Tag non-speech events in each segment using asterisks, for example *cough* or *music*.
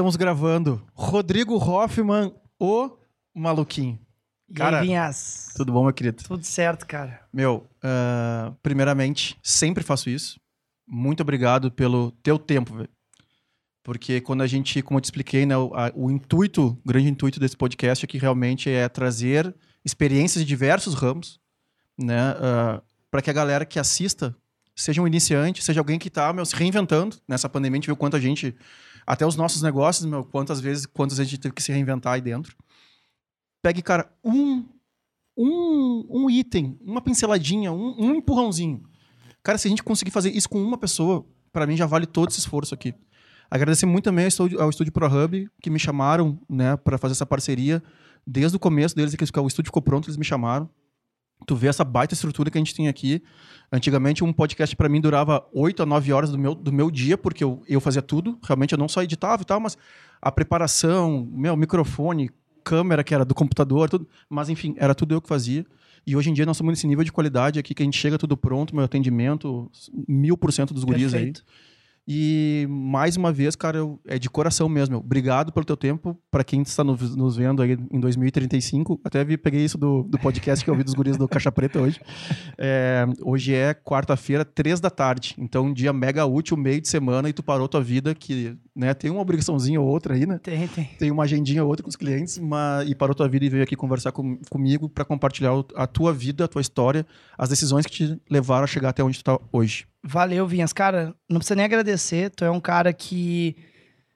estamos gravando. Rodrigo Hoffman, o maluquinho. Cara, e aí, Vinhas? Tudo bom, meu querido? Tudo certo, cara. Meu, uh, primeiramente, sempre faço isso. Muito obrigado pelo teu tempo, velho. Porque quando a gente, como eu te expliquei, né, o, a, o intuito, o grande intuito desse podcast aqui realmente é trazer experiências de diversos ramos, né, uh, para que a galera que assista seja um iniciante, seja alguém que está se reinventando. Nessa pandemia, a gente viu quanta gente, até os nossos negócios, meu, quantas vezes, quantas vezes a gente teve que se reinventar aí dentro. Pegue, cara, um, um, um item, uma pinceladinha, um, um empurrãozinho. Cara, se a gente conseguir fazer isso com uma pessoa, para mim já vale todo esse esforço aqui. Agradecer muito também ao Estúdio, ao Estúdio ProHub, que me chamaram, né, para fazer essa parceria. Desde o começo deles, que o estúdio ficou pronto, eles me chamaram tu vê essa baita estrutura que a gente tem aqui. Antigamente, um podcast para mim durava 8 a 9 horas do meu, do meu dia, porque eu, eu fazia tudo. Realmente, eu não só editava e tal, mas a preparação, meu microfone, câmera que era do computador, tudo. Mas, enfim, era tudo eu que fazia. E hoje em dia nós estamos nesse nível de qualidade aqui que a gente chega tudo pronto, meu atendimento, mil por cento dos guris Perfeito. aí. E mais uma vez, cara, eu, é de coração mesmo. Obrigado pelo teu tempo. Para quem está nos, nos, vendo aí em 2035, até vi, peguei isso do, do podcast que eu ouvi dos guris do Caixa Preta hoje. *laughs* É, hoje é quarta-feira, três da tarde. Então, um dia mega útil, meio de semana, e tu parou tua vida, que né, tem uma obrigaçãozinha ou outra aí, né? Tem, tem. Tem uma agendinha ou outra com os clientes, mas, e parou tua vida e veio aqui conversar com, comigo para compartilhar a tua vida, a tua história, as decisões que te levaram a chegar até onde tu está hoje. Valeu, Vinhas. Cara, não precisa nem agradecer. Tu é um cara que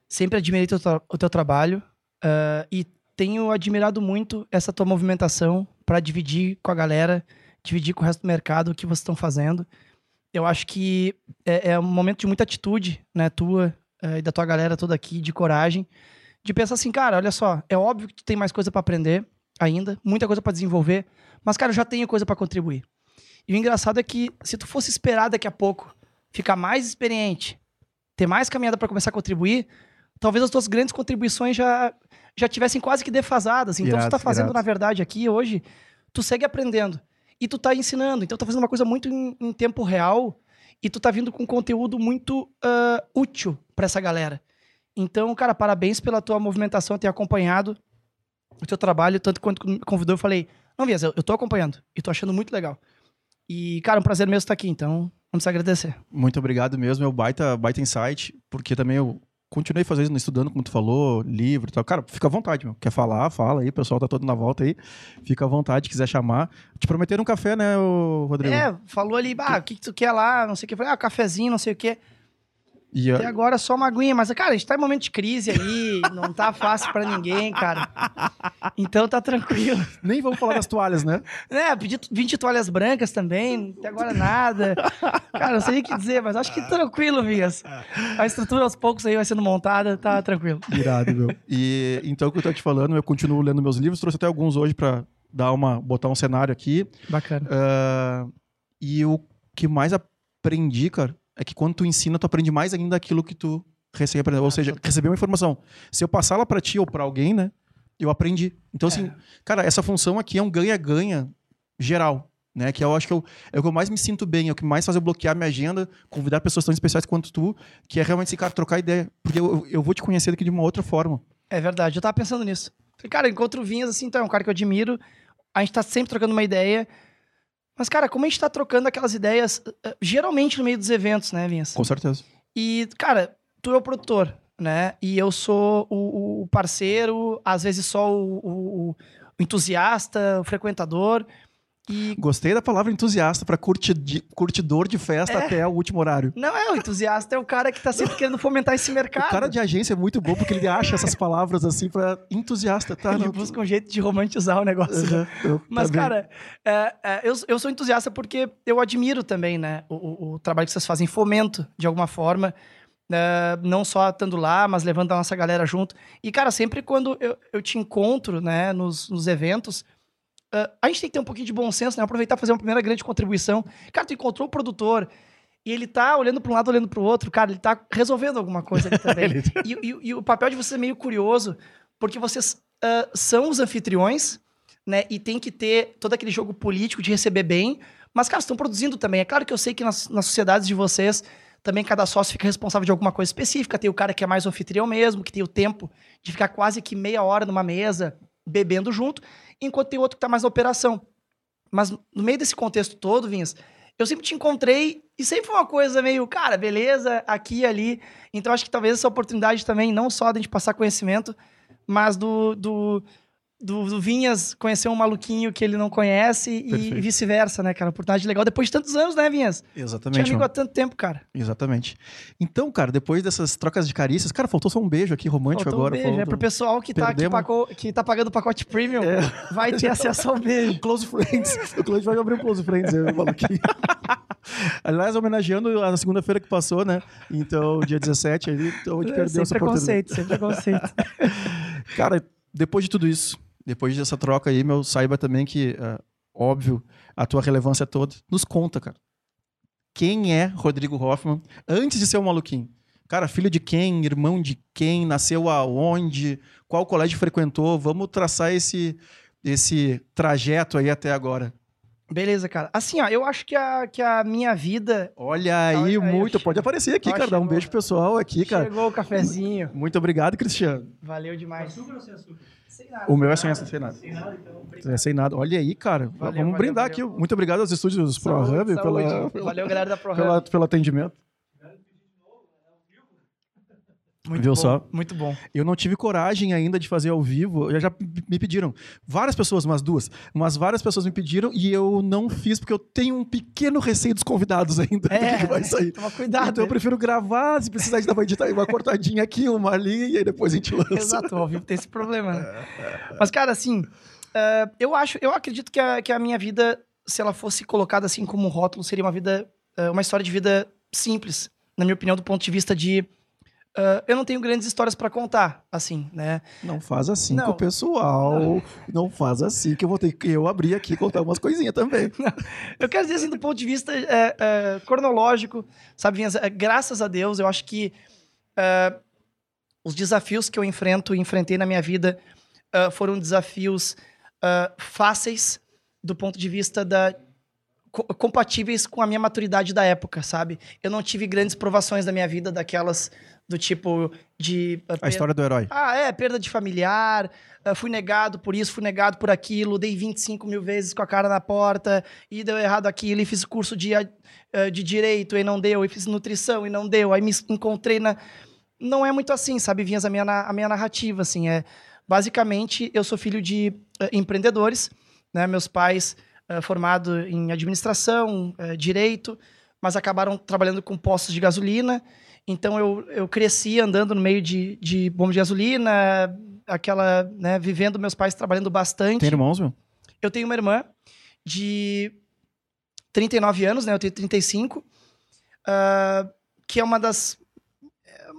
sempre admirei teu, o teu trabalho uh, e tenho admirado muito essa tua movimentação para dividir com a galera, dividir com o resto do mercado o que vocês estão fazendo. Eu acho que é, é, um momento de muita atitude, né, tua uh, e da tua galera toda aqui, de coragem, de pensar assim, cara, olha só, é óbvio que tu tem mais coisa para aprender ainda, muita coisa para desenvolver, mas cara, eu já tenho coisa para contribuir. E o engraçado é que se tu fosse esperar daqui a pouco ficar mais experiente, ter mais caminhada para começar a contribuir, talvez as tuas grandes contribuições já já tivessem quase que defasadas. Então, irado, tu tá fazendo, na verdade, aqui hoje, tu segue aprendendo. E tu tá ensinando. Então, tu tá fazendo uma coisa muito em, em tempo real e tu tá vindo com conteúdo muito uh, útil para essa galera. Então, cara, parabéns pela tua movimentação, ter acompanhado o teu trabalho. Tanto quanto me convidou, eu falei, não, Vias, eu, eu tô acompanhando e tô achando muito legal. E, cara, é um prazer mesmo estar aqui, então vamos agradecer. Muito obrigado mesmo, é o baita, baita insight, porque também eu continuei fazendo, estudando, como tu falou, livro e tal. Cara, fica à vontade, meu. Quer falar, fala aí, o pessoal tá todo na volta aí. Fica à vontade, quiser chamar. Te prometeram um café, né, Rodrigo? É, falou ali, ah, o que, que tu quer lá, não sei o que. Falei, ah, cafezinho, não sei o que. E Até agora só uma aguinha, mas, cara, a gente tá em momento de crise aí, não tá fácil para ninguém, cara. Então tá tranquilo. Nem vamos falar das toalhas, né? *laughs* É, pedi 20 toalhas brancas também, até agora nada. Cara, não sei o que dizer, mas acho que tranquilo, Vias. A estrutura aos poucos aí vai sendo montada, tá tranquilo. Irado, meu. E então, o que eu tô te falando, eu continuo lendo meus livros, trouxe até alguns hoje para dar uma, botar um cenário aqui. Bacana. Uh, e o que mais aprendi, cara, é que quando tu ensina, tu aprende mais ainda aquilo que tu recebe aprendeu. Ou seja, receber uma informação. Se eu passar ela para ti ou para alguém, né? Eu aprendi. Então, assim, é. cara, essa função aqui é um ganha-ganha geral. Né, que eu acho que eu, é o que eu mais me sinto bem, é o que mais faz eu bloquear minha agenda, convidar pessoas tão especiais quanto tu, que é realmente esse cara trocar ideia. Porque eu, eu vou te conhecer daqui de uma outra forma. É verdade, eu tava pensando nisso. Falei, cara, encontro o Vinhas, assim, então é um cara que eu admiro. A gente tá sempre trocando uma ideia. Mas, cara, como a gente tá trocando aquelas ideias, eh, geralmente no meio dos eventos, né, Vinhas? Com certeza. E, cara, tu é o produtor, né? E eu sou o, o parceiro, às vezes só o, o, o entusiasta, o frequentador. E... Gostei da palavra entusiasta para curtidor de festa é. até o último horário. Não, é, o entusiasta é o cara que tá sempre querendo fomentar esse mercado. O cara de agência é muito bom porque ele acha essas palavras assim para entusiasta, tá? Ele busca um jeito de romantizar o negócio. Uhum, eu, Mas, tá cara, é, é, eu, eu sou entusiasta porque eu admiro também, né, o, o, o trabalho que vocês fazem, fomento de alguma forma. Uh, não só estando lá, mas levando a nossa galera junto. E, cara, sempre quando eu, eu te encontro, né, nos, nos eventos, Uh, a gente tem que ter um pouquinho de bom senso, né? Aproveitar e fazer uma primeira grande contribuição. Cara, tu encontrou o produtor e ele tá olhando para um lado, olhando para o outro. Cara, ele tá resolvendo alguma coisa ali também. *laughs* e, e, e, o papel de vocês é meio curioso, porque vocês uh, são os anfitriões, né? E tem que ter todo aquele jogo político de receber bem. Mas, cara, estão produzindo também. É claro que eu sei que nas, nas sociedades de vocês também cada sócio fica responsável de alguma coisa específica. Tem o cara que é mais anfitrião mesmo, que tem o tempo de ficar quase que meia hora numa mesa bebendo junto, enquanto tem outro que está mais na operação. Mas no meio desse contexto todo, Vinhas, eu sempre te encontrei e sempre foi uma coisa meio, cara, beleza, aqui e ali. Então acho que talvez essa oportunidade também, não só de a gente passar conhecimento, mas do, do do, do, Vinhas conhecer um maluquinho que ele não conhece e, e vice-versa, né, cara? Oportunidade legal depois de tantos anos, né, Vinhas? Exatamente. Tinha amigo há tanto tempo, cara. Exatamente. Então, cara, depois dessas trocas de carícias, cara, faltou só um beijo aqui romântico faltou agora. Um beijo. É pro pessoal que tá, que, pagou, que tá pagando o pacote premium, é. vai ter acesso ao beijo. *laughs* Close Friends. O Close vai abrir um Close Friends, eu maluquinho. *laughs* Aliás, homenageando a segunda-feira que passou, né? Então, dia 17, aí, então a gente perdeu essa oportunidade. Sem preconceito, sem preconceito. *laughs* cara, depois de tudo isso, depois dessa troca aí, meu, saiba também que, uh, óbvio, a tua relevância toda. Nos conta, cara. Quem é Rodrigo Hoffman antes de ser um maluquinho? Cara, filho de quem? Irmão de quem? Nasceu aonde? Qual colégio frequentou? Vamos traçar esse, esse trajeto aí até agora. Beleza, cara. Assim, ó, eu acho que a, que a minha vida. Olha aí, muito. Pode aparecer aqui, ó, cara. Dá um beijo pessoal aqui, cara. Chegou o cafezinho. Muito obrigado, Cristiano. Valeu demais. Açúcar ou sem açúcar? Nada. O meu é sem, sem nada. Sem nada, então. É sem nada. Olha aí, cara. Valeu, Vamos valeu, brindar valeu. aqui. Muito obrigado aos estúdios ProHub pela, valeu, galera da ProHub. Pelo atendimento. Muito Viu bom, só? Muito bom. Eu não tive coragem ainda de fazer ao vivo. Já, já me pediram. Várias pessoas, umas duas. Mas várias pessoas me pediram e eu não fiz porque eu tenho um pequeno receio dos convidados ainda. É, que vai sair. Toma cuidado. Então eu prefiro gravar. Se precisar, a gente vai editar uma cortadinha aqui, uma ali, e aí depois a gente lança. Exato, ao vivo tem esse problema. Né? Mas, cara, assim, uh, eu acho, eu acredito que a, que a minha vida, se ela fosse colocada assim como um rótulo, seria uma vida, uh, uma história de vida simples, na minha opinião, do ponto de vista de Uh, eu não tenho grandes histórias para contar, assim, né? Não faz assim não. com o pessoal. Não. não. faz assim que eu vou ter que eu abrir aqui e contar umas coisinhas também. *laughs* Não. Eu quero dizer assim, do ponto de vista é, é, cronológico, sabe, Vinhas, é, graças a Deus, eu acho que é, os desafios que eu enfrento e enfrentei na minha vida é, foram desafios é, fáceis do ponto de vista da compatíveis com a minha maturidade da época, sabe? Eu não tive grandes provações da minha vida, daquelas do tipo de. Uh, a história do herói. Ah, é, perda de familiar, uh, fui negado por isso, fui negado por aquilo, dei 25 mil vezes com a cara na porta, e deu errado aquilo, e fiz curso de, uh, de direito e não deu, e fiz nutrição e não deu, aí me encontrei na. Não é muito assim, sabe, Vinhas, a minha, a minha narrativa, assim, é. Basicamente, eu sou filho de empreendedores, né? Meus pais uh, formados em administração, direito, mas acabaram trabalhando com postos de gasolina então eu, eu cresci andando no meio de, de bomba de gasolina, aquela, né, vivendo meus pais trabalhando bastante. Tem irmãos, meu? Eu tenho uma irmã de 39 anos, né? Eu tenho 35, uh, ah, que é uma das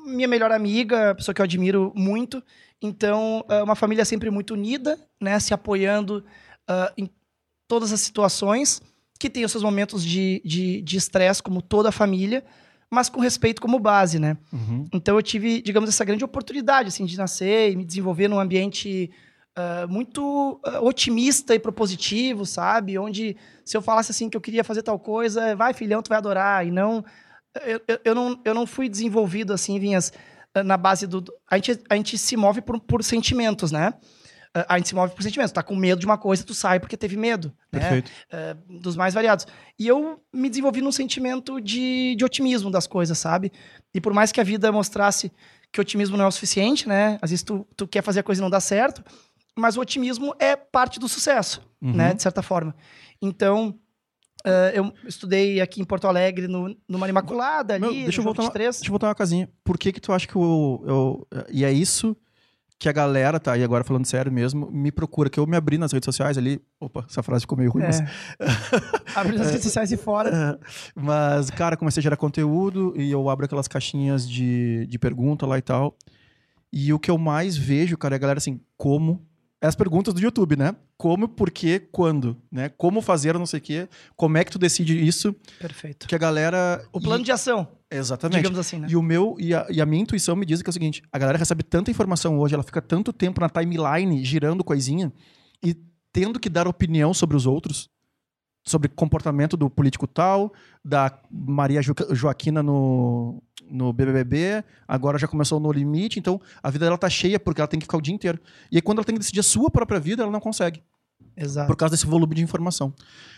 minha melhor amiga, pessoa que eu admiro muito. Então, uh, uma família sempre muito unida, né? Se apoiando uh, em todas as situações, que tem os seus momentos de estresse, de, de como toda a família, mas com respeito como base, né? Uhum. Então eu tive, digamos, essa grande oportunidade, assim, de nascer e me desenvolver num ambiente uh, muito uh, otimista e propositivo, sabe? Onde se eu falasse assim que eu queria fazer tal coisa, vai filhão, tu vai adorar. E não... Eu, eu, eu não, eu não fui desenvolvido, assim, vinhas ah, na base do... A gente, a gente se move por, por sentimentos, né? A gente se move por sentimentos. Tá com medo de uma coisa, tu sai porque teve medo. Né? Perfeito. Né? Uh, dos mais variados. E eu me desenvolvi num sentimento de, de otimismo das coisas, sabe? E por mais que a vida mostrasse que otimismo não é o suficiente, né? Às vezes tu, tu quer fazer a coisa e não dá certo, mas o otimismo é parte do sucesso, uhum. né? De certa forma. Então, uh, eu estudei aqui em Porto Alegre, no, numa Imaculada ali, Meu, deixa, eu voltar uma, deixa eu voltar uma casinha. Por que que tu acha que eu, eu... E é isso que a galera, tá, e agora falando sério mesmo, me procura, que eu me abri nas redes sociais ali. Opa, essa frase ficou meio ruim, é. mas. *laughs* Abri nas redes sociais e fora. *laughs* Mas, cara, comecei a gerar conteúdo e eu abro aquelas caixinhas de, de pergunta lá e tal. E o que eu mais vejo, cara, é a galera assim, como as perguntas do YouTube, né? Como, por quê, quando, né? Como fazer, não sei o quê. Como é que tu decide isso? Perfeito. Que a galera... O plano e... de ação. Exatamente. Digamos assim, né? E o meu... E a, e a minha intuição me diz que é o seguinte, a galera recebe tanta informação hoje, ela fica tanto tempo na timeline, girando coisinha, e tendo que dar opinião sobre os outros, sobre comportamento do político tal, da Maria jo Joaquina no, no BBB, agora já começou no Limite, então a vida dela tá cheia porque ela tem que ficar o dia inteiro. E aí quando ela tem que decidir a sua própria vida, ela não consegue. Exato. Por causa desse volume de informação.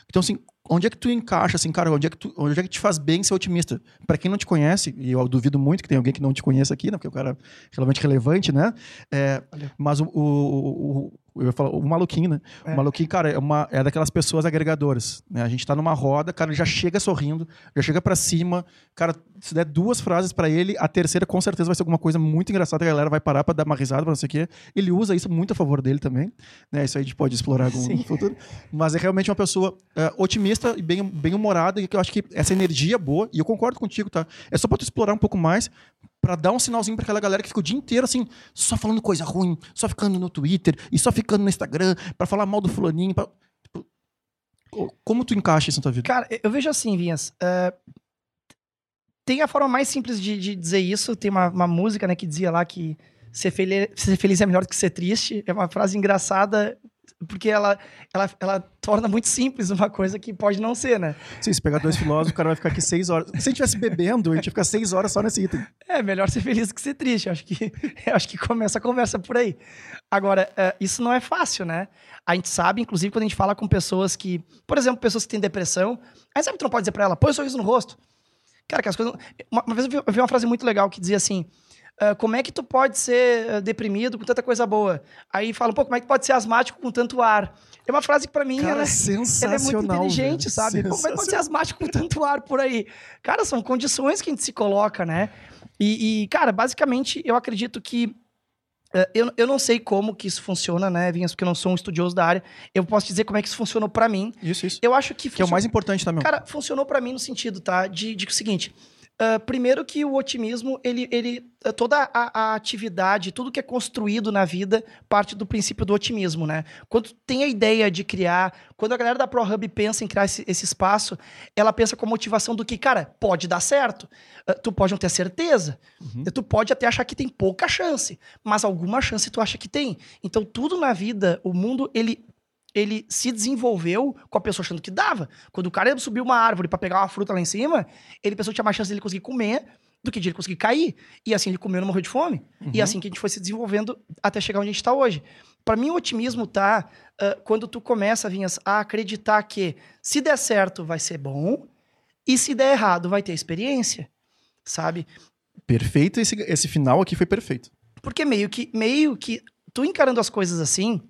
Então, assim, onde é que tu encaixa, assim, cara, onde é que, tu, onde é que te faz bem ser otimista? Para quem não te conhece, e eu duvido muito que tem alguém que não te conheça aqui, né? Porque o cara é realmente relevante, né? É, mas o, o, o eu ia falar, o maluquinho, né? É. O maluquinho, cara, é, uma, é daquelas pessoas agregadoras. Né? A gente tá numa roda, cara, ele já chega sorrindo, já chega para cima. Cara, se der duas frases para ele, a terceira com certeza vai ser alguma coisa muito engraçada, a galera vai parar para dar uma risada, pra não sei o quê. Ele usa isso muito a favor dele também. Né? Isso aí a gente pode explorar algum no futuro. Mas é realmente uma pessoa é, otimista e bem, bem humorada, e que eu acho que essa energia é boa, e eu concordo contigo, tá? É só pra tu explorar um pouco mais, para dar um sinalzinho para aquela galera que fica o dia inteiro assim, só falando coisa ruim, só ficando no Twitter e só ficando no Instagram para falar mal do fulaninho. Pra... Tipo, como tu encaixa isso na tua vida? Cara, eu vejo assim, Vinhas. Uh, tem a forma mais simples de, de dizer isso. Tem uma, uma, música né, que dizia lá que ser feliz, ser feliz é melhor do que ser triste. É uma frase engraçada porque ela, ela, ela torna muito simples uma coisa que pode não ser, né? Sim, se pegar dois filósofos, o cara vai ficar aqui seis horas. Se a gente estivesse bebendo, a gente ia ficar seis horas só nesse item. É, melhor ser feliz do que ser triste. Acho que, *laughs* acho que começa a conversa por aí. Agora, uh, isso não é fácil, né? A gente sabe, inclusive, quando a gente fala com pessoas que, por exemplo, pessoas que têm depressão, aí sabe que tu não pode dizer pra ela, põe um sorriso no rosto. Cara, que as coisas. Uma, uma vez eu vi uma frase muito legal que dizia assim: Uh, como é que tu pode ser uh, deprimido com tanta coisa boa? Aí falam, pô, como é que pode ser asmático com tanto ar? É uma frase que pra mim Cara, ela, ela, é muito inteligente, velho. sabe? Como é que pode ser asmático com tanto ar por aí? Cara, são condições que a gente se coloca, né? E, e cara, basicamente, eu acredito que uh, eu, eu não sei como que isso funciona, né, Vinhas, porque eu não sou um estudioso da área. Eu posso dizer como é que isso funcionou para mim. Isso, isso. Eu acho que... Que é o mais importante também. Cara, funcionou para mim no sentido, tá? De, de o seguinte... Uh, primeiro que o otimismo, ele, ele ah, toda a, a, atividade, tudo que é construído na vida parte do princípio do otimismo, né? Quando tem a ideia de criar, quando a galera da ProHub pensa em criar esse, esse espaço, ela pensa com a motivação do que, cara, pode dar certo. Uh, tu pode não ter certeza, uhum. tu pode até achar que tem pouca chance, mas alguma chance tu acha que tem. Então tudo na vida, o mundo, ele ele se desenvolveu com a pessoa achando que dava. Quando o cara subiu uma árvore para pegar uma fruta lá em cima, ele pensou que tinha mais chance dele conseguir comer do que de ele conseguir cair. E assim ele comeu e não morreu de fome. Uhum. E assim que a gente foi se desenvolvendo até chegar onde a gente está hoje. Para mim, o otimismo tá uh, quando tu começa, Vinhas, a acreditar que se der certo vai ser bom e se der errado vai ter experiência, sabe? Perfeito, esse, esse final aqui foi perfeito. Porque meio que, meio que tu encarando as coisas assim,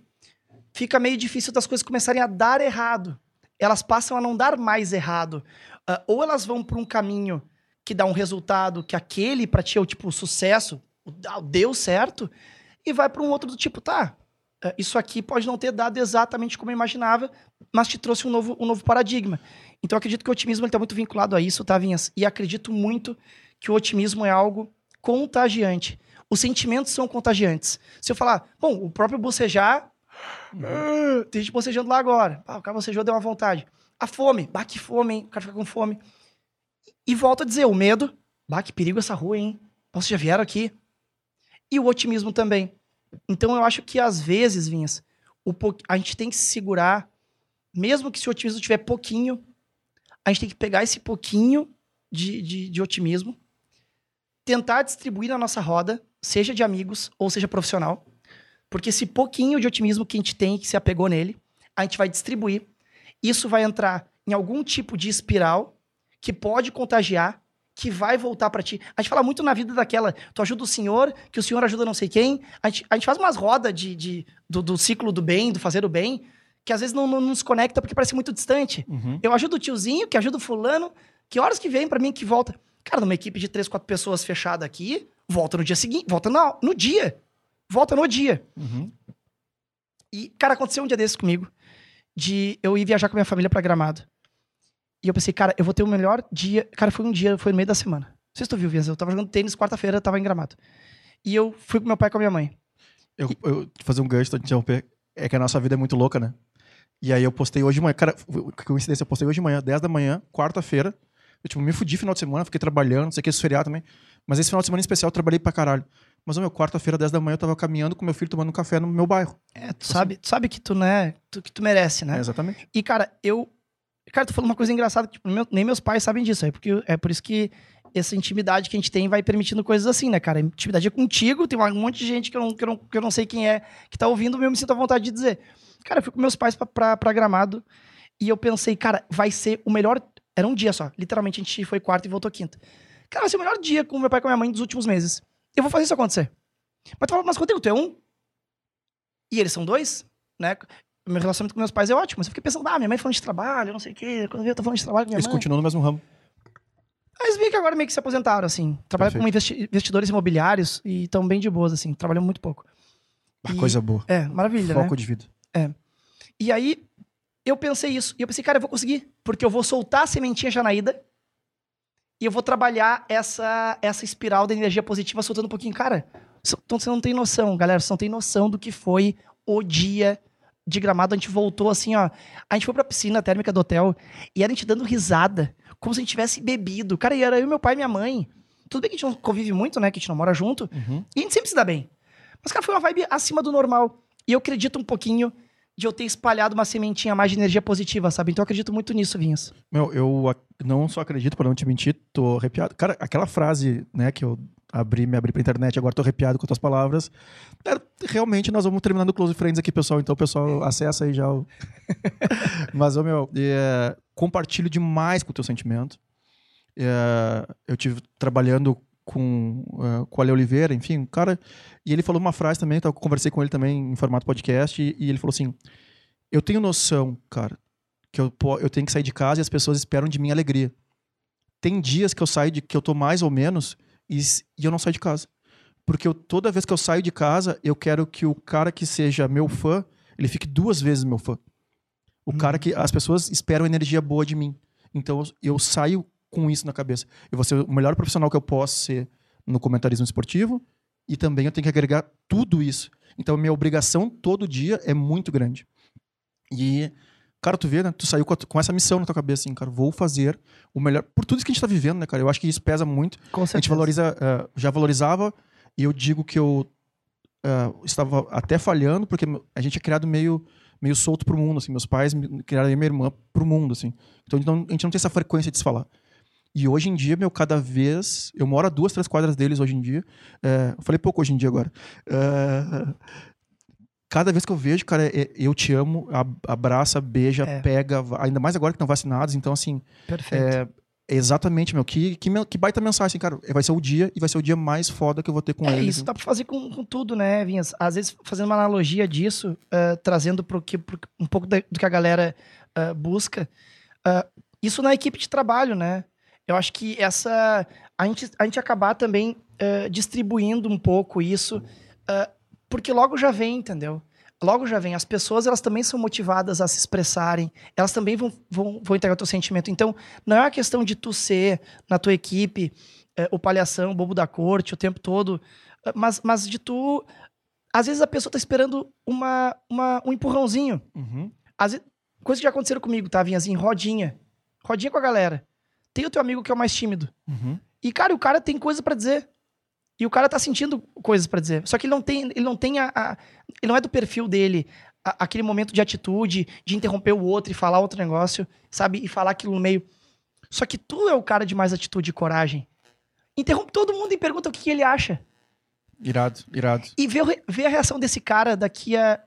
fica meio difícil das coisas começarem a dar errado. Elas passam a não dar mais errado. Uh, ou elas vão para um caminho que dá um resultado que aquele para ti é o tipo sucesso, deu certo, e vai para um outro do tipo, tá, uh, isso aqui pode não ter dado exatamente como eu imaginava, mas te trouxe um novo, um novo paradigma. Então eu acredito que o otimismo está muito vinculado a isso, tá, Vinhas? E acredito muito que o otimismo é algo contagiante. Os sentimentos são contagiantes. Se eu falar, bom, o próprio bocejar Uhum. tem gente bocejando lá agora. Ah, o cara bocejou, deu uma vontade. A fome. Bah, que fome, hein? O cara fica com fome. E volta a dizer, o medo. Bah, que perigo essa rua, hein? Vocês já vieram aqui? E o otimismo também. Então eu acho que às vezes, Vinhas, po... a gente tem que se segurar, mesmo que se o otimismo tiver pouquinho, a gente tem que pegar esse pouquinho de, de, de otimismo, tentar distribuir na nossa roda, seja de amigos ou seja profissional, porque esse pouquinho de otimismo que a gente tem, que se apegou nele, a gente vai distribuir. Isso vai entrar em algum tipo de espiral que pode contagiar, que vai voltar para ti. A gente fala muito na vida daquela, tu ajuda o senhor, que o senhor ajuda não sei quem. A gente, a gente faz umas rodas de, de do, do, ciclo do bem, do fazer o bem, que às vezes não, não nos conecta porque parece muito distante. Uhum. Eu ajudo o tiozinho, que ajuda o fulano, que horas que vem para mim que volta. Cara, numa equipe de três, quatro pessoas fechada aqui, volta no dia seguinte, volta no, no dia volta no dia. Uhum. E, cara, aconteceu um dia desses comigo, de eu ir viajar com a minha família pra Gramado. E eu pensei, cara, eu vou ter o melhor dia. Cara, foi um dia, foi no meio da semana. Não sei se tu viu, Vias. Eu tava jogando tênis quarta-feira, tava em Gramado. E eu fui com meu pai e com a minha mãe. Eu, e... eu fazer um gancho, tô te interromper. É que a nossa vida é muito louca, né? E aí eu postei hoje de manhã. Cara, que coincidência, eu postei hoje de manhã, 10 da manhã, quarta-feira. Eu, tipo, me fudi final de semana, fiquei trabalhando, não sei o que, esse feriado também. Mas esse final de semana em especial eu trabalhei pra caralho. Mas, meu, quarta-feira, 10 da manhã, eu tava caminhando com meu filho tomando um café no meu bairro. É, tu sabe, tu sabe que tu, né, tu, que tu merece, né? É, exatamente. E, cara, eu Cara, tu falou uma coisa engraçada, tipo, meu- nem meus pais sabem disso. É, porque, é por isso que essa intimidade que a gente tem vai permitindo coisas assim, né, cara? Intimidade é contigo, tem um monte de gente que eu não, que eu não, que eu não sei quem é, que tá ouvindo, eu me sinto à vontade de dizer. Cara, eu fui com meus pais pra, pra, pra Gramado e eu pensei, cara, vai ser o melhor. Era um dia só. Literalmente, a gente foi quarta e voltou quinta. Cara, vai ser o melhor dia com meu pai e com a minha mãe dos últimos meses. Eu vou fazer isso acontecer. Mas tu fala, mas Rodrigo, tu é um? E eles são dois, né? Meu relacionamento com meus pais é ótimo. Mas eu fiquei pensando, ah, minha mãe falando de trabalho, não sei o quê. Quando eu tô falando de trabalho com minha Eles mãe. continuam no mesmo ramo. Mas vi que agora meio que se aposentaram, assim. Trabalham Perfeito. como investi- investidores imobiliários e estão bem de boas, assim. Trabalham muito pouco. Ah, E- Coisa boa. É, maravilha, né? Foco de vida. E aí, eu pensei isso. E eu pensei, cara, eu vou conseguir. Porque eu vou soltar a sementinha já na ida. E eu vou trabalhar essa, essa espiral da energia positiva soltando um pouquinho. Cara, então você não tem noção, galera. Você não tem noção do que foi o dia de gramado. A gente voltou assim, ó. A gente foi pra piscina térmica do hotel e era a gente dando risada. Como se a gente tivesse bebido. Cara, e era eu, meu pai e minha mãe. Tudo bem que a gente não convive muito, né? Que a gente não mora junto. Uhum. E a gente sempre se dá bem. Mas, cara, foi uma vibe acima do normal. E eu acredito um pouquinho de eu ter espalhado uma sementinha mais de energia positiva, sabe? Então eu acredito muito nisso, Vinhas. Meu, eu não só acredito, para não te mentir, tô arrepiado. Cara, aquela frase, né, que eu abri, me abri pra internet agora tô arrepiado com as tuas palavras. É, realmente nós vamos terminando o Close Friends aqui, pessoal. Então, pessoal, acessa aí já o. *laughs* Mas, meu, é, compartilho demais com o teu sentimento. É, eu tive trabalhando com, é, com o Ale Oliveira, enfim, um cara. E ele falou uma frase também, eu conversei com ele também em formato podcast, e, e ele falou assim: Eu tenho noção, cara, que eu, eu tenho que sair de casa e as pessoas esperam de mim alegria. Tem dias que eu saio de que eu tô mais ou menos e, e eu não saio de casa. Porque eu- toda vez que eu saio de casa, eu quero que o cara que seja meu fã, ele fique duas vezes meu fã. O cara que as pessoas esperam energia boa de mim. Então eu, eu saio com isso na cabeça. Eu vou ser o melhor profissional que eu posso ser no comentarismo esportivo e também eu tenho que agregar tudo isso. Então minha obrigação todo dia é muito grande. E cara, tu vê, né? Tu saiu com, essa missão na tua cabeça assim, cara, vou fazer o melhor por tudo isso que a gente tá vivendo, né, cara? Eu acho que isso pesa muito. Com A gente certeza. valoriza, eh, já valorizava, e eu digo que eu eh, estava até falhando, porque a gente é criado meio, meio solto pro mundo, assim. Meus pais me- criaram minha irmã pro mundo, assim. Então a gente, não, a gente não tem essa frequência de se falar. E hoje em dia, meu, cada vez. Eu moro a duas, três quadras deles hoje em dia. Eu falei pouco hoje em dia agora. Eh, cada vez que eu vejo, cara, é- eu te amo, ab- abraça, beija, É. pega, ainda mais agora que estão vacinados. Então, assim, Perfeito. é, exatamente, meu. Que, que, que baita mensagem, assim, cara. Vai ser o dia e vai ser o dia mais foda que eu vou ter com É, ele. isso dá pra fazer com, com tudo, né, Vinhas? Às vezes, fazendo uma analogia disso, eh, trazendo pro que, pro- um pouco da- do que a galera eh, busca, eh, isso na equipe de trabalho, né? Eu acho que essa. A gente, a gente acabar também eh, distribuindo um pouco isso, eh, porque logo já vem, entendeu? Logo já vem. As pessoas, elas também são motivadas a se expressarem, elas também vão, vão, vão entregar o teu sentimento. Então, não é uma questão de tu ser, na tua equipe, eh, o palhação, o bobo da corte o tempo todo, mas, mas de tu. Às vezes a pessoa tá esperando uma, uma, um empurrãozinho. Uhum. Às vezes, coisas que já aconteceram comigo, tá, Vinhazinho? Rodinha. Rodinha com a galera. Tem o teu amigo que é o mais tímido. Uhum. E, cara, o cara tem coisa pra dizer. E o cara tá sentindo coisas pra dizer. Só que ele não tem, ele não tem a, a- ele não é do perfil dele a- aquele momento de atitude, de interromper o outro e falar outro negócio, sabe? E falar aquilo no meio. Só que tu é o cara de mais atitude e coragem. Interrompe todo mundo e pergunta o que, que ele acha. Irado, irado. E re- vê a reação desse cara daqui a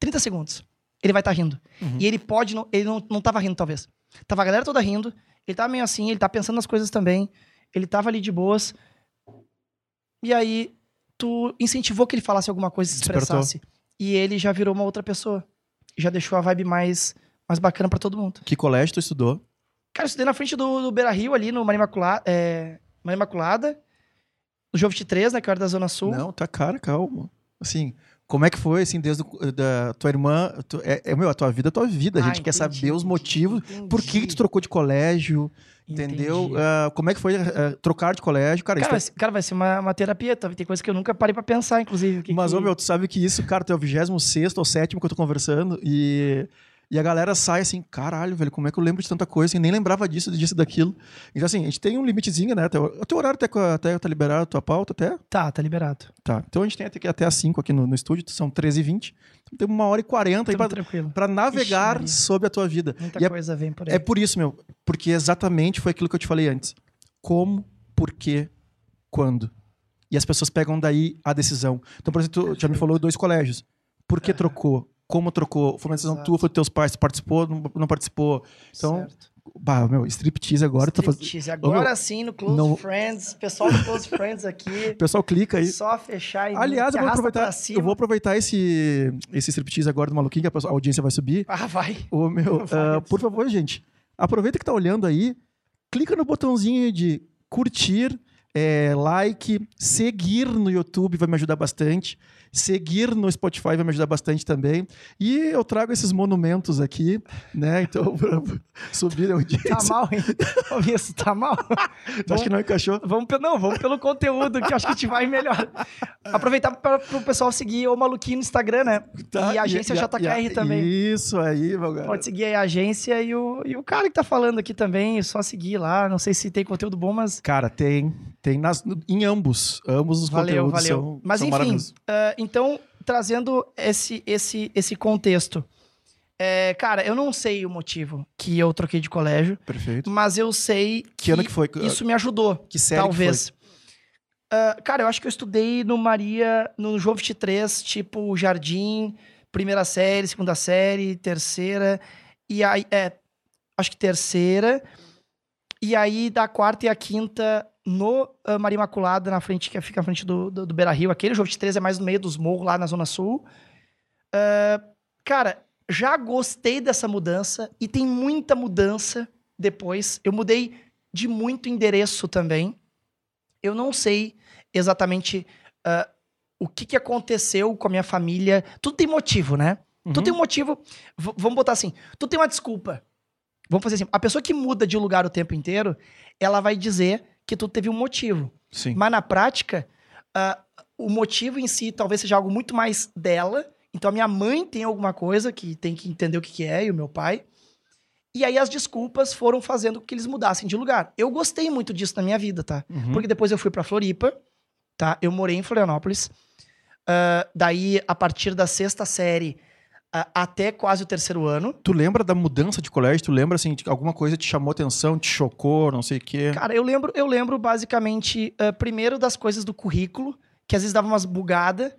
30 segundos. Ele vai estar rindo. Uhum. E ele pode, não, ele não, não tava rindo, talvez. Tava a galera toda rindo. Ele tava meio assim, ele tá pensando nas coisas também. Ele tava ali de boas. E aí, tu incentivou que ele falasse alguma coisa, se Despertou. expressasse. E ele já virou uma outra pessoa. Já deixou a vibe mais, mais bacana pra todo mundo. Que colégio tu estudou? Cara, eu estudei na frente do, do Beira Rio, ali no Maria. É, Maria Imaculada. No Jovem 3, né? Que era da Zona Sul. Não, tá cara, calma. Assim, como é que foi, assim, desde o- da tua irmã? tu- é, é, meu, a tua vida é a tua vida. A Ah, gente quer entendi, saber os entendi, motivos. Por que, que tu entendi, trocou de colégio? Entendeu? entendi. Ah, como é que foi ah, trocar de colégio? Cara, Cara, isso vai ser- cara, vai ser uma, uma terapia. tá? Tem coisa que eu nunca parei pra pensar, inclusive. que Mas, que- ô, meu, tu sabe que isso, cara, tu é o 26 ou 7 que eu tô conversando e... E a galera sai assim, caralho, velho, como é que eu lembro de tanta coisa? E nem lembrava disso, disso, daquilo. Então, assim, a gente tem um limitezinho, né? Até, o teu horário até, até tá liberado, a tua pauta até? Tá, tá liberado. Tá. Então a gente tem até, até às 5 aqui no, no estúdio, são 13h20. Então tem uma hora e 40 aí pra, tranquilo. pra navegar Maria. sobre a tua vida. Muita E é coisa vem por aí. é por isso, meu. Porque exatamente foi aquilo que eu te falei antes. Como, por quê, quando. E as pessoas pegam daí a decisão. Então, por exemplo, tu já me falou dois colégios. Por que trocou? Como trocou? Foi uma decisão Exato. tua, foi teus pais? Tu parparticipou, não, participou? Então, Certo. bah, meu, striptease agora. Striptease. Agora meu, sim, no Close Friends. Pessoal do Close Friends aqui. O *laughs* pessoal clica aí. Só fechar e Aliás, eu vou, aproveitar, eu vou aproveitar esse, esse striptease agora do maluquinho, que a audiência vai subir. Ah, vai. Ô, meu, *laughs* Vai, Edson. por favor, gente, aproveita que tá olhando aí, clica no botãozinho de curtir, é, like, seguir no YouTube vai me ajudar bastante, seguir no Spotify vai me ajudar bastante também. E eu trago esses monumentos aqui, né? *laughs* Então, pra subir a Tá audiência. mal, hein? *laughs* Isso, tá mal. Tu acha que não encaixou? Vamos, não, vamos pelo conteúdo, que acho que te vai melhor. Aproveitar para o pessoal seguir o Maluquinho no Instagram, né? Tá? E a agência JKR também. Isso aí, cara. Pode seguir aí a agência e o, e o cara que tá falando aqui também, é só seguir lá. Não sei se tem conteúdo bom, mas Cara, tem. Tem nas, em ambos. Ambos os valeu, conteúdos valeu. são, mas são enfim, ah, então, trazendo esse, esse, esse contexto. É, cara, eu não sei o motivo que eu troquei de colégio, Perfeito. mas eu sei Que ano que foi? isso me ajudou. Que série que talvez. Ah, cara, eu acho que eu estudei no Maria, no João 23, tipo Jardim, primeira série, segunda série, terceira, e aí, é, acho que terceira, e aí da quarta e a quinta no ah, Maria Imaculada, na frente, que fica na frente do, do, do Beira Rio. Aquele João 23 é mais no meio dos morros, lá na Zona Sul. Ah, cara, já gostei dessa mudança, e tem muita mudança depois. Eu mudei de muito endereço também. Eu não sei exatamente ah, o que, que aconteceu com a minha família. Tudo tem motivo, né? Uhum. Tu tem um motivo. v- vamos botar assim: tu tem uma desculpa. Vamos fazer assim: a pessoa que muda de lugar o tempo inteiro, ela vai dizer que tu teve um motivo. Sim. Mas na prática, ah, o motivo em si talvez seja algo muito mais dela. Então a minha mãe tem alguma coisa que tem que entender o que, que é, e o meu pai. E aí as desculpas foram fazendo com que eles mudassem de lugar. Eu gostei muito disso na minha vida, tá? Uhum. Porque depois eu fui pra Floripa, tá? Eu morei em Florianópolis. Ah, daí, a partir da sexta série até quase o terceiro ano. Tu lembra da mudança de colégio? Tu lembra, assim, de alguma coisa te chamou atenção, te chocou, não sei o quê? Cara, eu lembro, eu lembro basicamente, ah, primeiro das coisas do currículo, que às vezes dava umas bugadas,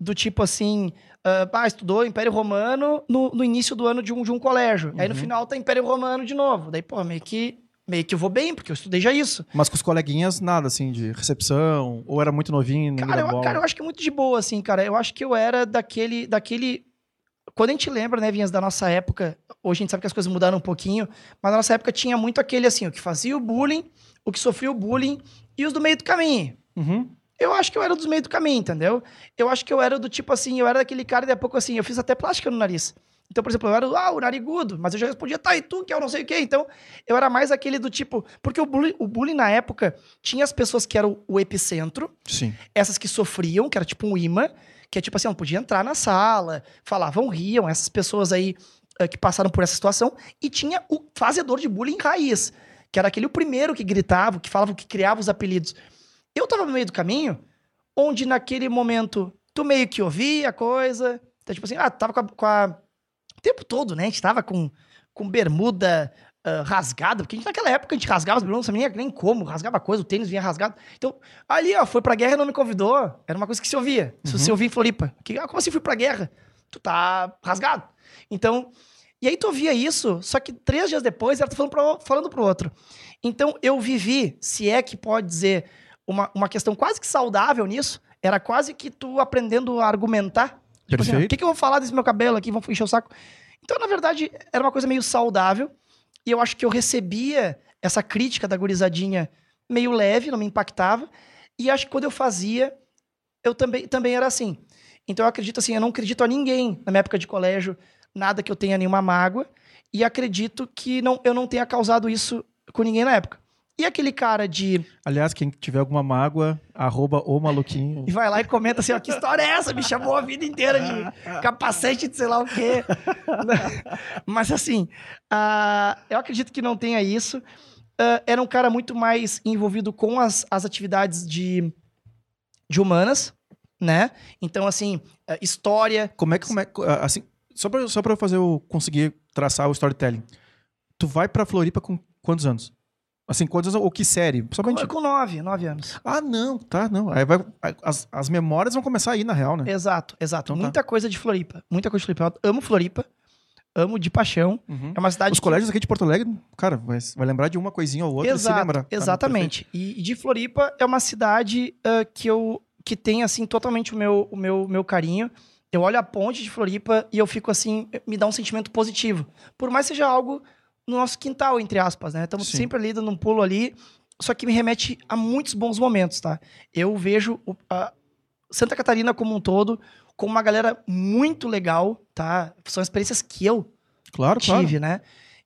do tipo assim, ah, ah, estudou Império Romano no, no início do ano de um, de um colégio. Aí no Uhum. final tá Império Romano de novo. Daí, pô, meio que, meio que eu vou bem, porque eu estudei já isso. Mas com os coleguinhas, nada, assim, de recepção, ou era muito novinho, Cara eu, cara, eu acho que é muito de boa, assim, cara. Eu acho que eu era daquele. daquele... Quando a gente lembra, né, Vinhas, da nossa época, hoje a gente sabe que as coisas mudaram um pouquinho, mas na nossa época tinha muito aquele assim, o que fazia o bullying, o que sofria o bullying e os do meio do caminho. Uhum. Eu acho que eu era dos meio do caminho, entendeu? Eu acho que eu era do tipo assim, eu era daquele cara e daqui a pouco assim, eu fiz até plástica no nariz. Então, por exemplo, eu era ah, o narigudo, mas eu já respondia, tá, e tu, que eu não sei o quê. Então, eu era mais aquele do tipo. Porque o bullying, o bullying na época tinha as pessoas que eram o epicentro, Sim. essas que sofriam, que era tipo um imã, que é tipo assim, não podia entrar na sala, falavam, riam, essas pessoas aí eh, que passaram por essa situação, e tinha o fazedor de bullying raiz, que era aquele o primeiro que gritava, que falava, que criava os apelidos. Eu tava no meio do caminho, onde naquele momento tu meio que ouvia a coisa, então, tipo assim, ah, tava com a, com a- O tempo todo, né? A gente tava com, com bermuda ah, rasgada, porque gente, naquela época a gente rasgava as bermudas, não sabia nem, como, rasgava coisa, o tênis vinha rasgado. Então, ali, ó, foi pra guerra e não me convidou. Era uma coisa que se ouvia. Se Uhum. você ouvia em Floripa. Que, ah, como assim fui pra guerra? Tu tá rasgado. Então, e aí tu ouvia isso, só que três dias depois ela tá falando, pro, falando pro outro. Então, eu vivi, se é que pode dizer, uma, uma questão quase que saudável nisso, era quase que tu aprendendo a argumentar. Tipo assim, o que, que eu vou falar desse meu cabelo aqui? Vão encher o saco. Então, na verdade, era uma coisa meio saudável. E eu acho que eu recebia essa crítica da gurizadinha meio leve, não me impactava. E acho que quando eu fazia, eu também, também era assim. Então eu acredito assim, eu não acredito a ninguém na minha época de colégio, nada que eu tenha nenhuma mágoa. E acredito que não, eu não tenha causado isso com ninguém na época. E aquele cara de. Aliás, quem tiver alguma mágoa, arroba o maluquinho. E vai lá e comenta assim: ó, que história é essa? Me chamou a vida inteira de *laughs* capacete de sei lá o quê. *laughs* Mas assim, uh, eu acredito que não tenha isso. Uh, era um cara muito mais envolvido com as, as atividades de, de humanas, né? Então, assim, uh, história. Como é que. Como é, assim, só pra, só pra fazer o. conseguir traçar o storytelling. Tu vai pra Floripa com quantos anos? Assim, quantos anos? Ou que série? Somente... Com, com nove, nove anos. Ah, não, tá, não. Aí vai, as, as memórias vão começar aí, na real, né? Exato, exato. Então, tá. muita tá. coisa de Floripa. Muita coisa de Floripa. Eu amo Floripa. Amo de paixão. Uhum. É uma cidade. Os que... colégios aqui de Porto Alegre, cara, vai, vai lembrar de uma coisinha ou outra Exato, se lembra. Tá exatamente. e, e, de Floripa é uma cidade uh, que eu que tem, assim, totalmente o meu, o meu, meu carinho. Eu olho a ponte de Floripa e eu fico assim, me dá um sentimento positivo. Por mais seja algo no nosso quintal, entre aspas, né? Estamos sempre ali dando um pulo ali, só que me remete a muitos bons momentos, tá? Eu vejo Santa Catarina como um todo com uma galera muito legal, tá? São experiências que eu claro, tive, claro. né?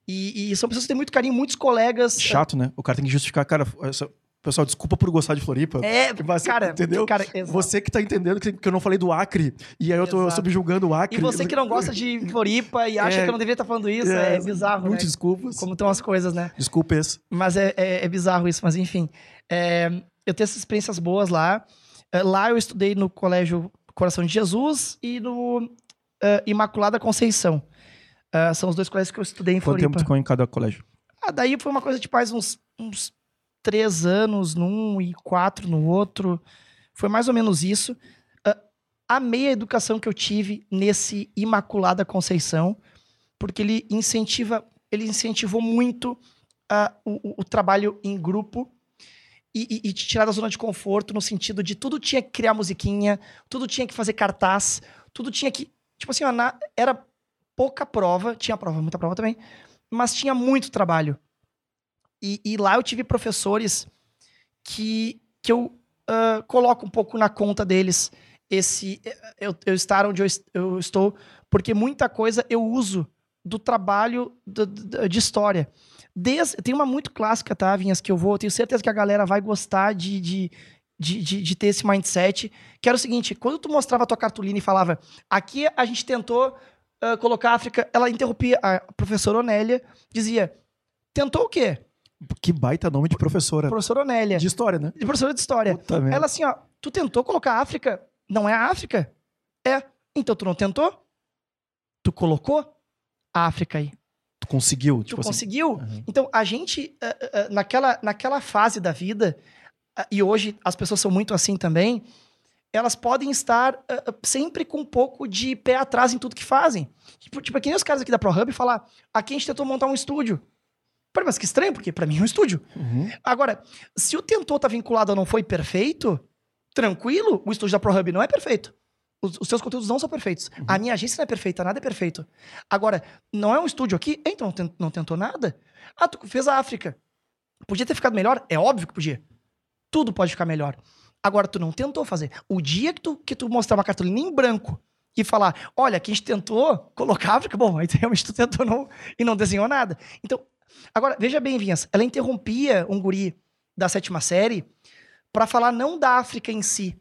E, e, são pessoas que têm muito carinho, muitos colegas. Chato, né? O cara tem que justificar, cara, essa, Pessoal, desculpa por gostar de Floripa. É, você, cara, entendeu? Cara, você que tá entendendo que, que, eu não falei do Acre, e aí eu tô exato. subjugando o Acre. E você que não gosta de Floripa e acha é, que eu não deveria estar falando isso, é, é bizarro, Muitas né? desculpas. Como estão as coisas, né? Desculpas. Mas é, é, é bizarro isso, mas enfim. É, eu tenho essas experiências boas lá. É, lá eu estudei no Colégio Coração de Jesus e no uh, Imaculada Conceição. Uh, são os dois colégios que eu estudei em Quanto Floripa. Quanto tempo ficou em cada colégio? Ah, daí foi uma coisa de mais uns, uns três anos num e quatro no outro. Foi mais ou menos isso. Uh, amei a educação que eu tive nesse Imaculada Conceição, porque ele incentiva, ele incentivou muito uh, o, o, trabalho em grupo e, e, e, te tirar da zona de conforto, no sentido de tudo tinha que criar musiquinha, tudo tinha que fazer cartaz, tudo tinha que. Tipo assim, na, era pouca prova, tinha prova, muita prova também, mas tinha muito trabalho. E, e lá eu tive professores que, que eu uh, coloco um pouco na conta deles esse eu, eu estar onde eu, eu, estou, porque muita coisa eu uso do trabalho de, de história. Desde, tem uma muito clássica, tá, Vinhas, que eu vou, tenho certeza que a galera vai gostar de, de, de, de, de ter esse mindset, que era o seguinte, quando tu mostrava a tua cartolina e falava, aqui a gente tentou uh, colocar a África, ela interrompia, a professora Onélia dizia, tentou o quê? Que baita nome de professora. Professora Onélia. De história, né? De professora de história. Puta Ela assim, ó, tu tentou colocar a África? Não é a África? É. Então tu não tentou? Tu colocou a África aí. Tu conseguiu, tipo Tu assim. conseguiu? Uhum. Então, a gente, uh, uh, naquela, naquela fase da vida, uh, e hoje as pessoas são muito assim também, elas podem estar sempre com um pouco de pé atrás em tudo que fazem. Tipo, tipo, que nem os caras aqui da ProHub falar, aqui a gente tentou montar um estúdio. Mas que estranho, porque para mim é um estúdio. Uhum. Agora, se o tentor tá vinculado a não foi perfeito, tranquilo, o estúdio da ProHub não é perfeito. Os, os seus conteúdos não são perfeitos. Uhum. A minha agência não é perfeita, nada é perfeito. Agora, não é um estúdio aqui? Então não tentou nada? Ah, tu fez a África. Podia ter ficado melhor? É óbvio que podia. Tudo pode ficar melhor. Agora, tu não tentou fazer. O dia que tu, que tu mostrar uma cartolina em branco e falar, olha, aqui a gente tentou colocar a África, *laughs* bom, aí realmente tu tentou não, e não desenhou nada. Então, Agora, veja bem, Vinhas, ela interrompia um guri da sétima série para falar não da África em si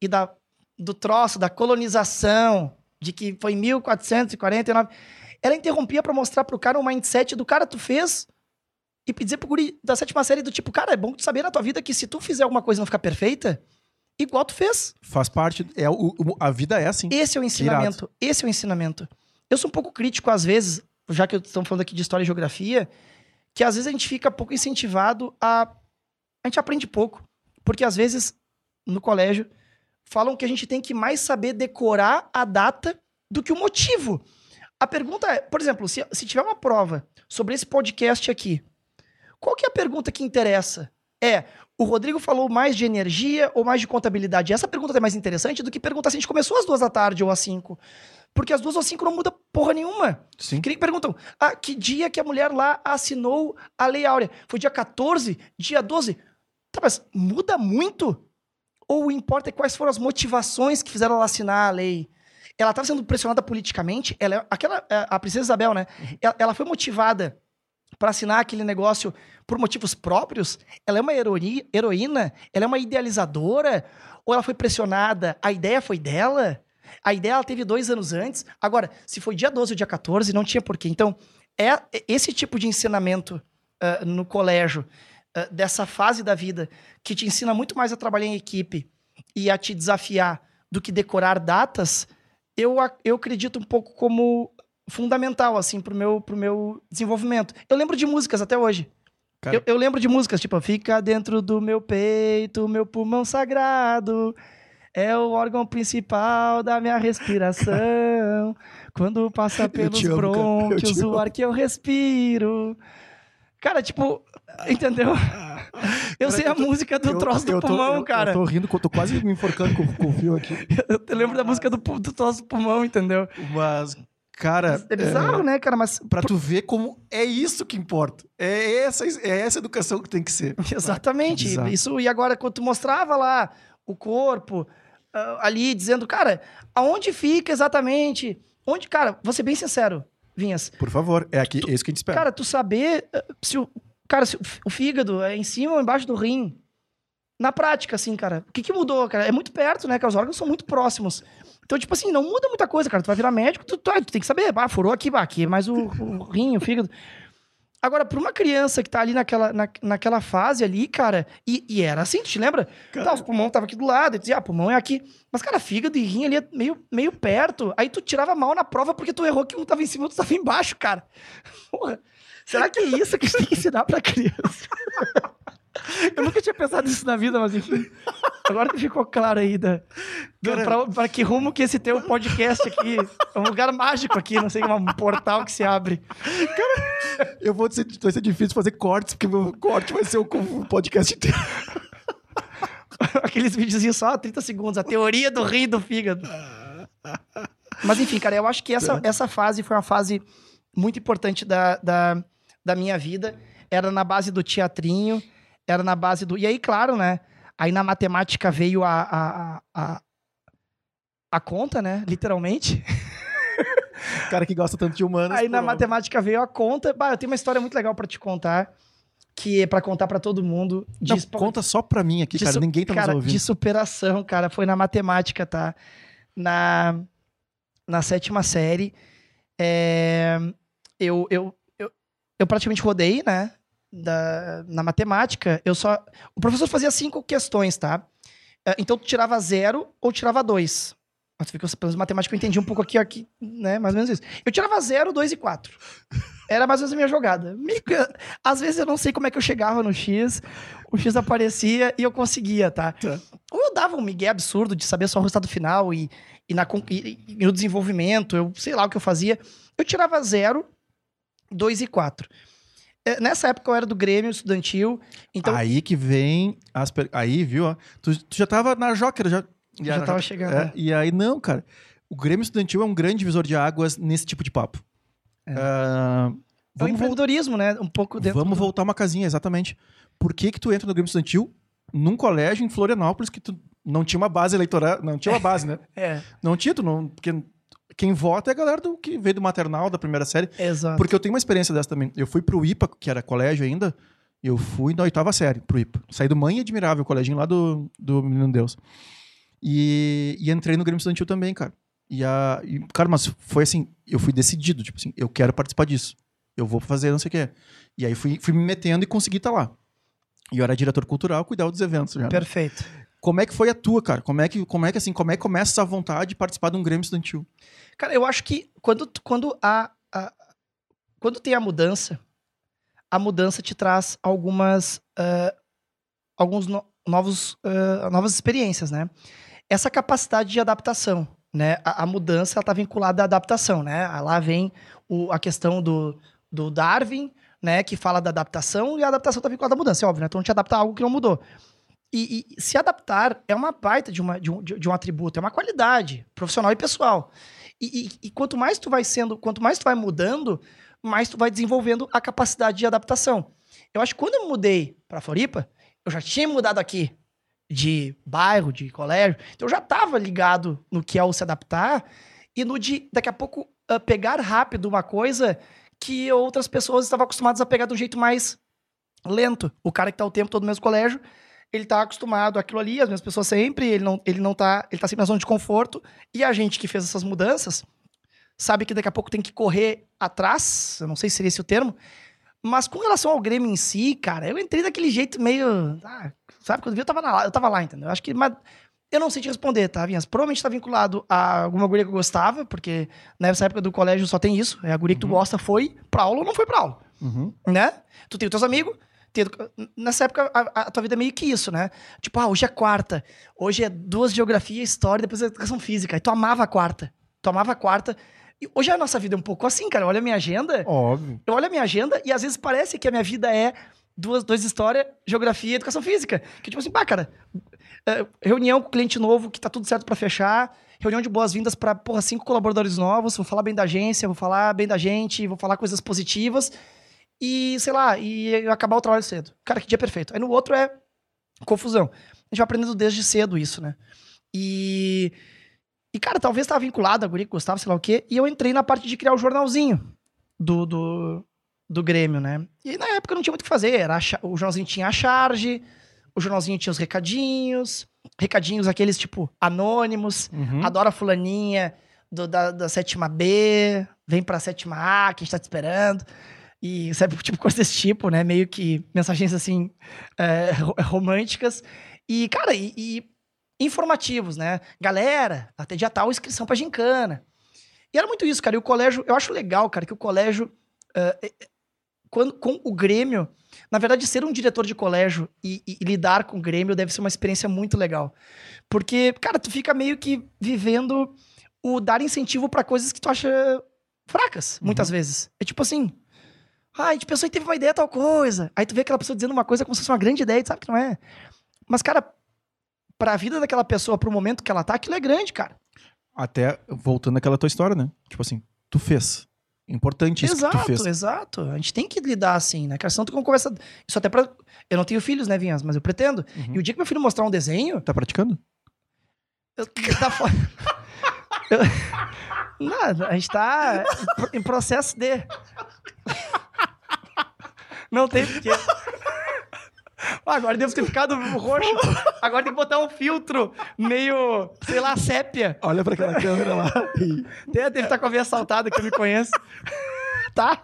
e da, do troço, da colonização, de que foi em 1449. Ela interrompia para mostrar pro cara o mindset do cara, tu fez e dizer pro guri da sétima série do tipo, cara, é bom tu saber na tua vida que se tu fizer alguma coisa e não ficar perfeita, igual tu fez. Faz parte, é o, a vida é assim. Esse é o ensinamento, Irado. esse é o ensinamento. Eu sou um pouco crítico às vezes, já que estamos falando aqui de história e geografia, que às vezes a gente fica pouco incentivado a. A gente aprende pouco. Porque às vezes, no colégio, falam que a gente tem que mais saber decorar a data do que o motivo. A pergunta é, por exemplo, se, se tiver uma prova sobre esse podcast aqui, qual que é a pergunta que interessa? É, o Rodrigo falou mais de energia ou mais de contabilidade? Essa pergunta é mais interessante do que perguntar se a gente começou às duas da tarde ou às cinco. Porque as duas ou cinco não muda porra nenhuma. Sim. Que perguntam, ah, que dia que a mulher lá assinou a Lei Áurea? Foi dia 14? Dia 12? Tá, mas muda muito? Ou o importa é quais foram as motivações que fizeram ela assinar a lei? Ela estava sendo pressionada politicamente? Ela, é aquela, é, a princesa Isabel, né? Uhum. Ela, ela foi motivada para assinar aquele negócio por motivos próprios? Ela é uma heroína? Ela é uma idealizadora? Ou ela foi pressionada? A ideia foi dela? A ideia ela teve dois anos antes. Agora, se foi dia 12 ou dia 14, não tinha porquê. Então, é esse tipo de ensinamento uh, no colégio, uh, dessa fase da vida, que te ensina muito mais a trabalhar em equipe e a te desafiar do que decorar datas, eu, eu acredito um pouco como fundamental, assim, pro meu, pro meu desenvolvimento. Eu lembro de músicas até hoje. Eu, eu, lembro de músicas, tipo, fica dentro do meu peito, meu pulmão sagrado, é o órgão principal da minha respiração. Quando passa pelos amo, brônquios, o ar que eu respiro. Cara, tipo, entendeu? Eu sei a música do eu, troço do pulmão, eu, cara. Eu tô rindo, tô quase me enforcando com, com o fio aqui. *laughs* Eu, lembro da música do, do troço do pulmão, entendeu? Mas, cara. É bizarro, é, né, cara? Mas. Pra tu ver como é isso que importa. É essa, é essa educação que tem que ser. Exatamente. Isso, e agora, quando tu mostrava lá o corpo uh, ali, dizendo, cara, aonde fica exatamente? Onde, cara, vou ser bem sincero, Vinhas. Por favor, é aqui, tu, é isso que a gente espera. Cara, tu saber uh, se o Cara, o fígado é em cima ou embaixo do rim. Na prática, assim, cara, o que, que mudou, cara? É muito perto, né? Que os órgãos são muito próximos. Então, tipo assim, não muda muita coisa, cara. Tu vai virar médico, tu, tu, tu tem que saber, ah, furou aqui, bah, aqui, mas o, o rim, o fígado. Agora, pra uma criança que tá ali naquela, na, naquela fase ali, cara, e, e era assim, tu te lembra? Tá, o pulmão tava aqui do lado, e dizia, ah, pulmão é aqui. Mas, cara, fígado e rim ali é meio, meio perto. Aí tu tirava mal na prova porque tu errou que um tava em cima e outro tava embaixo, cara. *laughs* Porra. Será que é isso que a gente tem que ensinar pra criança? *laughs* Eu nunca tinha pensado nisso na vida, mas enfim. Agora que ficou claro aí da, Cara, pra, pra, que rumo que esse teu podcast aqui. É um lugar mágico aqui, não sei, um portal que se abre. Cara, eu vou dizer, vai ser difícil fazer cortes, porque meu corte vai ser o, podcast inteiro. Aqueles videozinhos só 30 segundos, a teoria do e do fígado. Mas enfim, cara, eu acho que essa, essa fase foi uma fase muito importante da, da da minha vida era na base do teatrinho, era na base do. E aí, claro, né? Aí na matemática veio a, a, a, a conta, né? Literalmente. O *laughs* cara que gosta tanto de humanos. Aí na matemática veio a conta. Bah, eu tenho uma história muito legal para te contar. Que é pra contar para todo mundo. De Não, conta só pra mim aqui, cara. Ninguém tá cara, nos ouvindo. De superação, cara. Foi na matemática, tá? Na, na sétima série. É, eu, eu, eu praticamente rodei, né? Da, na matemática, eu só. O professor fazia cinco questões, tá? É, então tu tirava zero ou tirava dois. Mas fica, pelos matemática eu entendi um pouco aqui, aqui, né? Mais ou menos isso. Eu tirava zero, dois e quatro. Era mais ou menos a minha jogada. Às vezes eu não sei como é que eu chegava no X, o X aparecia e eu conseguia, tá? tá. Ou eu dava um migué absurdo de saber só o resultado final e, e, na, e, e no desenvolvimento, eu sei lá o que eu fazia. Eu tirava zero 2 e 4. É, nessa época eu era do Grêmio Estudantil, então... Aí que vem... As per... Aí, viu? Tu, tu, já tava na Joker, já... Já, tava chegando. É, e aí, não, cara. O Grêmio Estudantil é um grande divisor de águas nesse tipo de papo. É. Uh, é o empreendedorismo, né? Um pouco dentro Vamos do... voltar uma casinha, exatamente. Por que que tu entra no Grêmio Estudantil num colégio em Florianópolis que tu não tinha uma base eleitoral, não tinha uma base, né? *laughs* é. Não tinha, tu não, porque quem vota é a galera do, que veio do maternal, da primeira série. Exato. Porque eu tenho uma experiência dessa também. Eu fui pro IPA, que era colégio ainda, eu fui na oitava série pro IPA. Saí do Mãe Admirável, coleginho lá do, do Menino Deus. E, e entrei no Grêmio Estudantil também, cara. E, a, e, cara, mas foi assim, eu fui decidido, tipo assim, eu quero participar disso. Eu vou fazer não sei o quê. E aí fui, fui me metendo e consegui estar tá lá. E eu era diretor cultural, cuidava dos eventos. Já, né? Perfeito. Como é que foi a tua, cara? Como é que, como é que assim, como é que começa essa vontade de participar de um Grêmio Estudantil? Cara, eu acho que quando, quando, a, a quando tem a mudança, a mudança te traz algumas uh, alguns no, novos uh, novas experiências, né? Essa capacidade de adaptação, né? A, a mudança está vinculada à adaptação, né? Lá vem o, a questão do, do Darwin, né? Que fala da adaptação e a adaptação está vinculada à mudança, é óbvio, né? Então, te adaptar a algo que não mudou. E, e, se adaptar é uma baita de, uma, de, um, de um atributo, é uma qualidade profissional e pessoal. E, e, e, quanto mais tu vai sendo, quanto mais tu vai mudando, mais tu vai desenvolvendo a capacidade de adaptação. Eu acho que quando eu mudei para Floripa, eu já tinha mudado aqui de bairro, de colégio, então eu já estava ligado no que é o se adaptar e no de daqui a pouco uh, pegar rápido uma coisa que outras pessoas estavam acostumadas a pegar um jeito mais lento. O cara que tá o tempo todo no mesmo colégio, ele tá acostumado àquilo ali, as mesmas pessoas sempre, ele não, ele não tá, ele tá sempre na zona de conforto. E a gente que fez essas mudanças, sabe que daqui a pouco tem que correr atrás, eu não sei se seria esse o termo, mas com relação ao Grêmio em si, cara, eu entrei daquele jeito meio, ah, sabe, quando eu vi eu tava, na, eu tava lá, entendeu? Eu acho que, mas eu não sei te responder, tá, Vinhas? Provavelmente tá vinculado a alguma guria que eu gostava, porque nessa época do colégio só tem isso, é a guria que tu Uhum. gosta foi pra aula ou não foi pra aula, Uhum. né? Tu tem os teus amigos, educa- nessa época a, a tua vida é meio que isso, né? Tipo, ah, hoje é quarta, hoje é duas geografia, história, depois é educação física, e tu amava a quarta, tu amava a quarta, e hoje a nossa vida é um pouco assim, cara, olha a minha agenda, Óbvio. eu olho a minha agenda e às vezes parece que a minha vida é duas, dois história, geografia e educação física. Que tipo assim, pá, cara, é, reunião com cliente novo que tá tudo certo pra fechar, reunião de boas-vindas pra, porra, cinco colaboradores novos, vou falar bem da agência, vou falar bem da gente, vou falar coisas positivas e, sei lá, e acabar o trabalho cedo. Cara, que dia perfeito. Aí no outro é confusão. A gente vai aprendendo desde cedo isso, né? E... E, cara, talvez tava vinculado a guria que gostava, sei lá o quê, e eu entrei na parte de criar o jornalzinho do, do, do Grêmio, né? E na época não tinha muito o que fazer. Era o jornalzinho tinha a charge, o jornalzinho tinha os recadinhos, recadinhos aqueles tipo anônimos, Uhum. adora fulaninha do- da, da sétima B, vem pra sétima A, que a gente tá te esperando. E sabe, *laughs* tipo, coisa desse tipo, né? Meio que mensagens assim, é, ro- românticas. E, cara, e, e informativos, né? Galera, até dia tal, inscrição pra gincana. E era muito isso, cara. E o colégio, eu acho legal, cara, que o colégio, eh, eh, quando, com o Grêmio, na verdade, ser um diretor de colégio e, e- e lidar com o Grêmio deve ser uma experiência muito legal. Porque, cara, tu fica meio que vivendo o dar incentivo pra coisas que tu acha fracas, muitas vezes. É tipo assim. Ah, a gente pensou que teve uma ideia tal coisa. Aí tu vê aquela pessoa dizendo uma coisa como se fosse uma grande ideia, e tu sabe que não é. Mas, cara, pra vida daquela pessoa, pro momento que ela tá, aquilo é grande, cara. Até voltando àquela tua história, né? Tipo assim, tu fez. Importante isso exato, que tu fez. exato. A gente tem que lidar assim, né? Cara, senão tu não conversa. Isso até pra. Eu não tenho filhos, né, Vinhas? Mas eu pretendo. Uhum. E o dia que meu filho mostrar um desenho. Tá praticando? Eu, tá fo- *laughs* Eu- *laughs* Não, a gente tá em processo de. Não tem porquê. *laughs* Agora devo ter ficado roxo. Agora tem que botar um filtro meio, sei lá, sépia. Olha pra aquela câmera lá. *laughs* e- Deve estar com a veia saltada que eu me conheço. *laughs* Tá?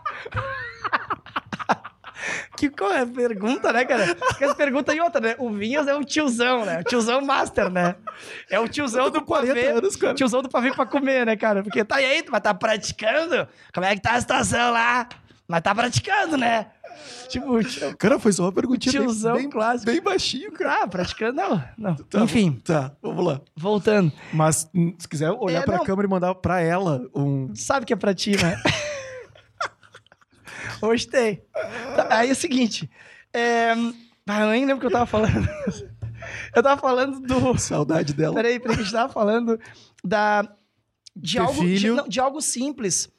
Que é pergunta, né, cara? Que as perguntas e outra, né? O Vinhas é um tiozão, né? O tiozão master, né? É o tiozão do 40 pavê. anos, cara. Tiozão do pavê pra comer, né, cara? Porque tá aí, tu vai tá praticando? Como é que tá a situação lá? Mas tá praticando, né? Tipo, tio- Cara, foi só uma perguntinha bem- tiozão bem, clássico. bem baixinho, cara. Ah, praticando, não. não. Tá, Enfim, Tá, vamos lá. voltando. Mas hum, se quiser olhar É, pra não. câmera e mandar pra ela um. sabe que é pra ti, né? *laughs* Hoje tem. Tá, aí é o seguinte. É... Ah, eu nem lembro o que eu tava falando. *laughs* Eu tava falando do. Saudade dela. Peraí, peraí, a gente tava falando da. De Ter algo, de, não, de algo simples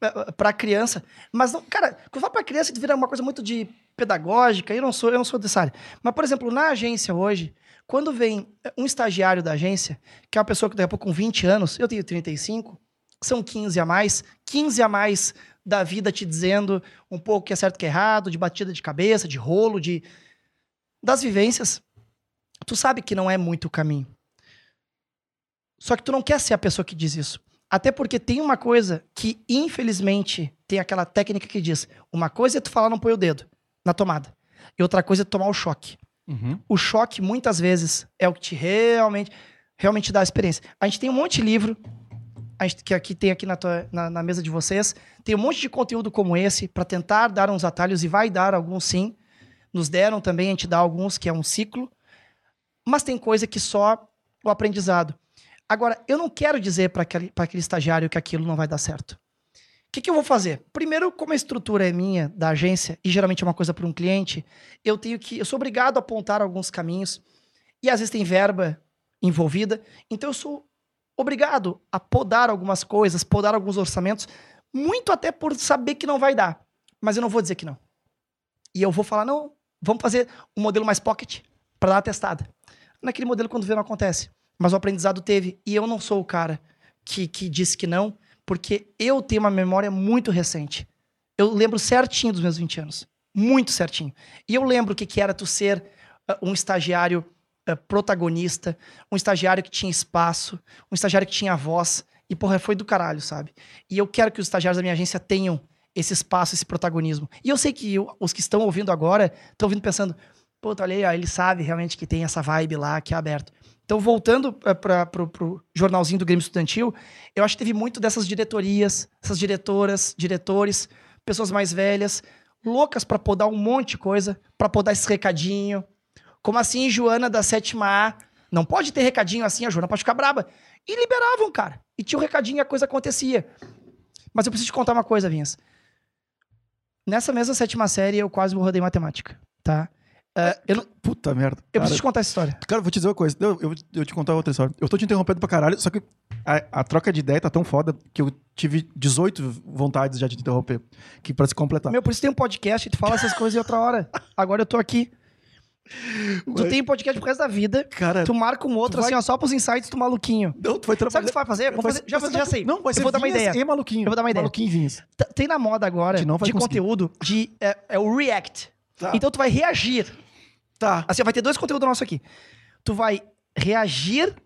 eh, pra criança. Mas não, cara, quando eu falo pra criança, vira uma coisa muito de pedagógica, eu não sou, eu não sou dessa área. Mas, por exemplo, na agência hoje, quando vem um estagiário da agência, que é uma pessoa que daqui a pouco com 20 anos, eu tenho 35, são 15 a mais, 15 a mais da vida te dizendo um pouco que é certo que é errado, de batida de cabeça, de rolo, de das vivências. Tu sabe que não é muito o caminho. Só que tu não quer ser a pessoa que diz isso. Até porque tem uma coisa que, infelizmente, tem aquela técnica que diz: uma coisa é tu falar não põe o dedo na tomada. E outra coisa é tomar o choque. Uhum. O choque, muitas vezes, é o que te realmente, realmente dá a experiência. A gente tem um monte de livro, gente, que aqui tem aqui na, tua- na- na mesa de vocês, tem um monte de conteúdo como esse para tentar dar uns atalhos, e vai dar alguns sim. Nos deram também, a gente dá alguns, que é um ciclo. Mas tem coisa que só o aprendizado. Agora, eu não quero dizer para aquele, aquele estagiário que aquilo não vai dar certo. O que, que eu vou fazer? Primeiro, como a estrutura é minha, da agência, e geralmente é uma coisa para um cliente, eu tenho que. Eu sou obrigado a apontar alguns caminhos, e às vezes tem verba envolvida, então eu sou obrigado a podar algumas coisas, podar alguns orçamentos, muito até por saber que não vai dar. Mas eu não vou dizer que não. E eu vou falar, não, vamos fazer um modelo mais pocket para dar uma testada. Naquele modelo, quando vê, não acontece. Mas o aprendizado teve. E eu não sou o cara que, que disse que não, porque eu tenho uma memória muito recente. Eu lembro certinho dos meus 20 anos. Muito certinho. E eu lembro o que, que era tu ser uh, um estagiário uh, protagonista, um estagiário que tinha espaço, um estagiário que tinha voz. E, porra, foi do caralho, sabe? E eu quero que os estagiários da minha agência tenham esse espaço, esse protagonismo. E eu sei que eu, os que estão ouvindo agora estão ouvindo pensando, puta, olha aí, ó, ele sabe realmente que tem essa vibe lá, que é aberto. Então, voltando uh, para o jornalzinho do Grêmio Estudantil, eu acho que teve muito dessas diretorias, essas diretoras, diretores, pessoas mais velhas, loucas para podar um monte de coisa, para podar esse recadinho. Como assim, Joana da sétima A? Não pode ter recadinho assim, a Joana pode ficar braba. E liberavam, cara. E tinha o um recadinho e a coisa acontecia. Mas eu preciso te contar uma coisa, Vinhas. Nessa mesma sétima série, eu quase rodei matemática, tá? Uh, eu não... Puta merda. Eu cara, preciso te contar essa história. Cara, vou te dizer uma coisa. Eu, eu, eu te contar outra história. Eu tô te interrompendo pra caralho, só que a, a, troca de ideia tá tão foda que eu tive 18 vontades já de te interromper. Que pra se completar. Meu, por isso tem um podcast e tu fala essas coisas em outra hora. Agora eu tô aqui. *laughs* Tu tem podcast pro resto da vida. Cara, tu marca um outro, assim, vai... ó, só pros insights do maluquinho. Não, tu vai trabalhar. Sabe o que tu vai fazer? Vamos fazer... Já, já sei. Não, vai ser eu vou dar uma ideia. E maluquinho. Eu vou dar uma ideia. Maluquinho. Tem na moda agora de, de conteúdo de. É, é o React. Tá. Então tu vai reagir. Tá. Assim, vai ter dois conteúdos nossos aqui. Tu vai reagir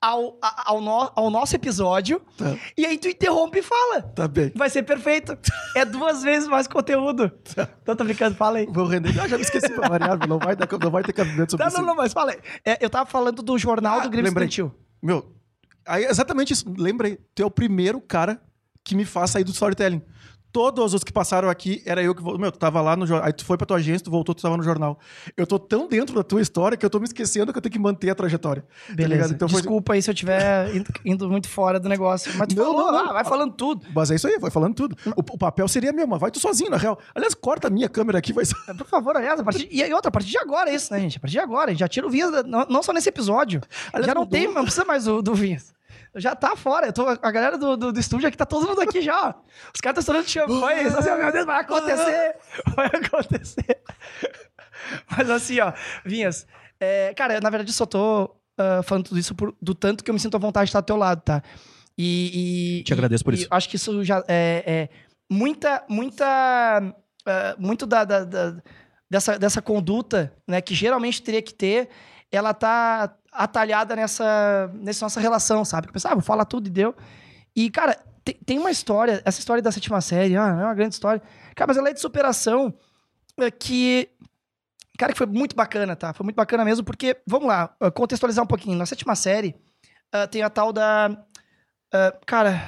ao, ao, no, ao nosso episódio tá. e aí tu interrompe e fala. Tá bem. Vai ser perfeito. É duas vezes mais conteúdo. Tá. Então tá brincando, fala aí. Vou render. Ah, já me esqueci variável, não vai, não vai ter cabimento sobre não, isso. Não, não, mas fala aí. É, eu tava falando do jornal ah, do Grêmio lembrei. Estudantil. Meu, aí, exatamente isso. Lembrei. Tu é o primeiro cara que me faz sair do storytelling todos os que passaram aqui, era eu que. Meu, tu tava lá no jornal. Aí tu foi pra tua agência, tu voltou, tu tava no jornal. Eu tô tão dentro da tua história que eu tô me esquecendo que eu tenho que manter a trajetória. Tá Beleza. Tá então, Desculpa foi... aí se eu tiver indo muito fora do negócio. Mas tu não, falou, não, não. Ah, vai falando tudo. Mas é isso aí, vai falando tudo. O, o papel seria meu, mas vai tu sozinho, na real. Aliás, corta a minha câmera aqui, vai é, Por favor, aliás, a partir... e outra, a partir de agora é isso, né, gente? A partir de agora, a gente já tira o Vinhas, não, não só nesse episódio. Aliás, já não mudou. tem, não precisa mais do, do Vinhas já tá fora. Eu tô, a galera do, do, do estúdio aqui tá todo mundo aqui já. Os caras estão estourando champanhe. assim, meu Deus, vai acontecer. Vai acontecer. Mas assim, ó, Vinhas, é, cara, na verdade, eu só tô uh, falando tudo isso por, do tanto que eu me sinto à vontade de estar ao teu lado, tá? E. e Te agradeço por e, isso. acho que isso já é. é muita, muita. Uh, muito da, da, da, dessa, dessa conduta, né, que geralmente teria que ter, ela tá atalhada nessa, nessa nossa relação, sabe? Que eu pensava, ah, vou falar tudo e deu. E, cara, tem, tem uma história, essa história da sétima série, ah, é uma grande história. Cara, mas ela é de superação é, que. Cara, que foi muito bacana, tá? Foi muito bacana mesmo, porque, vamos lá, contextualizar um pouquinho. Na sétima série, uh, tem a tal da. Uh, cara.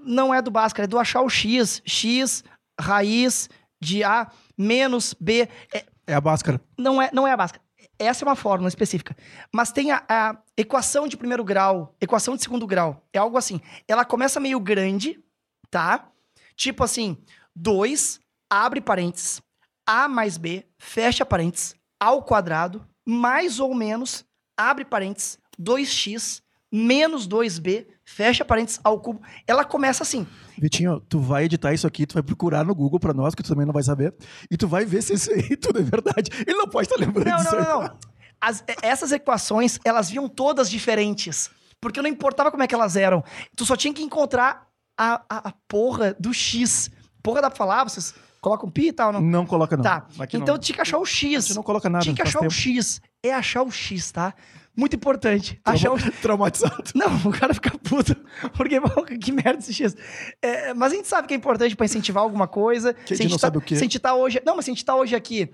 Não é do Bhaskara, é do achar o X. X, raiz de A menos B. É, é a Bhaskara. Não é, não é a Bhaskara. Essa é uma fórmula específica. Mas tem a, a, equação de primeiro grau, equação de segundo grau. É algo assim. Ela começa meio grande, tá? Tipo assim, 2, abre parênteses, A mais B, fecha parênteses, ao quadrado, mais ou menos, abre parênteses, 2x, menos 2b, fecha parênteses ao cubo. Ela começa assim. Vitinho, tu vai editar isso aqui, tu vai procurar no Google para nós, que tu também não vai saber, e tu vai ver se isso aí *laughs* tudo é verdade. Ele não pode estar lembrando não, disso não, não, não. As, essas equações, elas vinham todas diferentes. Porque não importava como é que elas eram. Tu só tinha que encontrar a, a, a porra do X. Porra dá pra falar? Vocês colocam pi e tal? Não, não coloca não. Tá. Aqui então não. tinha que achar o X. Gente não coloca nada. Tinha que achar tempo. o X. É achar o X, tá? Muito importante. Trauma, achar o... Traumatizado. Não, o cara fica puto. *laughs* Porque, que merda esse X. É, mas a gente sabe que é importante para incentivar alguma coisa. Que a gente, a gente não tá, sabe o quê. Se a gente tá hoje... Não, mas se a gente tá hoje aqui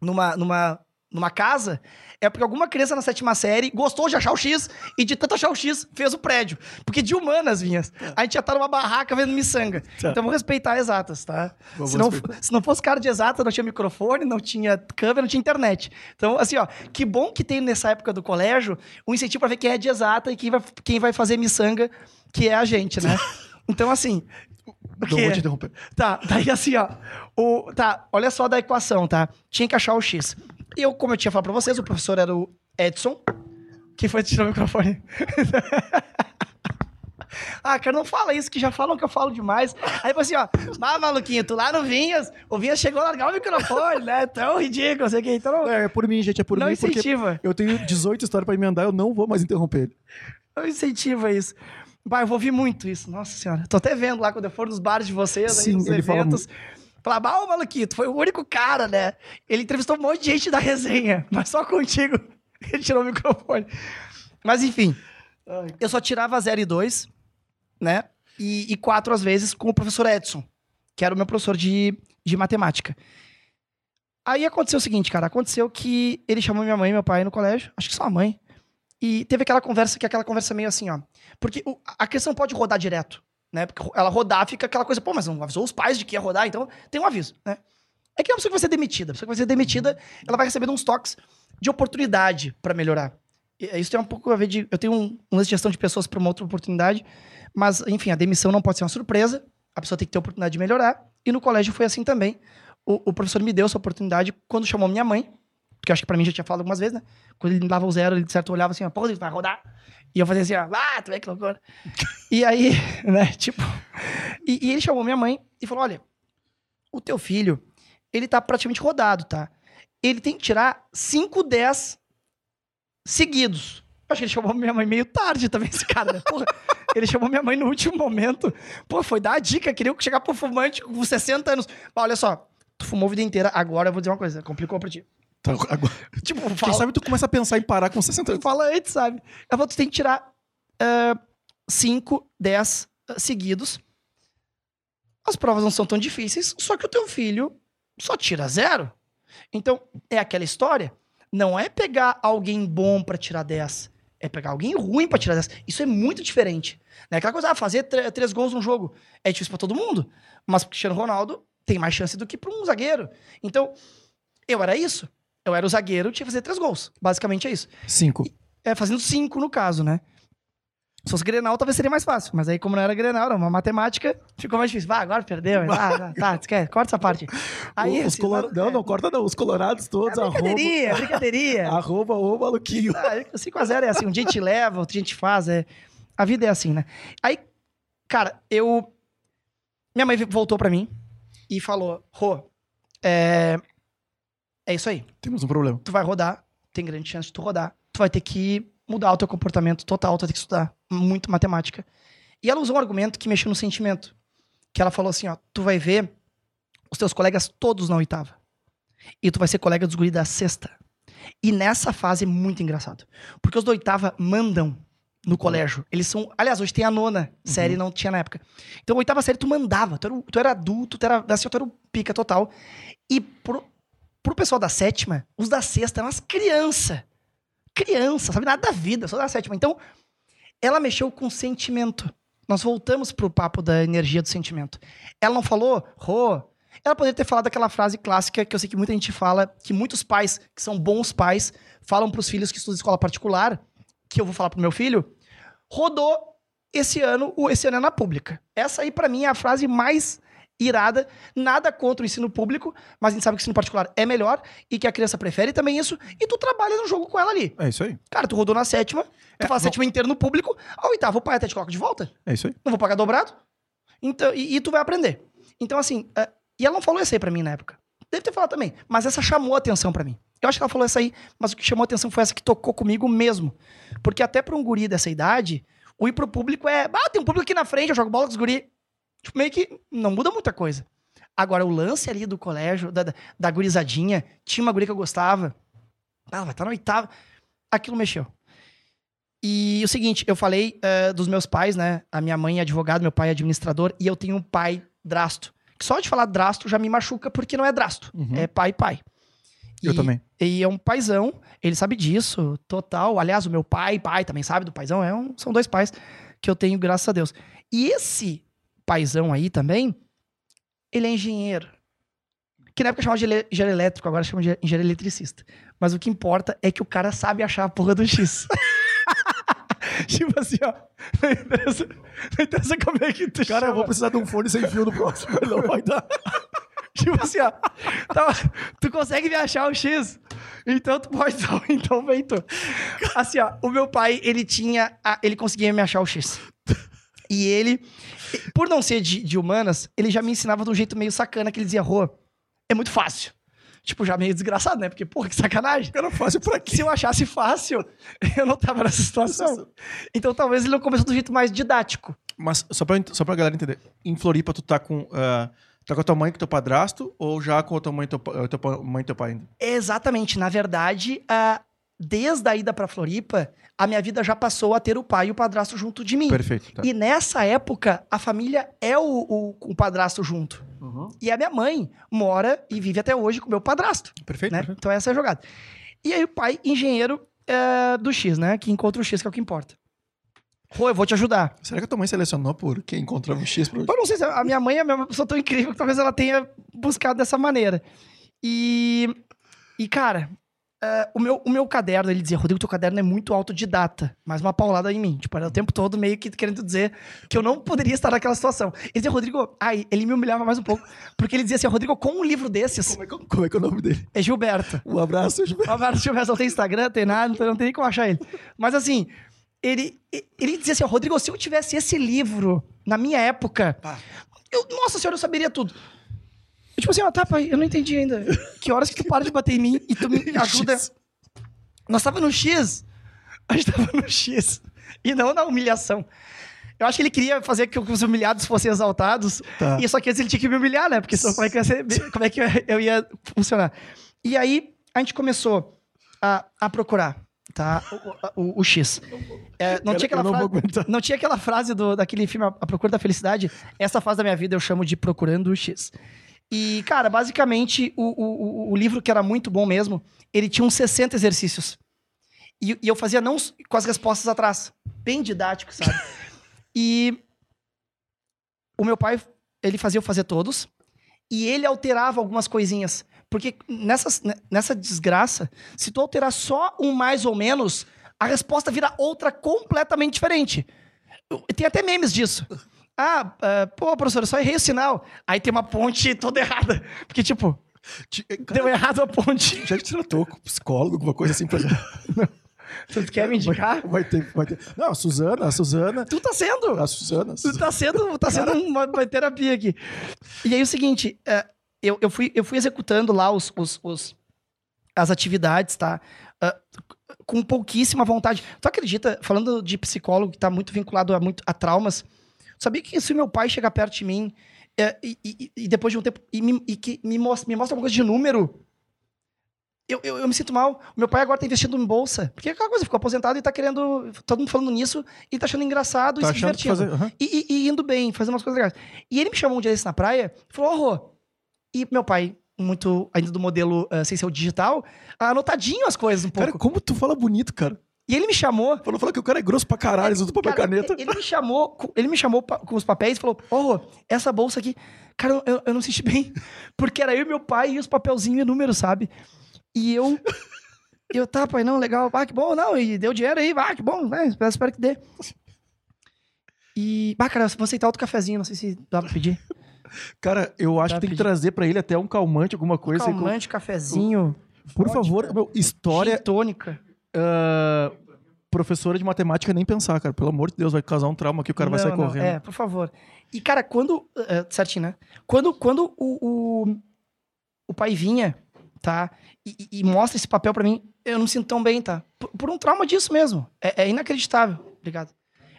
numa, numa, numa casa, é porque alguma criança na sétima série gostou de achar o X e de tanto achar o X fez o prédio. Porque de humanas, vinhas, a gente já tá numa barraca vendo miçanga. Tá. Então vamos respeitar exatas, tá? Vamos se, não, se não fosse cara de exata, não tinha microfone, não tinha câmera, não tinha internet. Então, assim, ó, que bom que tem nessa época do colégio um incentivo para ver quem é de exata e quem vai, quem vai fazer miçanga, que é a gente, né? *laughs* Então, assim, não vou te interromper. Tá, daí assim, ó. O, tá, olha só da equação, tá? Tinha que achar o X. E eu, como eu tinha falado pra vocês, o professor era o Edson. Que foi tirar o microfone. *laughs* ah, cara, não fala isso, que já falam que eu falo demais. Aí assim, ó, mas maluquinho, tu lá no Vinhas, o Vinhas chegou a largar o microfone, né? Tão ridículo, sei que. Então não... É, é por mim, gente, é por não mim. Incentiva. eu tenho 18 histórias pra emendar, eu não vou mais interromper ele. Não incentiva isso. Bah, eu vou ouvir muito isso. Nossa senhora. Tô até vendo lá quando eu for nos bares de vocês, Sim, aí, nos ele fala Falar, bah, ô Maluquito, foi o único cara, né? Ele entrevistou um monte de gente da resenha, *laughs* mas só contigo. Ele tirou o microfone. Mas enfim, eu só tirava 0 e 2, né? E, e quatro às vezes com o professor Edson, que era o meu professor de, de matemática. Aí aconteceu o seguinte, cara. Aconteceu que ele chamou minha mãe e meu pai no colégio, acho que só a mãe. E teve aquela conversa que é aquela conversa meio assim, ó. Porque a questão pode rodar direto, né? Porque ela rodar fica aquela coisa, pô, mas não avisou os pais de que ia rodar, então tem um aviso, né? É que é uma pessoa que vai ser demitida. A pessoa que vai ser demitida, ela vai recebendo uns toques de oportunidade pra melhorar. E- Isso tem um pouco a ver de. Eu tenho um, um lance de gestão de pessoas para uma outra oportunidade, mas, enfim, a demissão não pode ser uma surpresa. A pessoa tem que ter a oportunidade de melhorar. E no colégio foi assim também. O, o professor me deu essa oportunidade quando chamou minha mãe, porque eu acho que pra mim já tinha falado algumas vezes, né? Quando ele me dava o zero, ele de certo olhava assim, ó, pô, ele vai rodar. E eu fazia assim, ó, ah, tu vê que loucura. *laughs* e aí, né, tipo. E, e ele chamou minha mãe e falou: olha, o teu filho, ele tá praticamente rodado, tá? Ele tem que tirar 5, 10 seguidos. Acho que ele chamou minha mãe meio tarde também, esse cara, né? Porra, *laughs* ele chamou minha mãe no último momento. Pô, foi dar a dica, queria chegar pro fumante com 60 anos. Mas olha só, tu fumou a vida inteira, agora eu vou dizer uma coisa, complicou pra ti. Tá, agora- Tipo, Quem fala, sabe tu começa a pensar em parar com 60 anos. fala antes, sabe? Eu vou, tu tem que tirar 5, 10 seguidos. As provas não são tão difíceis, só que o teu filho só tira zero. Então, é aquela história. Não é pegar alguém bom pra tirar 10. É pegar alguém ruim pra tirar 10. Isso é muito diferente. Não é aquela coisa, ah, fazer tr- três gols num jogo. É difícil pra todo mundo. Mas pro Cristiano Ronaldo tem mais chance do que pra um zagueiro. Então, eu era isso. Eu era o zagueiro, tinha que fazer três gols. Basicamente é isso. Cinco. É, fazendo cinco no caso, né? Se fosse Grenal, talvez seria mais fácil. Mas aí, como não era Grenal, era uma matemática, ficou mais difícil. Vá, agora perdeu. Ah, tá, tá, esquece, corta essa parte. *laughs* Aí, os assim, color... Não, é. não, corta não. Os colorados todos, É arroba, brincadeirinha, brincadeirinha. *laughs* arroba o maluquinho. Ah, 5x0 é assim, um dia a gente leva, outro dia a gente faz. É... A vida é assim, né? Aí, cara, eu. Minha mãe voltou pra mim e falou: Rô, é. É isso aí. Temos um problema. tu vai rodar, tem grande chance de tu rodar. Tu vai ter que mudar o teu comportamento total, tu vai ter que estudar muito matemática. E ela usou um argumento que mexeu no sentimento. Que ela falou assim, ó, tu vai ver os teus colegas todos na oitava. E tu vai ser colega dos guri da sexta. E nessa fase é muito engraçado. Porque os da oitava mandam no colégio. Eles são. Aliás, hoje tem a nona série, não tinha na época. Então, a oitava série tu mandava. Tu era, tu era adulto, tu era, assim, tu era o pica total. E pro, pro pessoal da sétima, os da sexta eram as crianças. Criança, sabe nada da vida, só da sétima. Então, ela mexeu com sentimento. Nós voltamos pro papo da energia do sentimento. Ela não falou, Rô. Ela poderia ter falado aquela frase clássica que eu sei que muita gente fala, que muitos pais, que são bons pais, falam pros filhos que estudam escola particular, que eu vou falar pro meu filho, rodou esse ano, esse ano é na pública. Essa aí, pra mim, é a frase mais irada. Nada contra o ensino público, mas a gente sabe que o ensino particular é melhor e que a criança prefere também isso, e tu trabalha no jogo com ela ali. É isso aí. Cara, tu rodou na sétima, tu É, faz a sétima inteira no público, a oitava o pai até te coloca de volta. É isso aí. Não vou pagar dobrado. Então, e, e tu vai aprender. Então, assim, é, e ela não falou essa aí pra mim na época. Deve ter falado também, mas essa chamou a atenção pra mim. Eu acho que ela falou essa aí, mas o que chamou a atenção foi essa que tocou comigo mesmo. Porque até pra um guri dessa idade, o ir pro público é, ah, tem um público aqui na frente, eu jogo bola com os guri. Tipo, meio que não muda muita coisa. Agora, o lance ali do colégio, da, da, gurizadinha, tinha uma guria que eu gostava. Ah, ela vai estar na oitava. Aquilo mexeu. E o seguinte, eu falei eh, dos meus pais, né? A minha mãe é advogado, meu pai é administrador, e eu tenho um pai drasto. Que Só de falar drasto já me machuca, porque não é drasto. Uhum. É pai pai. Eu E- também. E é um paizão, ele sabe disso, total. Aliás, o meu pai, pai também sabe do paizão, é um, são dois pais que eu tenho, graças a Deus. E esse paizão aí também, ele é engenheiro. Que na época chamava de engenheiro elétrico, agora chama de engenheiro eletricista. Mas o que importa é que o cara sabe achar a porra do X. *laughs* tipo assim, ó. Não interessa, não interessa como é que tu Cara, eu chama. vou precisar de um fone sem fio no próximo. Não vai dar. *laughs* Tipo assim, ó. tá, tu consegue me achar o X? Então tu pode. Então, então vem tu. Assim, ó. O meu pai, ele tinha. a- ele conseguia me achar o X. E ele, por não ser de, de humanas, ele já me ensinava de um jeito meio sacana que ele dizia, Rô, é muito fácil. Tipo, já meio desgraçado, né? Porque, porra, que sacanagem. Era fácil pra quê? Se eu achasse fácil, *laughs* eu não tava nessa situação. Então talvez ele não começou do jeito mais didático. Mas só pra, só pra galera entender, em Floripa tu tá com. ah, tá com a tua mãe com teu padrasto, ou já com a tua mãe e teu, teu mãe teu pai ainda? Exatamente. Na verdade, ah, desde a ida pra Floripa, a minha vida já passou a ter o pai e o padrasto junto de mim. Perfeito. Tá. E nessa época, a família é o, o, o padrasto junto. Uhum. E a minha mãe mora e vive até hoje com o meu padrasto. Perfeito, né? perfeito. Então essa é a jogada. E aí o pai, engenheiro é, do X, né? Que encontra o X, que é o que importa. Rô, eu vou te ajudar. Será que a tua mãe selecionou por quem encontrava o X? Pro... Eu não sei se a minha mãe é uma pessoa tão incrível que talvez ela tenha buscado dessa maneira. E, e cara, é, o, meu, o meu caderno, ele dizia, Rodrigo, teu caderno é muito autodidata. Mais uma paulada em mim. Tipo, era o tempo todo meio que querendo dizer que eu não poderia estar naquela situação. Ele dizia, Rodrigo... Ai, ele me humilhava mais um pouco. Porque ele dizia assim, Rodrigo, com um livro desses... Como, é que, como é que é o nome dele? É Gilberto. Um abraço, Gilberto. O Alvaro Gilberto não tem Instagram, tem nada, então não tem nem como achar ele. Mas assim, ele, ele dizia assim, Rodrigo, se eu tivesse esse livro na minha época, eu, nossa senhora, eu saberia tudo. Eu, tipo assim, ó, tá, pai, eu não entendi ainda. Que horas que tu para de bater em mim e tu me *laughs* ajuda? Nós tava no X. A gente tava no X. E não na humilhação. Eu acho que ele queria fazer que os humilhados fossem exaltados. Tá. E só que antes ele tinha que me humilhar, né? Porque senão como é que, ia ser- como é que eu ia funcionar? E aí a gente começou a, a procurar, tá? O, o- o X. É, não, Cara, tinha aquela não frase, não tinha aquela frase do, daquele filme A Procura da Felicidade? Essa fase da minha vida eu chamo de Procurando o X. E, cara, basicamente, o, o, o- livro, que era muito bom mesmo, ele tinha uns 60 exercícios. E, e eu fazia não com as respostas atrás. Bem didático, sabe? *laughs* e o meu pai, ele fazia eu fazer todos. E ele alterava algumas coisinhas. Porque nessas, nessa desgraça, se tu alterar só um mais ou menos, a resposta vira outra completamente diferente. Tem até memes disso. Ah, ah, pô, professor, eu só errei o sinal. Aí tem uma ponte toda errada. Porque, tipo, Ti- Cara, deu errado a ponte. *laughs* já te tratou com psicólogo, alguma coisa assim pra. Tu quer me indicar? Vai ter, vai ter. Não, a Suzana, a Suzana. Tu tá sendo. A Suzana. a Tu Suzana. tá sendo, tá sendo uma, uma terapia aqui. E aí o seguinte, é, eu, eu, fui, eu fui executando lá os, os, os- as atividades, tá? Ah, com pouquíssima vontade. Tu acredita, falando de psicólogo que tá muito vinculado a, muito, a traumas, sabia que se meu pai chegar perto de mim é, e, e- e depois de um tempo e, me, e que me mostra, me mostra alguma coisa de número, eu, eu, eu me sinto mal. O meu pai agora tá investindo em bolsa. Porque é aquela coisa, ficou aposentado e tá querendo. Todo mundo falando nisso e tá achando engraçado Tá e se divertindo fazer. e, e- e indo bem, fazendo umas coisas legais. E ele me chamou um dia desse na praia e falou, ô, Rô. E meu pai, muito ainda do modelo ah, sem ser o digital, anotadinho as coisas um pouco. Cara, como tu fala bonito, cara. E ele me chamou. Falou, falou que o cara é grosso pra caralho, usa papel cara, caneta. Ele me chamou, com- ele me chamou com os papéis e falou: Ô, Rô, essa bolsa aqui, cara, eu, eu não senti bem. *laughs* Porque era eu e meu pai e os papelzinhos e números, sabe? E eu. *laughs* Eu, tá, pai, não, legal. Ah, que bom, não. E deu dinheiro aí, ah, que bom, né? Espero, que dê. E, bah, cara, vou aceitar outro cafezinho, não sei se dá pra pedir. Cara, eu acho Tá, que tem que pedi. trazer pra ele até um calmante, alguma coisa. com- Calmante, cafezinho. Por vodka, favor, meu, história. gin tônica. Ah, professora de matemática nem pensar, cara. Pelo amor de Deus, vai causar um trauma que o cara vai Não, sair não, correndo. É, por favor. E, cara, quando. é, certinho, né? Quando, quando o, o, o pai vinha, tá? E, e- mostra esse papel pra mim, eu não me sinto tão bem, tá? Por, por um trauma disso mesmo. É, é inacreditável. Obrigado.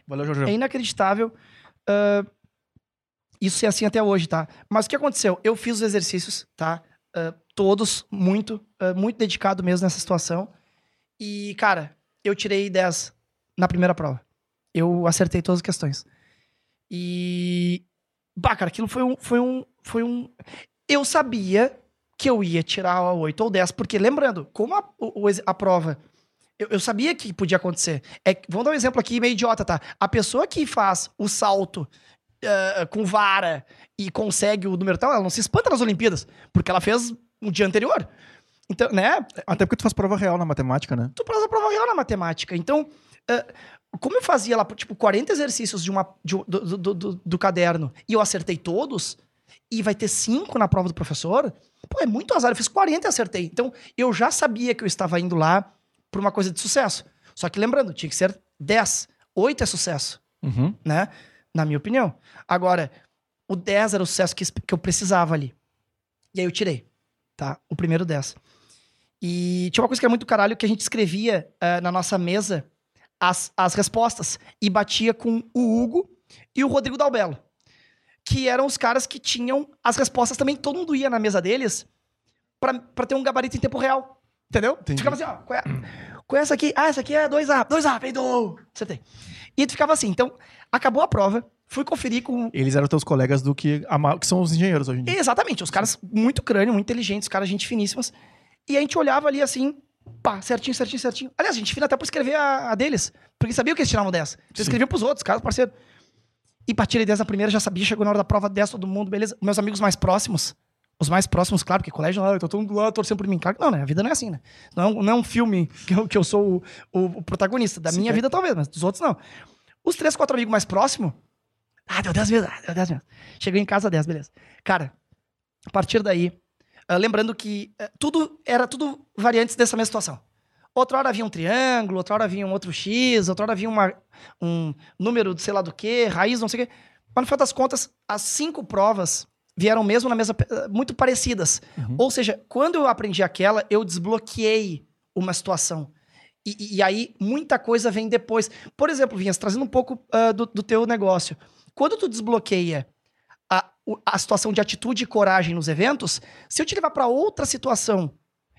Valeu, Jorge. É inacreditável. ah, isso ser assim até hoje, tá? Mas o que aconteceu? Eu fiz os exercícios, tá? Ah, todos, muito, muito dedicado mesmo nessa situação. E, cara, eu tirei 10 na primeira prova. Eu acertei todas as questões. E. Bah, cara, aquilo foi um. Foi um, foi um... Eu sabia que eu ia tirar 8 ou 10, porque lembrando, como a, ex- a prova. Eu, eu sabia que podia acontecer. É, vamos dar um exemplo aqui meio idiota, tá? A pessoa que faz o salto eh, com vara e consegue o número tal, ela não se espanta nas Olimpíadas, porque ela fez no dia anterior. Então, né? Até porque tu faz prova real na matemática, né? tu faz a prova real na matemática. Então, eh, como eu fazia lá, tipo, 40 exercícios de uma, de do, do, do- do caderno e eu acertei todos, e vai ter 5 na prova do professor, pô, é muito azar. Eu fiz 40 e acertei. Então, eu já sabia que eu estava indo lá por uma coisa de sucesso. Só que lembrando, tinha que ser 10. 8 é sucesso, Uhum. né? Na minha opinião. Agora, o 10 era o sucesso que, que eu precisava ali. E aí eu tirei. tá? O primeiro 10. E tinha uma coisa que era muito caralho, que a gente escrevia eh, na nossa mesa as, as respostas e batia com o Hugo e o Rodrigo Dalbelo, que eram os caras que tinham as respostas também, todo mundo ia na mesa deles pra, pra ter um gabarito em tempo real, entendeu? Entendi. Ficava assim, ó, qual é, qual é essa aqui? Ah, essa aqui é 2A, 2A, peidou! Acertei. E tu ficava assim, então, acabou a prova, fui conferir com Eles eram teus colegas do que, que são os engenheiros hoje em dia. Exatamente, os caras muito crânio, muito inteligentes, os caras gente finíssimas. E a gente olhava ali assim, pá, certinho, certinho, certinho. Aliás, a gente fina até por escrever a, a deles, porque sabia que eles tiravam 10. Eles Sim. escreviam pros outros, caras, parceiro. E pra tirei 10 na primeira, já sabia, chegou na hora da prova 10, todo mundo, beleza. Meus amigos mais próximos, os mais próximos, claro, porque colégio, ah, eu tô todo mundo lá torcendo por mim. Claro que não, né? A vida não é assim, né? Não é um, não é um filme que eu, que eu sou o, o- o protagonista. Da Sim, minha é. vida, talvez, mas dos outros, não. Os três, quatro amigos mais próximos, ah, deu 10 vezes, ah, deu 10 vezes. Cheguei em casa 10, beleza. Cara, a partir daí, ah, lembrando que ah, tudo era tudo variantes dessa mesma situação. Outra hora havia um triângulo, outra hora havia um outro X, outra hora havia uma, um número de sei lá do que, raiz, não sei o quê. Mas no final das contas, as cinco provas vieram mesmo na mesma, ah, muito parecidas. Uhum. Ou seja, quando eu aprendi aquela, eu desbloqueei uma situação. E, e- aí, muita coisa vem depois. Por exemplo, Vinhas, trazendo um pouco ah, do, do teu negócio. Quando tu desbloqueia a, situação de atitude e coragem nos eventos, se eu te levar para outra situação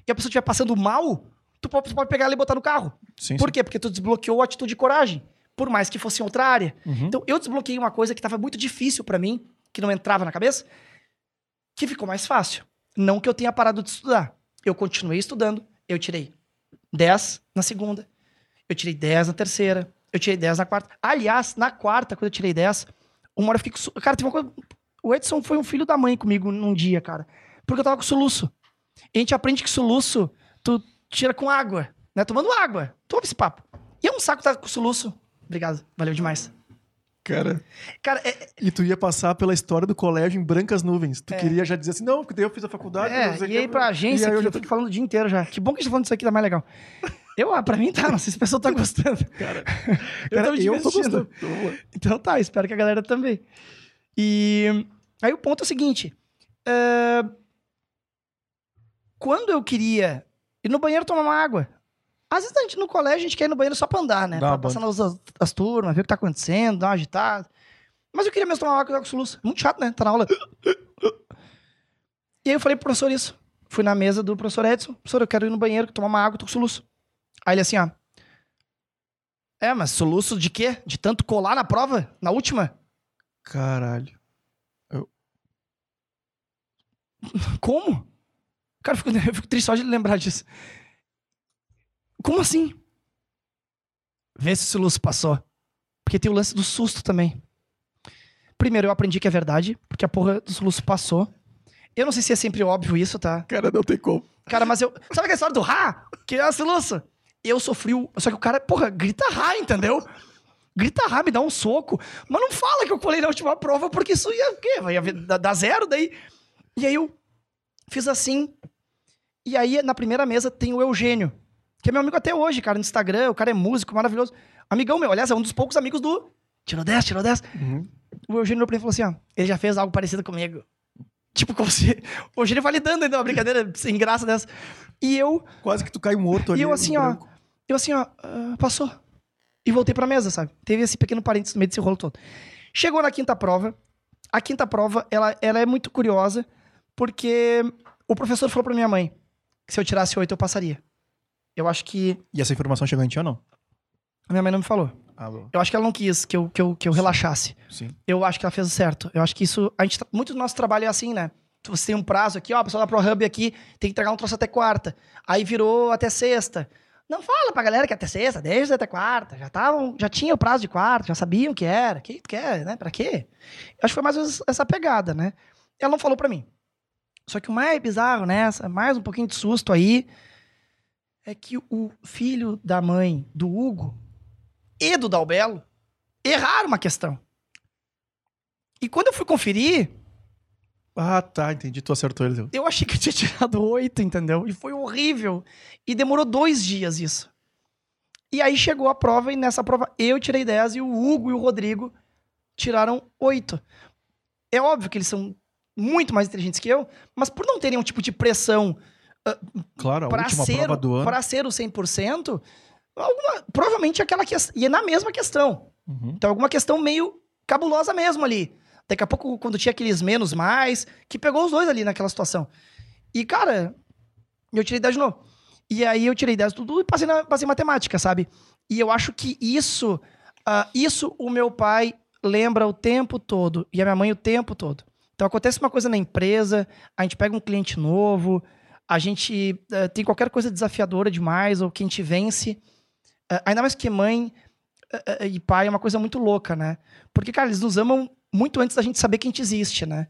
e a pessoa estiver passando mal, tu pode, tu pode pegar ela e botar no carro. Sim, Por quê? Porque tu desbloqueou a atitude e coragem. Por mais que fosse em outra área. Uhum. Então, eu desbloqueei uma coisa que estava muito difícil para mim, que não entrava na cabeça, que ficou mais fácil. Não que eu tenha parado de estudar. Eu continuei estudando, eu tirei 10 na segunda, eu tirei 10 na terceira, eu tirei 10 na quarta. Aliás, na quarta, quando eu tirei 10, uma hora eu fiquei Cara, teve uma coisa... O Edson foi um filho da mãe comigo num dia, cara. Porque eu tava com soluço. E a gente aprende que soluço tu tira com água, né? Tomando água. Tu ouve esse papo. E é um saco estar com soluço. Obrigado, valeu demais. Cara, Cara, é, e tu ia passar pela história do colégio em brancas nuvens. Tu queria já dizer assim, não, porque daí eu fiz a faculdade. É, e aí pra agência, E aí eu já eu tô... fico falando o dia inteiro já. Que bom que a gente tá falando disso aqui, tá mais legal. *laughs* Eu, ah, pra mim tá, não sei se o pessoal tá gostando. Cara, Eu cara, tô eu tô gostando. Então tá, espero que a galera também. E aí o ponto é o seguinte. é, Quando eu queria ir no banheiro tomar uma água, às vezes a gente no colégio a gente quer ir no banheiro só pra andar, né? Dá Pra passar nas as, as turmas, ver o que tá acontecendo, dar uma agitada. Mas eu queria mesmo tomar uma água com soluço. Muito chato, né? Tá na aula. E aí eu falei pro professor isso. Fui na mesa do professor Edson. Professor, eu quero ir no banheiro, tomar uma água, tô com soluço. Aí ele assim, ó. É, mas soluço de quê? De tanto colar na prova? Na última? Caralho. Como? Cara, eu fico, *laughs* eu fico triste só de lembrar disso. Como assim? Vê se o soluço passou. Porque tem o lance do susto também. Primeiro, eu aprendi que é verdade, porque a porra do soluço passou. Eu não sei se é sempre óbvio isso, tá? Cara, não tem como. Cara, mas eu. Sabe aquela história do Rá? Que é o soluço? Eu sofri o. Só que o cara, porra, grita Rá, entendeu? Grita Rá, me dá um soco. Mas não fala que eu colei na última prova, porque isso ia o quê? Dar dar zero daí. E aí eu fiz assim. E aí, na primeira mesa, tem o Eugênio, que é meu amigo até hoje, cara, no Instagram. O cara é músico, maravilhoso. Amigão meu, aliás, é um dos poucos amigos do. Tirou 10, tirou 10. Uhum. O Eugênio olhou pra mim e falou assim: ó, ele já fez algo parecido comigo. Tipo, como se. *laughs* O Eugênio validando ainda uma brincadeira sem graça dessa. E eu, Quase que tu cai morto ali. E eu assim, ó, eu assim, ó, ah, passou. E voltei pra mesa, sabe? Teve esse pequeno parênteses no meio desse rolo todo. Chegou na quinta prova. A quinta prova, ela, ela é muito curiosa, porque o professor falou pra minha mãe que se eu tirasse oito eu passaria. Eu acho que. E essa informação chegou em ti ou não? A minha mãe não me falou. Ah. Eu acho que ela não quis que eu, que eu, que eu relaxasse. Sim. Eu acho que ela fez o certo. Eu acho que isso. A gente, muito do nosso trabalho é assim, né? Você tem um prazo aqui, ó, a pessoa da ProHub aqui tem que entregar um troço até quarta. Aí virou até sexta. Não fala pra galera que é até sexta, desde até quarta. Já, tavam, já tinha o prazo de quarta, já sabiam que era. Que tu quer, né? Pra quê? Eu acho que foi mais ou menos essa pegada, né? Ela não falou pra mim. Só que o mais bizarro nessa, mais um pouquinho de susto aí, é que o filho da mãe do Hugo e do Dalbelo erraram uma questão. E quando eu fui conferir, Ah, tá, entendi. Tu acertou ele. eu achei que eu tinha tirado oito, entendeu? E foi horrível. E demorou dois dias isso. E aí chegou a prova, e nessa prova eu tirei 10 e o Hugo e o Rodrigo tiraram oito. É óbvio que eles são muito mais inteligentes que eu, mas por não terem um tipo de pressão Claro, a para ser, pra ser o 100%, alguma, provavelmente aquela questão. E é na mesma questão. Uhum. Então, alguma questão meio cabulosa mesmo ali. Daqui a pouco, quando tinha aqueles menos mais, que pegou os dois ali naquela situação. E, cara, eu tirei 10 de novo. E aí eu tirei 10 de tudo e passei na passei em matemática, sabe? E eu acho que isso, ah, isso o meu pai lembra o tempo todo. E a minha mãe o tempo todo. Então acontece uma coisa na empresa, a gente pega um cliente novo, a gente eh, tem qualquer coisa desafiadora demais, ou que a gente vence. Eh, ainda mais que mãe eh, e pai é uma coisa muito louca, né? Porque, cara, eles nos amam muito antes da gente saber que a gente existe, né?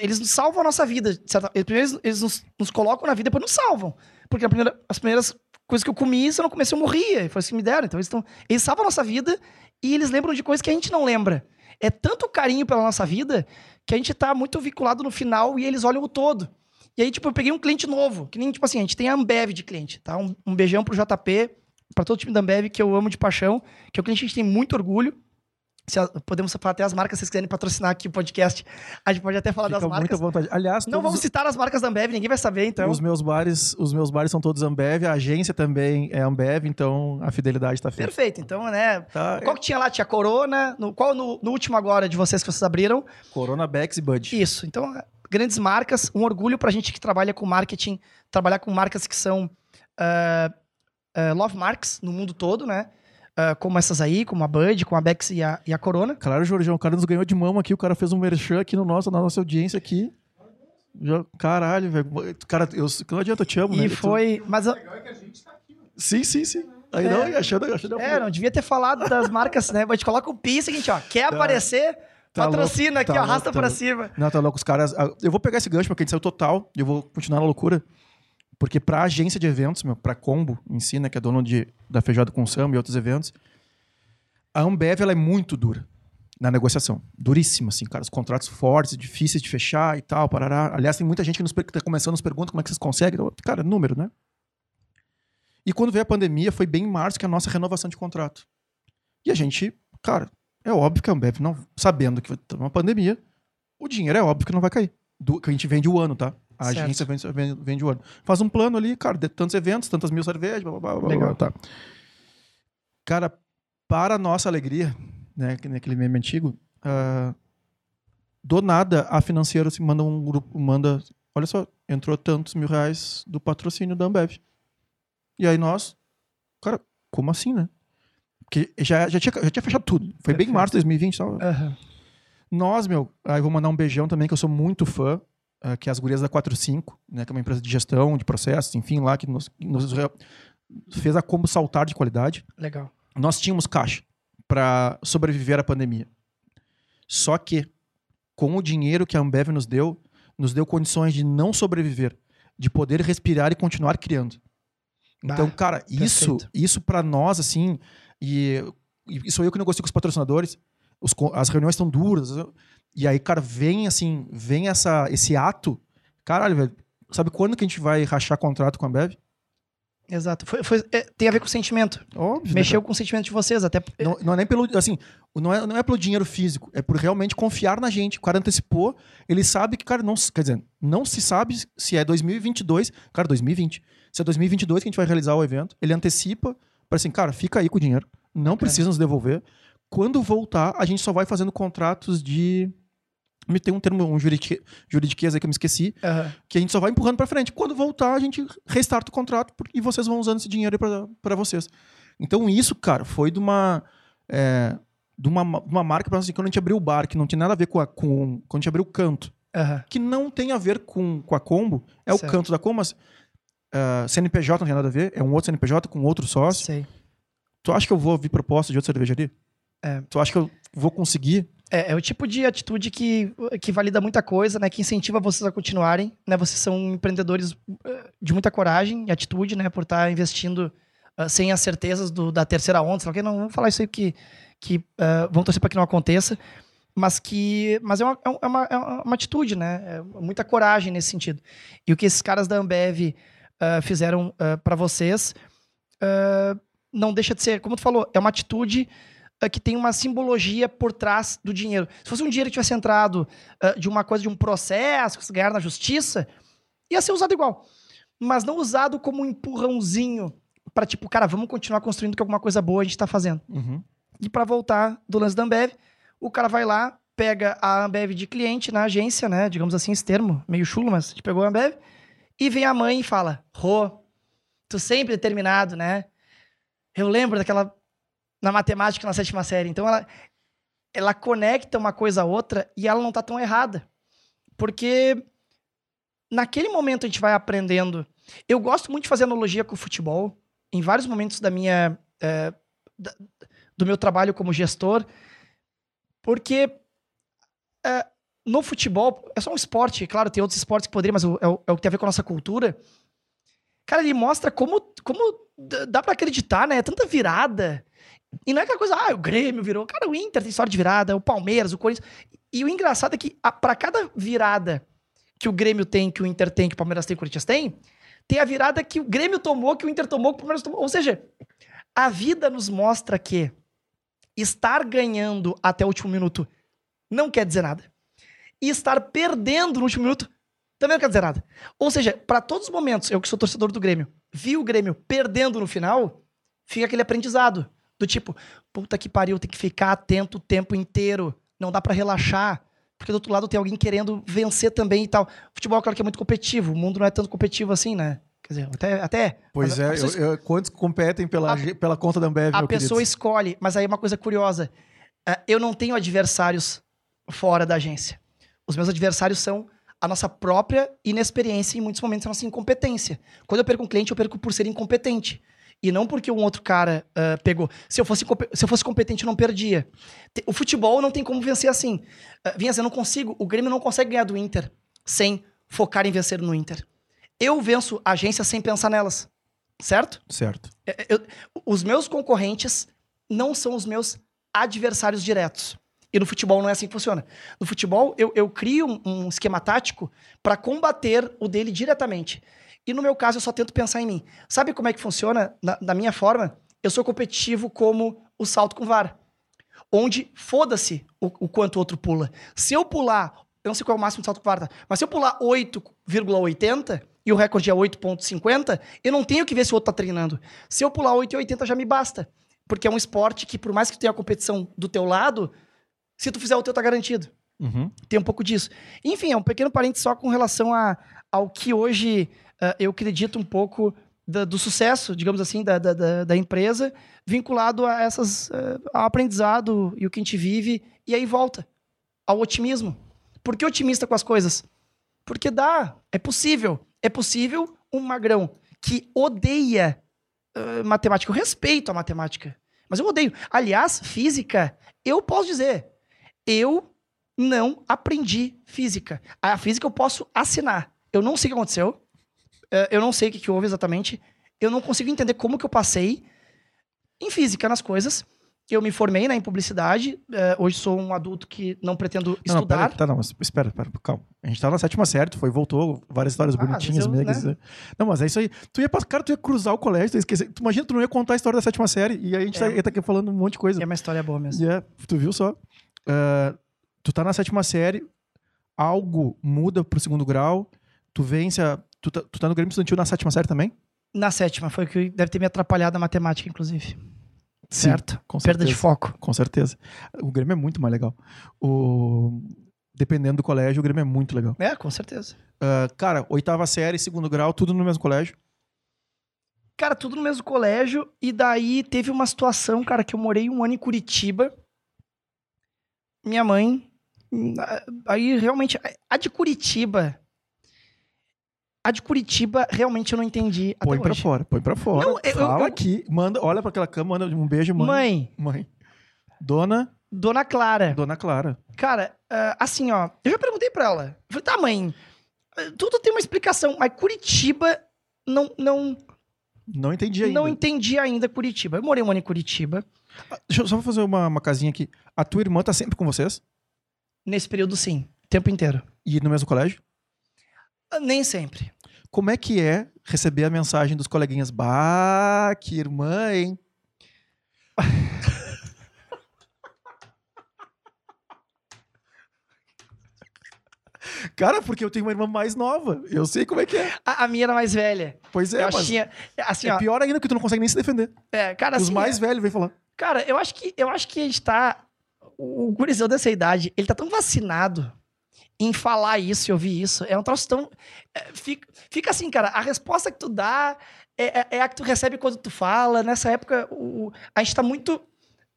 Eles nos salvam a nossa vida. certa- eles- eles, nos, nos colocam na vida, depois nos salvam. Porque primeira- as primeiras coisas que eu comi, se eu não comesse, eu morria. Foi isso que me deram. Então eles, tão, eles salvam a nossa vida e eles lembram de coisas que a gente não lembra. É tanto carinho pela nossa vida que a gente tá muito vinculado no final e eles olham o todo. E aí, tipo, eu peguei um cliente novo, que nem, tipo assim, a gente tem a Ambev de cliente, tá? Um, um beijão pro JP, pra todo o time da Ambev, que eu amo de paixão, que é um cliente que a gente tem muito orgulho. A- podemos falar até as marcas, se vocês quiserem patrocinar aqui o podcast, a gente pode até falar Fica das muita marcas. vontade. Aliás, Não vamos citar as marcas da Ambev, ninguém vai saber, então. os meus bares, os meus bares são todos Ambev, a agência também é Ambev, então a fidelidade tá feita. Perfeito, então, né? Tá, Qual que tinha lá? Tinha Corona. No, qual no, no último agora de vocês que vocês abriram? Corona Bex e Bud. Isso. Então, grandes marcas, um orgulho pra gente que trabalha com marketing, trabalhar com marcas que são ah, ah, love marks no mundo todo, né? Ah, como essas aí, como a Bud, como a Bex e a, e a Corona. Claro, Jorjão, o cara nos ganhou de mão aqui, o cara fez um merchan aqui no nosso, na nossa audiência aqui. Já- caralho, velho. Cara, eu, não adianta, eu te amo, né? E Tu- foi. Mas. eu- Sim, sim, sim. Aí É. não, e achando, achando É, não devia ter falado das marcas, né? A gente coloca o pi, é o seguinte, ó. Quer aparecer? Tá patrocina louco, aqui, tá ó. Arrasta louco, tá pra louco. cima. Não, tá louco. Os caras. ah, Eu vou pegar esse gancho porque a gente saiu total e eu vou continuar na loucura. Porque pra agência de eventos, meu, pra Combo em si, né, que é dono de, da Feijoada com Samba e outros eventos, a Ambev ela é muito dura na negociação. Duríssima, assim, cara. Os contratos fortes, difíceis de fechar e tal, parará. Aliás, tem muita gente que, nos, tá começando nos pergunta como é que vocês conseguem. Cara, número, né? E quando veio a pandemia, foi bem em março que a nossa renovação de contrato. E a gente, cara, é óbvio que a Ambev, não, sabendo que vai uma pandemia, o dinheiro é óbvio que não vai cair. Do, que a gente vende o ano, tá? A Certo. agência vende, vende, vende o ano. Faz um plano ali, cara, de tantos eventos, tantas mil cervejas, blá, blá, blá, Legal. blá, tá. Cara, para nossa alegria, né, que naquele meme antigo, ah, do nada a financeira se manda um grupo, manda, olha só, entrou tantos mil reais do patrocínio da Ambev. E aí nós, cara, como assim, né? Porque já, já, tinha, já tinha fechado tudo. Foi bem em Perfeito. março de 2020. Então, Aham. nós, meu, aí vou mandar um beijão também, que eu sou muito fã, ah, que é as gurias da 45, né, que é uma empresa de gestão, de processos, enfim, lá, que nos, nos fez a combo saltar de qualidade. Legal. Nós tínhamos caixa para sobreviver à pandemia. Só que, com o dinheiro que a Ambev nos deu, nos deu condições de não sobreviver, de poder respirar e continuar criando. Então, Bah, cara, isso, perfeito. isso para nós, assim, e, e sou eu que negocio com os patrocinadores, os as reuniões estão duras, e aí, cara, vem assim, vem essa, esse ato, caralho, velho, sabe quando que a gente vai rachar contrato com a Ambev? Exato. Foi, foi- é, tem a ver com o sentimento. Óbvio. né, Mexeu com o sentimento de vocês, até. Não, não é nem pelo. Assim, não é, não é pelo dinheiro físico, é por realmente confiar na gente. O cara antecipou, ele sabe que, cara, não. se- Quer dizer, não se sabe se é 2022. Cara, 2020. Se é 2022 que a gente vai realizar o evento, ele antecipa para assim, cara, fica aí com o dinheiro, não precisa nos devolver. Quando voltar, a gente só vai fazendo contratos de. Me tem um termo, um juridique, juridiquês aí que eu me esqueci, Aham. que a gente só vai empurrando pra frente. Quando voltar, a gente restarta o contrato e vocês vão usando esse dinheiro pra vocês. Então, isso, cara, foi de uma. é, de uma, uma marca nós, assim, quando a gente abriu o bar, que não tinha nada a ver com a. Com, quando a gente abriu o canto, Aham. que não tem a ver com, com a combo, é o Certo. canto da combo, mas. ah, CNPJ não tem nada a ver, é um outro CNPJ com outro sócio. Sei. Tu acha que eu vou ouvir proposta de outra cervejaria? É. Tu acha que eu vou conseguir? É, é o tipo de atitude que, que valida muita coisa, né? Que incentiva vocês a continuarem, né? Vocês são empreendedores eh, de muita coragem e atitude, né? Por estar investindo ah, sem as certezas do- da terceira onda, sei lá. Não vamos falar isso aí que, que ah, vão torcer para que não aconteça, mas que mas é uma, é é uma, é uma atitude, né? É muita coragem nesse sentido. E o que esses caras da Ambev ah, fizeram para vocês não deixa de ser, como tu falou, é uma atitude uh, que tem uma simbologia por trás do dinheiro. Se fosse um dinheiro que tivesse entrado uh, de uma coisa, de um processo, que você ganhar na justiça, ia ser usado igual. Mas não usado como um empurrãozinho para tipo, cara, vamos continuar construindo que alguma coisa boa a gente tá fazendo. Uhum. E para voltar do lance da Ambev, o cara vai lá, pega a Ambev de cliente na agência, né? Digamos assim, esse termo, meio chulo, mas a gente pegou a Ambev. E vem a mãe e fala: Rô, tu sempre determinado, né? Eu lembro daquela. Na matemática, na sétima série. Então ela, ela conecta uma coisa a outra e ela não tá tão errada. Porque naquele momento a gente vai aprendendo. Eu gosto muito de fazer analogia com o futebol. Em vários momentos da minha. É, da, do meu trabalho como gestor. Porque é, no futebol, é só um esporte, claro, tem outros esportes que poderiam, mas é o, é o que tem a ver com a nossa cultura. Cara, ele mostra como, como dá para acreditar, né? É tanta virada. E não é aquela coisa, ah, o Grêmio virou. Cara, o Inter tem história de virada, o Palmeiras, o Corinthians. E o engraçado é que para cada virada que o Grêmio tem, que o Inter tem, que o Palmeiras tem, que o Corinthians tem, tem a virada que o Grêmio tomou, que o Inter tomou, que o Palmeiras tomou. Ou seja, a vida nos mostra que estar ganhando até o último minuto não quer dizer nada. E estar perdendo no último minuto também não quer dizer nada. Ou seja, para todos os momentos, eu que sou torcedor do Grêmio, vi o Grêmio perdendo no final, fica aquele aprendizado. Do tipo, puta que pariu, tem que ficar atento o tempo inteiro. Não dá para relaxar. Porque do outro lado tem alguém querendo vencer também e tal. Futebol, claro que é muito competitivo. O mundo não é tanto competitivo assim, né? Quer dizer, até. até pois é, pessoa... eu, eu, quantos competem pela, a, pela conta da Ambev? A pessoa querido. escolhe, mas aí é uma coisa curiosa. Uh, eu não tenho adversários fora da agência. Os meus adversários são a nossa própria inexperiência e, em muitos momentos, a nossa incompetência. Quando eu perco um cliente, eu perco por ser incompetente. E não porque um outro cara uh, pegou. Se eu, fosse, se eu fosse competente, eu não perdia. O futebol não tem como vencer assim. Uh, Vinha eu não consigo. O Grêmio não consegue ganhar do Inter sem focar em vencer no Inter. Eu venço agências sem pensar nelas. Certo? Certo. É, eu, os meus concorrentes não são os meus adversários diretos. E no futebol não é assim que funciona. No futebol, eu, eu crio um, um esquema tático para combater o dele diretamente. E no meu caso, eu só tento pensar em mim. Sabe como é que funciona? Na, da minha forma, eu sou competitivo como o salto com vara. Onde foda-se o, o, quanto o outro pula. Se eu pular, eu não sei qual é o máximo de salto com vara, tá? mas se eu pular 8,80 e o recorde é 8,50, eu não tenho que ver se o outro tá treinando. Se eu pular 8,80 já me basta. Porque é um esporte que, por mais que tenha a competição do teu lado, se tu fizer o teu, tá garantido. Uhum. Tem um pouco disso. Enfim, é um pequeno parente só com relação a, ao que hoje uh, eu acredito um pouco da, do sucesso, digamos assim, da, da, da empresa, vinculado a essas uh, ao aprendizado e o que a gente vive, e aí volta ao otimismo. Por que otimista com as coisas? Porque dá, é possível. É possível um magrão que odeia uh, matemática. Eu respeito a matemática, mas eu odeio. Aliás, física, eu posso dizer, eu não aprendi física. A física eu posso assinar. Eu não sei o que aconteceu. É, eu não sei o que, houve exatamente. Eu não consigo entender como que eu passei em física nas coisas. Eu me formei né, em publicidade. É, hoje sou um adulto que não pretendo não, estudar. Não, pera, tá, não, mas espera, espera, calma. A gente tá na sétima série, tu foi, voltou, várias histórias ah, bonitinhas. Eu, né? Não, mas é isso aí. Tu ia, cara, tu ia cruzar o colégio, tu ia esquecer. Tu imagina, tu não ia contar a história da sétima série e aí a gente é. tá, ia tá aqui falando um monte de coisa. É uma história boa mesmo. Yeah, tu viu só? Uh, tu tá na sétima série, algo muda pro segundo grau, tu vence a. Tu tá, tu tá no Grêmio Estudantil na sétima série também? Na sétima, foi o que deve ter me atrapalhado a matemática, inclusive. Sim, certo? Com Perda certeza, de foco. Com certeza. O Grêmio é muito mais legal. O... Dependendo do colégio, o Grêmio é muito legal. É, com certeza. Uh, cara, oitava série, segundo grau, tudo no mesmo colégio? Cara, tudo no mesmo colégio. E daí teve uma situação, cara, que eu morei um ano em Curitiba minha mãe. Aí realmente. A de Curitiba. A de Curitiba, realmente eu não entendi. Põe pra hoje. fora, põe pra fora. Não, eu, Fala eu, aqui, manda, olha pra aquela cama, manda um beijo, mãe. Mãe. Mãe. Dona. Dona Clara. Dona Clara. Cara, uh, assim, ó. Eu já perguntei pra ela. Eu falei, tá, mãe. Tudo tem uma explicação, mas Curitiba não. Não, não entendi ainda. Não entendi ainda Curitiba. Eu morei um ano em Curitiba. Deixa eu só fazer uma, uma casinha aqui. A tua irmã tá sempre com vocês? Nesse período, sim. O tempo inteiro. E no mesmo colégio? Ah, nem sempre. Como é que é receber a mensagem dos coleguinhas? Bah, que irmã, hein? *laughs* Cara, porque eu tenho uma irmã mais nova. Eu sei como é que é. A, a minha era mais velha. Pois é, eu mas tinha, assim, é ó, pior ainda que tu não consegue nem se defender. É, cara, Os assim, mais é... velhos vêm falar. Cara, eu acho que eu acho que a gente tá o gurizão dessa idade, ele tá tão vacinado em falar isso e ouvir isso. É um troço tão. é, fica, fica assim, cara, a resposta que tu dá é, é- é a que tu recebe quando tu fala. Nessa época, o, a gente tá muito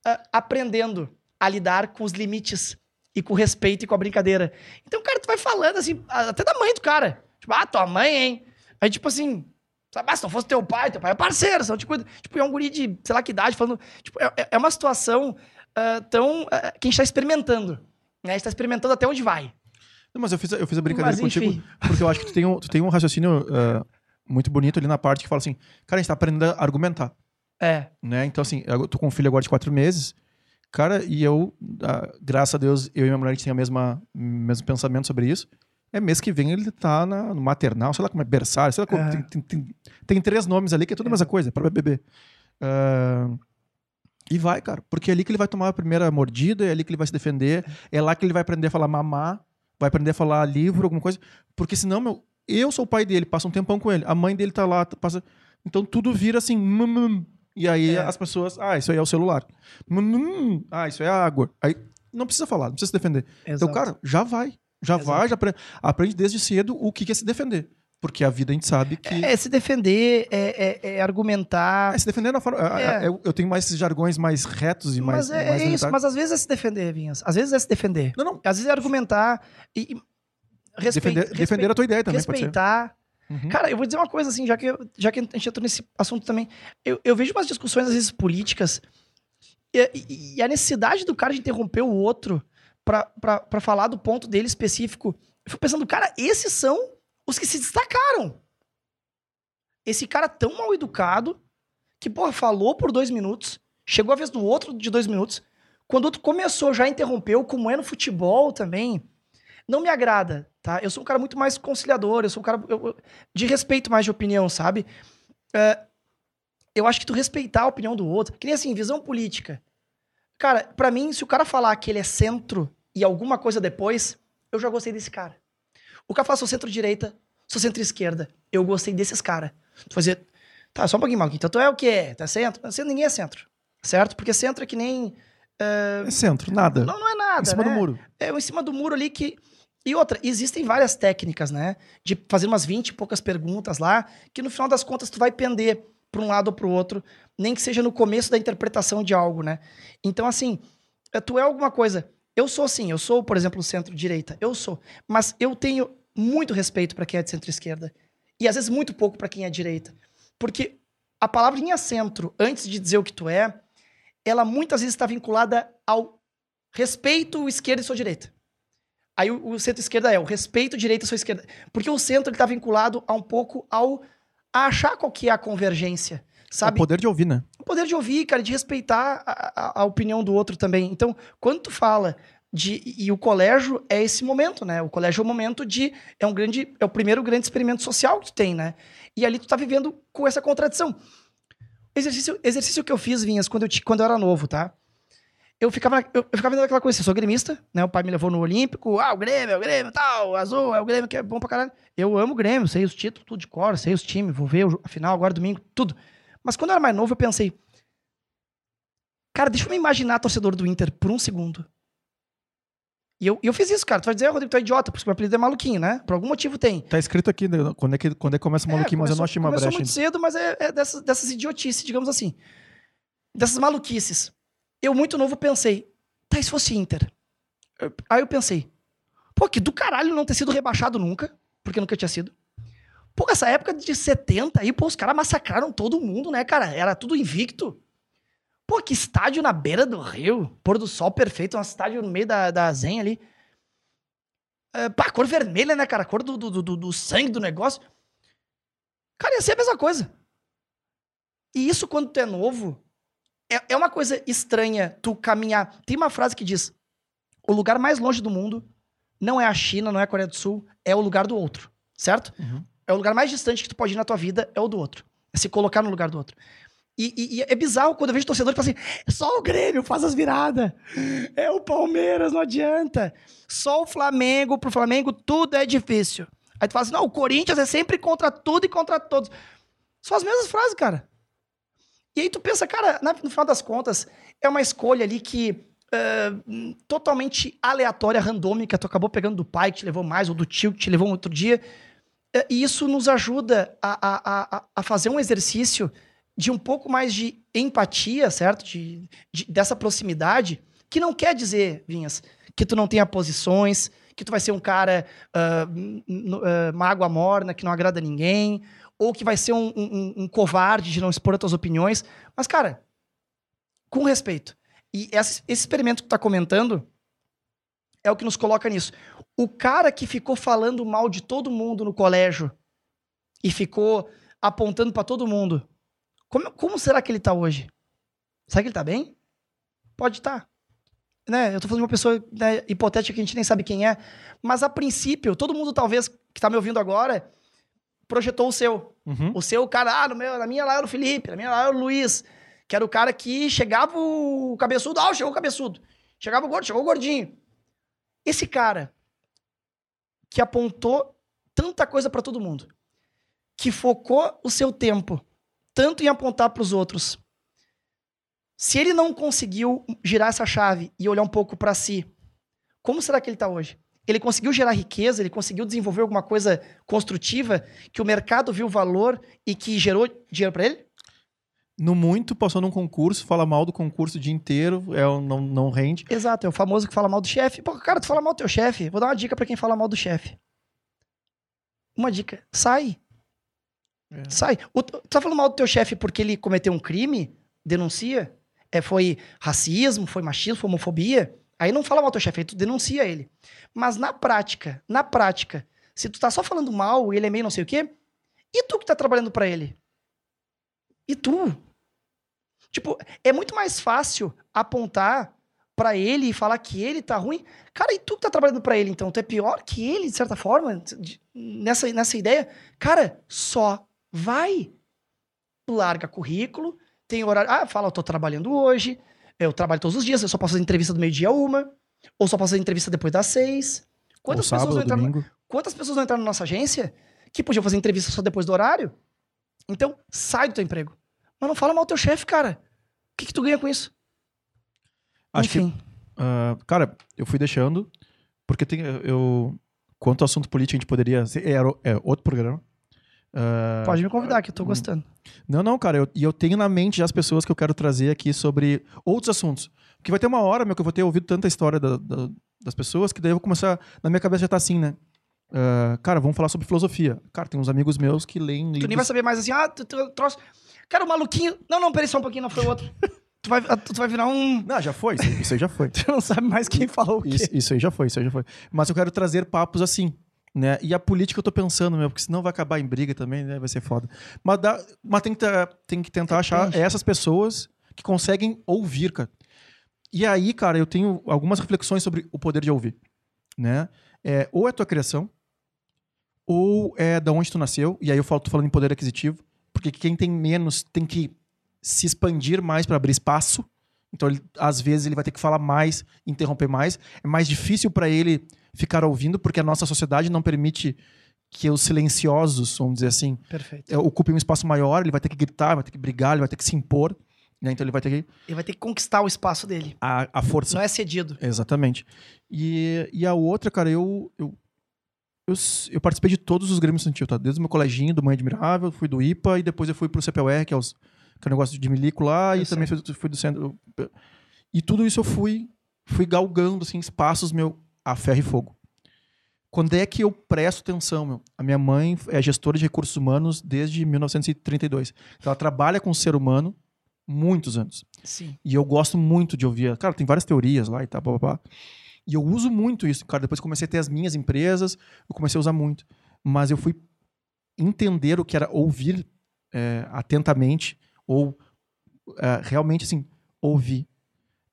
ah, aprendendo a lidar com os limites e com o respeito e com a brincadeira. Então, cara, tu vai falando assim, até da mãe do cara. Tipo, ah, tua mãe, hein? Aí, tipo assim. Sabe, ah, se não fosse teu pai, teu pai é parceiro, são, tipo, tipo, é um guri de, sei lá que idade, falando. Tipo, é, é uma situação ah, tão. ah, que a gente tá experimentando. Né? A gente tá experimentando até onde vai. Não, mas eu fiz, eu fiz a brincadeira Mas, contigo enfim. porque eu acho que tu tem um, tu tem um raciocínio ah, muito bonito ali na parte que fala assim, cara, a gente tá aprendendo a argumentar, É. né? Então, assim, eu tô com um filho agora de quatro meses, cara, e eu, ah, graças a Deus, eu e minha mulher, a gente tem mesma, mesmo pensamento sobre isso. É mês que vem ele tá na, no maternal, sei lá como é, berçário, sei lá como, É. tem, tem, tem, tem três nomes ali que é tudo a mesma coisa, para bebê. Ah, e vai, cara, porque é ali que ele vai tomar a primeira mordida, é ali que ele vai se defender, é lá que ele vai aprender a falar mamar, vai aprender a falar livro, alguma coisa. Porque senão, meu, eu sou o pai dele, passa um tempão com ele, a mãe dele tá lá, passa. Então tudo vira assim, e aí É. as pessoas, ah, isso aí é o celular. Ah, isso é a água. Aí não precisa falar, não precisa se defender. Então, Exato. cara, já vai. Já Exato. vai, já aprende, aprende desde cedo o que que é se defender. Porque a vida a gente sabe que. É se defender, é, é- é argumentar. É, se defender na forma. É. Eu, tenho mais esses jargões mais retos e mais. mas é, mais é isso, mas às vezes é se defender, Vinhas. Às vezes é se defender. Não, não. Às vezes é argumentar e. e respeit- Defender, defender a tua ideia também, respeitar. Uhum. Cara, eu vou dizer uma coisa assim, já que, eu- já que a gente entrou nesse assunto também. Eu, eu vejo umas discussões, às vezes, políticas, e, e- a necessidade do cara de interromper o outro pra falar do ponto dele específico. Eu fico pensando, cara, esses são os que se destacaram. Esse cara tão mal educado que, porra, falou por dois minutos, chegou a vez do outro de dois minutos. Quando o outro começou, já interrompeu, como é no futebol também. Não me agrada, tá? Eu sou um cara muito mais conciliador, eu sou um cara eu- de respeito mais de opinião, sabe? É, eu acho que tu respeitar a opinião do outro, que nem assim, visão política. Cara, pra mim, se o cara falar que ele é centro e alguma coisa depois, eu já gostei desse cara. O cara fala, sou centro-direita, sou centro-esquerda. Eu gostei desses caras. Tu fazer, tá, só um pouquinho, Malquinho. Então tu é o quê? Tá centro? Você, ninguém é centro, certo? Porque centro é que nem... é, É centro, nada. não, não é nada, em cima né? do muro. É em cima do muro ali que. E outra, existem várias técnicas, né? De fazer umas 20 e poucas perguntas lá, que no final das contas tu vai pender para um lado ou para o outro, nem que seja no começo da interpretação de algo, né? Então, assim, eh, tu é alguma coisa. Eu sou sim, eu sou, por exemplo, centro-direita. Eu sou. Mas eu tenho muito respeito para quem é de centro-esquerda. E às vezes muito pouco para quem é direita. Porque a palavrinha centro, antes de dizer o que tu é, ela muitas vezes está vinculada ao respeito esquerda e sua direita. Aí o, o centro-esquerda é o respeito direita e sua esquerda. Porque o centro está vinculado a um pouco ao a achar qual que é a convergência, O sabe? poder de ouvir, né? O poder de ouvir, cara, de respeitar a, a- a opinião do outro também. Então, quando tu fala de. E o colégio é esse momento, né? O colégio é o momento de. É um grande. É o primeiro grande experimento social que tu tem, né? E ali tu tá vivendo com essa contradição. Exercício, exercício que eu fiz, Vinhas, quando eu, quando eu era novo, tá? Eu ficava, eu, eu ficava vendo aquela coisa assim, eu sou gremista, né? O pai me levou no Olímpico, ah, o Grêmio, é o Grêmio, tal, azul, é o Grêmio que é bom pra caralho. Eu amo o Grêmio, sei os títulos, tudo de cor, sei os times, vou ver a final agora domingo, tudo. Mas quando eu era mais novo, eu pensei, cara, deixa eu me imaginar torcedor do Inter por um segundo. E eu, eu fiz isso, cara. Tu vai dizer, ah, Rodrigo, tu é idiota, porque meu apelido é maluquinho, né? Por algum motivo tem. Tá escrito aqui, né, quando é que, quando é que começa o maluquinho, mas eu não começou- achei uma Começou brecha. muito ainda. cedo, mas é, é dessas, dessas idiotices, digamos assim. Dessas maluquices. Eu, muito novo, pensei, tá, e se fosse Inter? Aí eu pensei, pô, que do caralho não ter sido rebaixado nunca, porque nunca tinha sido. Pô, essa época de 70 aí, pô, os caras massacraram todo mundo, né, cara? Era tudo invicto. Pô, que estádio na beira do rio, pôr do sol perfeito, um estádio no meio da, da zen ali. É, pá, cor vermelha, né, cara? A cor do, do, do, do sangue do negócio. Cara, ia ser a mesma coisa. E isso, quando tu é novo, é, é uma coisa estranha tu caminhar. Tem uma frase que diz: o lugar mais longe do mundo não é a China, não é a Coreia do Sul, é o lugar do outro. Certo? Uhum. É o lugar mais distante que tu pode ir na tua vida, é o do outro. É se colocar no lugar do outro. E, e- e é bizarro quando eu vejo torcedor que fala assim: só o Grêmio faz as viradas. É o Palmeiras, não adianta. Só o Flamengo, pro Flamengo tudo é difícil. Aí tu fala assim: não, o Corinthians é sempre contra tudo e contra todos. São as mesmas frases, cara. E aí tu pensa, cara, no final das contas, é uma escolha ali que. hum, totalmente aleatória, randômica, tu acabou pegando do pai que te levou mais, ou do tio que te levou um outro dia. É, E isso nos ajuda a, a, a, a fazer um exercício de um pouco mais de empatia, certo? De, de- dessa proximidade, que não quer dizer, Vinhas, que tu não tenha posições, que tu vai ser um cara n- ah, mágoa morna, que não agrada ninguém, ou que vai ser um, um- um- covarde de não expor as tuas opiniões. Mas, cara, com respeito. E esse, esse experimento que tu tá comentando é o que nos coloca nisso. O cara que ficou falando mal de todo mundo no colégio e ficou apontando pra todo mundo, como, como será que ele tá hoje? Será que ele tá bem? Pode estar. Né? Eu tô falando de uma pessoa né, hipotética que a gente nem sabe quem é, mas a princípio, todo mundo talvez que tá me ouvindo agora projetou o seu. Uhum. O seu cara, ah, no meu, na minha lá era o Felipe, na minha lá era o Luiz, que era o cara que chegava o cabeçudo, ah, chegou o cabeçudo. Chegava o gordo, chegou o gordinho. Esse cara que apontou tanta coisa pra todo mundo, que focou o seu tempo tanto em apontar pros outros. Se ele não conseguiu girar essa chave e olhar um pouco pra si, como será que ele tá hoje? Ele conseguiu gerar riqueza, ele conseguiu desenvolver alguma coisa construtiva que o mercado viu valor e que gerou dinheiro pra ele? No muito, passou num concurso, fala mal do concurso o dia inteiro, é, não, não rende. Exato, é o famoso que fala mal do chefe. Pô, cara, tu fala mal do teu chefe. Vou dar uma dica pra quem fala mal do chefe. Uma dica. Sai. É. Sai. O- tu tá falando mal do teu chefe porque ele cometeu um crime? Denuncia. É, foi racismo, foi machismo, foi homofobia? Aí não fala mal do teu chefe, aí tu denuncia ele. Mas na prática, na prática, se tu tá só falando mal, ele é meio não sei o quê, e tu que tá trabalhando pra ele? E tu? Tipo, é muito mais fácil apontar pra ele e falar que ele tá ruim. Cara, e tu que tá trabalhando pra ele, então? Tu é pior que ele, de certa forma? nessa, nessa ideia? Cara, só vai. Larga currículo, tem horário. Ah, fala, eu tô trabalhando hoje, eu trabalho todos os dias, eu só posso fazer entrevista do meio-dia a uma, ou só posso fazer entrevista depois das seis. Quantas, Ou pessoas sábado, vão entrar no- quantas pessoas vão entrar na nossa agência que podiam fazer entrevista só depois do horário? Então, sai do teu emprego. Mas não fala mal do teu chefe, cara. O que, que tu ganha com isso? Acho que Enfim. Ah, cara, eu fui deixando, porque tem, eu. Quanto ao assunto político, a gente poderia. É, é outro programa. Ah, Pode me convidar, que eu tô gostando. Não, não, cara, eu- e eu, tenho na mente já as pessoas que eu quero trazer aqui sobre outros assuntos. Porque vai ter uma hora, meu, que eu vou ter ouvido tanta história da- da- das pessoas que daí eu vou começar. Na minha cabeça já tá assim, né? Ah, cara, vamos falar sobre filosofia. Cara, tem uns amigos meus que leem Tu nem vai livros. saber mais assim, ah, tu, tu trouxe. Cara, o maluquinho. Não, não, peraí só um pouquinho, não foi o outro. *laughs* tu, vai, tu vai virar um. Não, já foi, isso, isso aí já foi. *laughs* Tu não sabe mais quem falou o quê. Isso, isso aí já foi, isso aí já foi. Mas eu quero trazer papos assim, né? E a política eu tô pensando, meu, porque senão vai acabar em briga também, né? Vai ser foda. Mas, dá, mas tem, que tem que tentar achar essas pessoas que conseguem ouvir, cara. E aí, cara, eu tenho algumas reflexões sobre o poder de ouvir, né? É, ou é tua criação, ou é da onde tu nasceu, e aí eu falo, tô falando em poder aquisitivo, porque quem tem menos tem que se expandir mais para abrir espaço. Então, ele- às vezes, ele vai ter que falar mais, interromper mais. É mais difícil para ele ficar ouvindo, porque a nossa sociedade não permite que os silenciosos, vamos dizer assim, Perfeito. eh, ocupem um espaço maior. Ele vai ter que gritar, vai ter que brigar, ele vai ter que se impor. né? Então, ele vai ter que. Ele vai ter que conquistar o espaço dele. A, a força. Não é cedido. Exatamente. E, e a outra, cara, eu, eu, eu, eu participei de todos os grêmios estudantil, tá? Desde o meu coleginho, do Mãe Admirável, fui do IPA e depois eu fui pro CPUR, que é, os, que é o negócio de milico lá, Eu e também fui, fui do centro. E tudo isso eu fui, fui galgando, assim, espaços, meu, a ferro e fogo. Quando é que eu presto atenção, meu? A minha mãe é gestora de recursos humanos desde 1932. Então ela trabalha com o ser humano muitos anos. Sim. E eu gosto muito de ouvir. Cara, tem várias teorias lá e tal, papapá. E eu uso muito isso, cara. Depois comecei a ter as minhas empresas, eu comecei a usar muito. Mas eu fui entender o que era ouvir é, atentamente, ou é, realmente, assim, ouvir.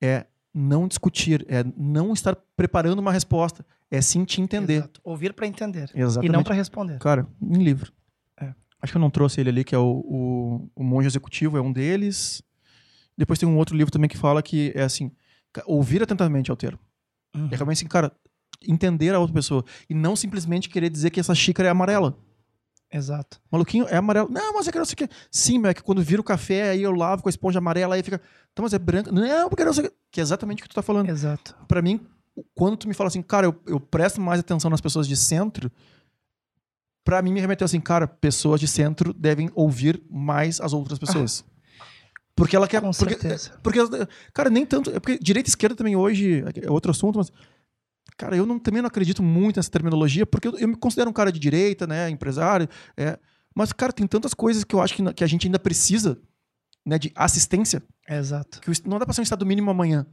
É não discutir, é não estar preparando uma resposta, é sim te entender. Exato. Ouvir pra entender. Exatamente. E não pra responder. Cara, em livro. É. Acho que eu não trouxe ele ali, que é o, o, o Monge Executivo, é um deles. Depois tem um outro livro também que fala que é assim, ouvir atentamente ao termo. Uhum. É realmente assim, cara, entender a outra pessoa. E não simplesmente querer dizer que essa xícara é amarela. Exato. Maluquinho, é amarelo. Não, mas é que não sei o que. Sim, mas é que quando vira o café, aí eu lavo com a esponja amarela, aí fica. Então, mas é branco. Não, porque não sei o que. Que é exatamente o que tu tá falando. Exato. Pra mim, quando tu me fala assim, cara, eu, eu presto mais atenção nas pessoas de centro, pra mim me remeteu assim, cara, pessoas de centro devem ouvir mais as outras pessoas. Porque ela quer. Com porque, certeza. porque, cara, nem tanto. É porque direita e esquerda também hoje é outro assunto, mas. Cara, eu não, também não acredito muito nessa terminologia, porque eu, eu me considero um cara de direita, né? Empresário. É, mas, cara, tem tantas coisas que eu acho que, que a gente ainda precisa, né? De assistência, Exato. que não dá pra ser um estado mínimo amanhã.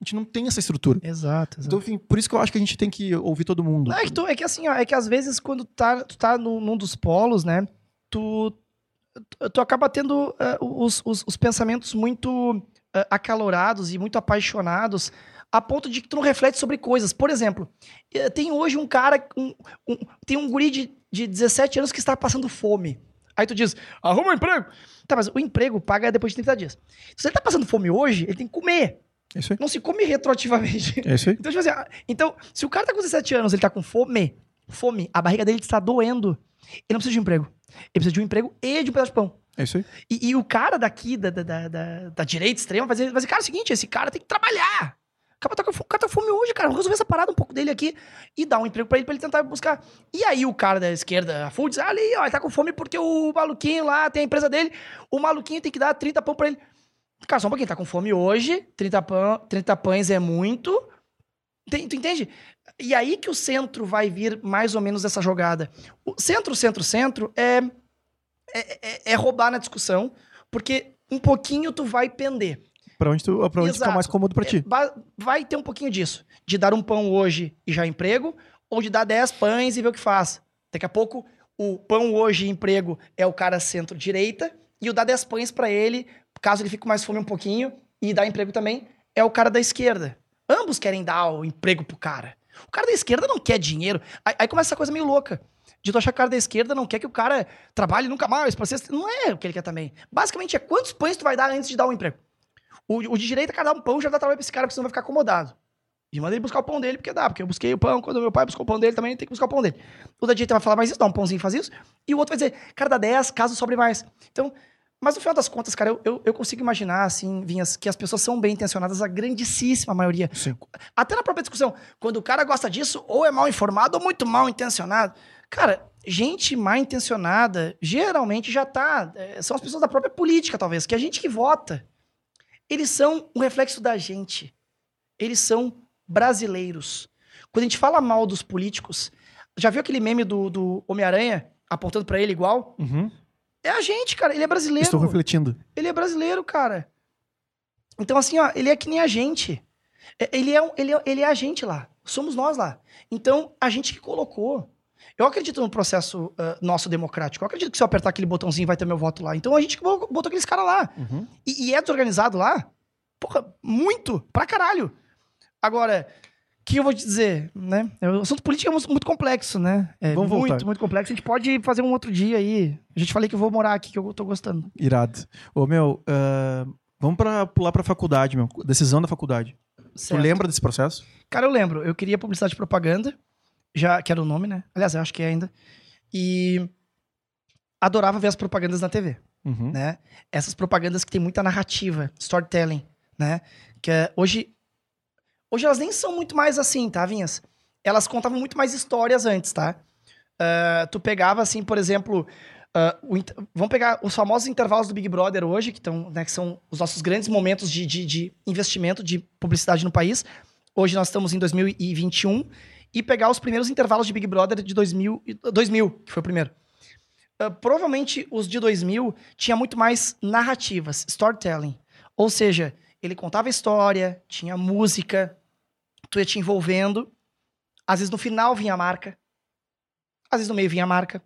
A gente não tem essa estrutura. Exato. exato. Então, enfim, por isso que eu acho que a gente tem que ouvir todo mundo. É, que tu- é que assim, ó, é que às vezes quando tá, tu tá num, num dos polos, né, tu, tu, tu acaba tendo eh, os, os, os pensamentos muito eh, acalorados e muito apaixonados a ponto de que tu não reflete sobre coisas. Por exemplo, eh, tem hoje um cara, um, um- tem um guri de, de 17 anos que está passando fome. Aí tu diz, arruma um emprego. Tá, mas o emprego paga depois de 30 dias. Se ele tá passando fome hoje, ele tem que comer. É isso aí. Não se come retroativamente. É isso aí. Então, tipo assim, ah, então, se o cara tá com 17 anos, ele tá com fome, fome, a barriga dele está doendo, ele não precisa de um emprego. Ele precisa de um emprego e de um pedaço de pão. É isso aí. E, e o cara daqui, da, da, da, da- da direita extrema, vai dizer, vai dizer, cara, é o seguinte, esse cara tem que trabalhar. O cara tá com, o cara tá fome hoje, cara. Vamos resolver essa parada um pouco dele aqui e dar um emprego pra ele, pra ele tentar buscar. E aí o cara da esquerda, a full, diz, ali, ó, tá com fome porque o maluquinho lá tem a empresa dele, o maluquinho tem que dar 30 pão pra ele. Cara, só um pouquinho, tá com fome hoje, 30, pão, 30 pães é muito. Tem- tu entende? E aí que o centro vai vir mais ou menos essa jogada. O centro, centro, centro é, é, é- é roubar na discussão, porque um pouquinho tu vai pender. Pra onde, tu, pra onde fica mais cômodo pra É, ti. vai ter um pouquinho disso. De dar um pão hoje e já emprego, ou de dar 10 pães e ver o que faz. Daqui a pouco, o pão hoje e emprego é o cara centro-direita, e o dar 10 pães pra ele, caso ele fique com mais fome um pouquinho, e dar emprego também, é o cara da esquerda. Ambos querem dar o emprego pro cara. O cara da esquerda não quer dinheiro. Aí, aí começa essa coisa meio louca. De tu achar que o cara da esquerda não quer que o cara trabalhe nunca mais. Pra ser... Não é o que ele quer também. Basicamente é quantos pães tu vai dar antes de dar um emprego. O, o de direita, cara, dá um pão, já dá trabalho pra esse cara, porque senão vai ficar acomodado. E manda ele buscar o pão dele, porque dá. Porque eu busquei o pão, quando meu pai buscou o pão dele, também tem que buscar o pão dele. O da direita vai falar mais isso, dá um pãozinho, faz isso. E o outro vai dizer, cara, dá 10, caso sobre mais. Então, mas no final das contas, cara, eu, eu, eu consigo imaginar, assim, Vinhas, que as pessoas são bem intencionadas, a grandíssima maioria. Sim. Até na própria discussão, quando o cara gosta disso, ou é mal informado ou muito mal intencionado. Cara, gente mal intencionada geralmente já tá. é, são as pessoas da própria política, talvez, que é a gente que vota. Eles são um reflexo da gente. Eles são brasileiros. Quando a gente fala mal dos políticos, já viu aquele meme do, do Homem-Aranha apontando pra ele igual? Uhum. É a gente, cara. Ele é brasileiro. Estou refletindo. Ele é brasileiro, cara. Então, assim, ó, ele é que nem a gente. É- Ele é, ele, é, ele é a gente lá. Somos nós lá. Então, a gente que colocou. Eu acredito no processo ah, nosso democrático. Eu acredito que se eu apertar aquele botãozinho vai ter meu voto lá. Então, a gente botou aqueles caras lá. Uhum. E, e é desorganizado lá? Porra, muito. Pra caralho. Agora, o que eu vou te dizer, né? O assunto político é mu- muito complexo, né? É Vamos muito, voltar. muito complexo. A gente pode fazer um outro dia aí. A gente falei que eu vou morar aqui, que eu tô gostando. Irado. Ô, meu, ah, vamos pra, pular pra faculdade, meu. Decisão da faculdade. Certo. Tu lembra desse processo? Cara, eu lembro. Eu queria publicidade e propaganda, já que era o nome, né? Aliás, eu acho que é ainda. E adorava ver as propagandas na TV, Uhum. né? Essas propagandas que tem muita narrativa, storytelling, né? Que é, hoje hoje elas nem são muito mais assim, tá, Vinhas? Elas contavam muito mais histórias antes, tá? Ah, tu pegava assim, por exemplo, inter- vamos pegar os famosos intervalos do Big Brother hoje, que, tão, né, que são os nossos grandes momentos de, de, de investimento de publicidade no país. Hoje nós estamos em 2021 e pegar os primeiros intervalos de Big Brother de 2000, e- 2000 que foi o primeiro. Ah, provavelmente os de 2000 tinha muito mais narrativas, storytelling. Ou seja, ele contava história, tinha música, tu ia te envolvendo. Às vezes no final vinha a marca, às vezes no meio vinha a marca.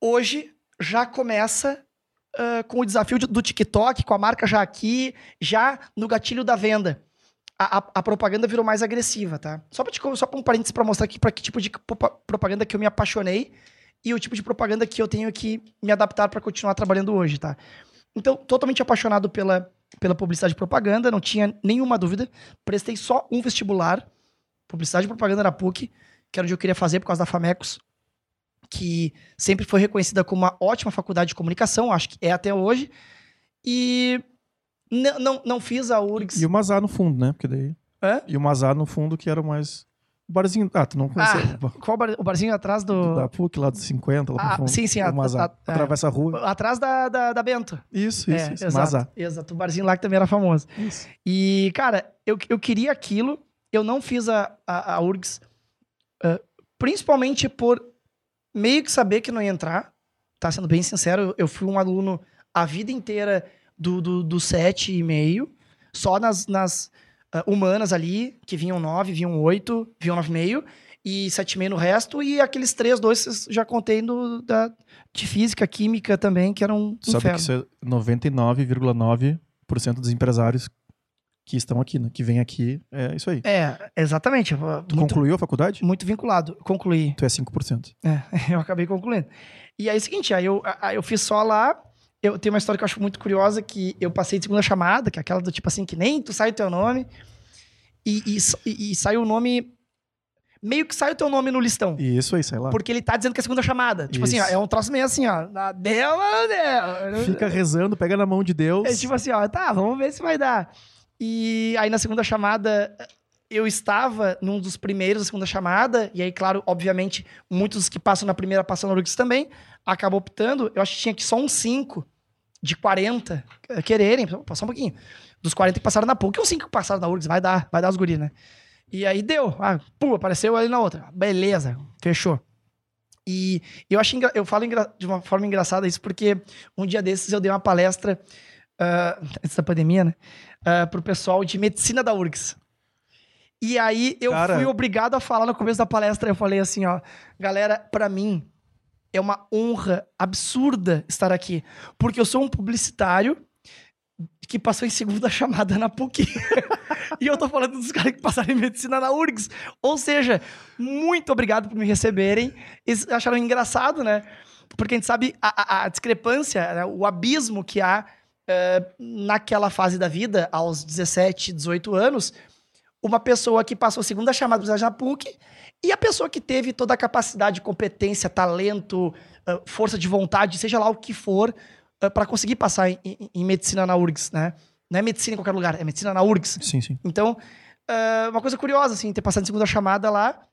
Hoje já começa ah, com o desafio de- do TikTok, com a marca já aqui, já no gatilho da venda. A, a- a propaganda virou mais agressiva, tá? Só, pra te, só pra um parênteses pra mostrar aqui pra que tipo de propa- propaganda que eu me apaixonei e o tipo de propaganda que eu tenho que me adaptar para continuar trabalhando hoje, tá? Então, totalmente apaixonado pela, pela publicidade e propaganda, não tinha nenhuma dúvida. Prestei só um vestibular, publicidade e propaganda na PUC, que era onde eu queria fazer por causa da Famecos, que sempre foi reconhecida como uma ótima faculdade de comunicação, acho que é até hoje. E não, não, não fiz a URGS. E o Mazar no fundo, né? Porque daí. Hã? E o Mazar no fundo, que era o mais. O barzinho. Ah, tu não conheceu. Ah, qual bar... o barzinho atrás do. Da PUC, lá dos 50, lá Ah, fundo. sim, sim, O Mazar. a- a- Atravessa a rua. Atrás da, da, da Bento. Isso, isso, é, isso. exato, Mazar. exato. O barzinho lá que também era famoso. Isso. E, cara, eu, eu queria aquilo. Eu não fiz a, a, a URGS, ah, principalmente por meio que saber que não ia entrar. Tá sendo bem sincero, eu fui um aluno a vida inteira do, do, do 7,5, só nas, nas ah, humanas ali, que vinham 9, vinham 8, vinham 9,5, e 7,5 no resto, e aqueles 3, 2 já contei no, da, de física, química também, que eram um sabe inferno. que isso é 99,9% dos empresários que estão aqui, né? Que vêm aqui, é isso aí. É, exatamente. Tu Muito, concluiu a faculdade? muito vinculado. Concluí. Tu é 5%. É, *laughs* eu acabei concluindo. E aí é o seguinte, aí eu, aí eu fiz só lá. Eu tenho uma história que eu acho muito curiosa, que eu passei de segunda chamada, que é aquela do tipo assim, que nem tu sai o teu nome, e, e, e- sai o nome. Meio que sai o teu nome no listão. Isso aí, sai lá. Porque ele tá dizendo que é segunda chamada. Tipo assim, ó, Isso. é um troço meio assim, ó. Na dela, dela. Fica rezando, pega na mão de Deus. É tipo assim, ó, tá, vamos ver se vai dar. E aí na segunda chamada, eu estava num dos primeiros da segunda chamada, e aí, claro, obviamente, muitos que passam na primeira passam na URGS também, acabou optando, eu acho que tinha que só uns 5 de 40 eh, quererem, passar um pouquinho. Dos 40 que passaram na PUC, uns 5 que passaram na URGS, vai dar, vai dar os guri, né? E aí deu, ah, pum, apareceu ali na outra. Beleza, fechou. E eu acho eu falo de uma forma engraçada isso porque um dia desses eu dei uma palestra ah, antes da pandemia, né? ah, pro pessoal de medicina da URGS. E aí eu Cara- fui obrigado a falar no começo da palestra, eu falei assim, ó, galera, pra mim é uma honra absurda estar aqui, porque eu sou um publicitário que passou em segunda *laughs* chamada na PUC. e eu tô falando dos caras que passaram em medicina na URGS. Ou seja, muito obrigado por me receberem. Eles acharam engraçado, né? Porque a gente sabe a, a- a discrepância, né? o abismo que há eh, naquela fase da vida, aos 17, 18 anos, uma pessoa que passou segunda chamada para na PUC e a pessoa que teve toda a capacidade, competência, talento, eh, força de vontade, seja lá o que for, para conseguir passar em, em- em medicina na URGS, né? Não é medicina em qualquer lugar, é medicina na URGS. Sim, sim. Então, é uma coisa curiosa, assim, ter passado em segunda chamada lá.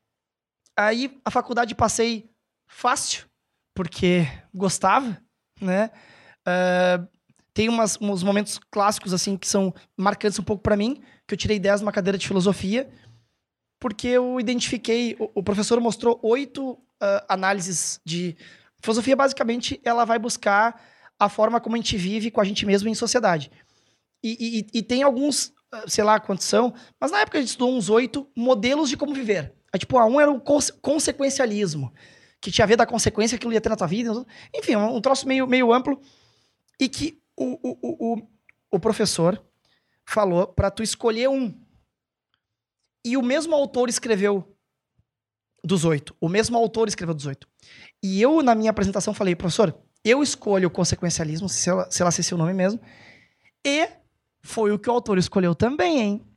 Aí, a faculdade passei fácil, porque gostava, né? Tem umas, uns momentos clássicos, assim, que são marcantes um pouco pra mim, que eu tirei 10 numa cadeira de filosofia, porque eu identifiquei, o, o professor mostrou oito ah, análises de... Filosofia, basicamente, ela vai buscar a forma como a gente vive com a gente mesmo em sociedade. E, e- e tem alguns, ah, sei lá quantos são, mas na época a gente estudou uns oito modelos de como viver. Aí, tipo, a um era o conse- consequencialismo, que tinha a ver da consequência que aquilo ia ter na tua vida. Enfim, um, um troço meio, meio amplo. E que o, o, o, o, o professor falou para tu escolher um. E o mesmo autor escreveu dos oito. O mesmo autor escreveu dos oito. E eu, na minha apresentação, falei, professor, eu escolho o consequencialismo, se ela, se ela ser seu nome mesmo, e foi o que o autor escolheu também, hein?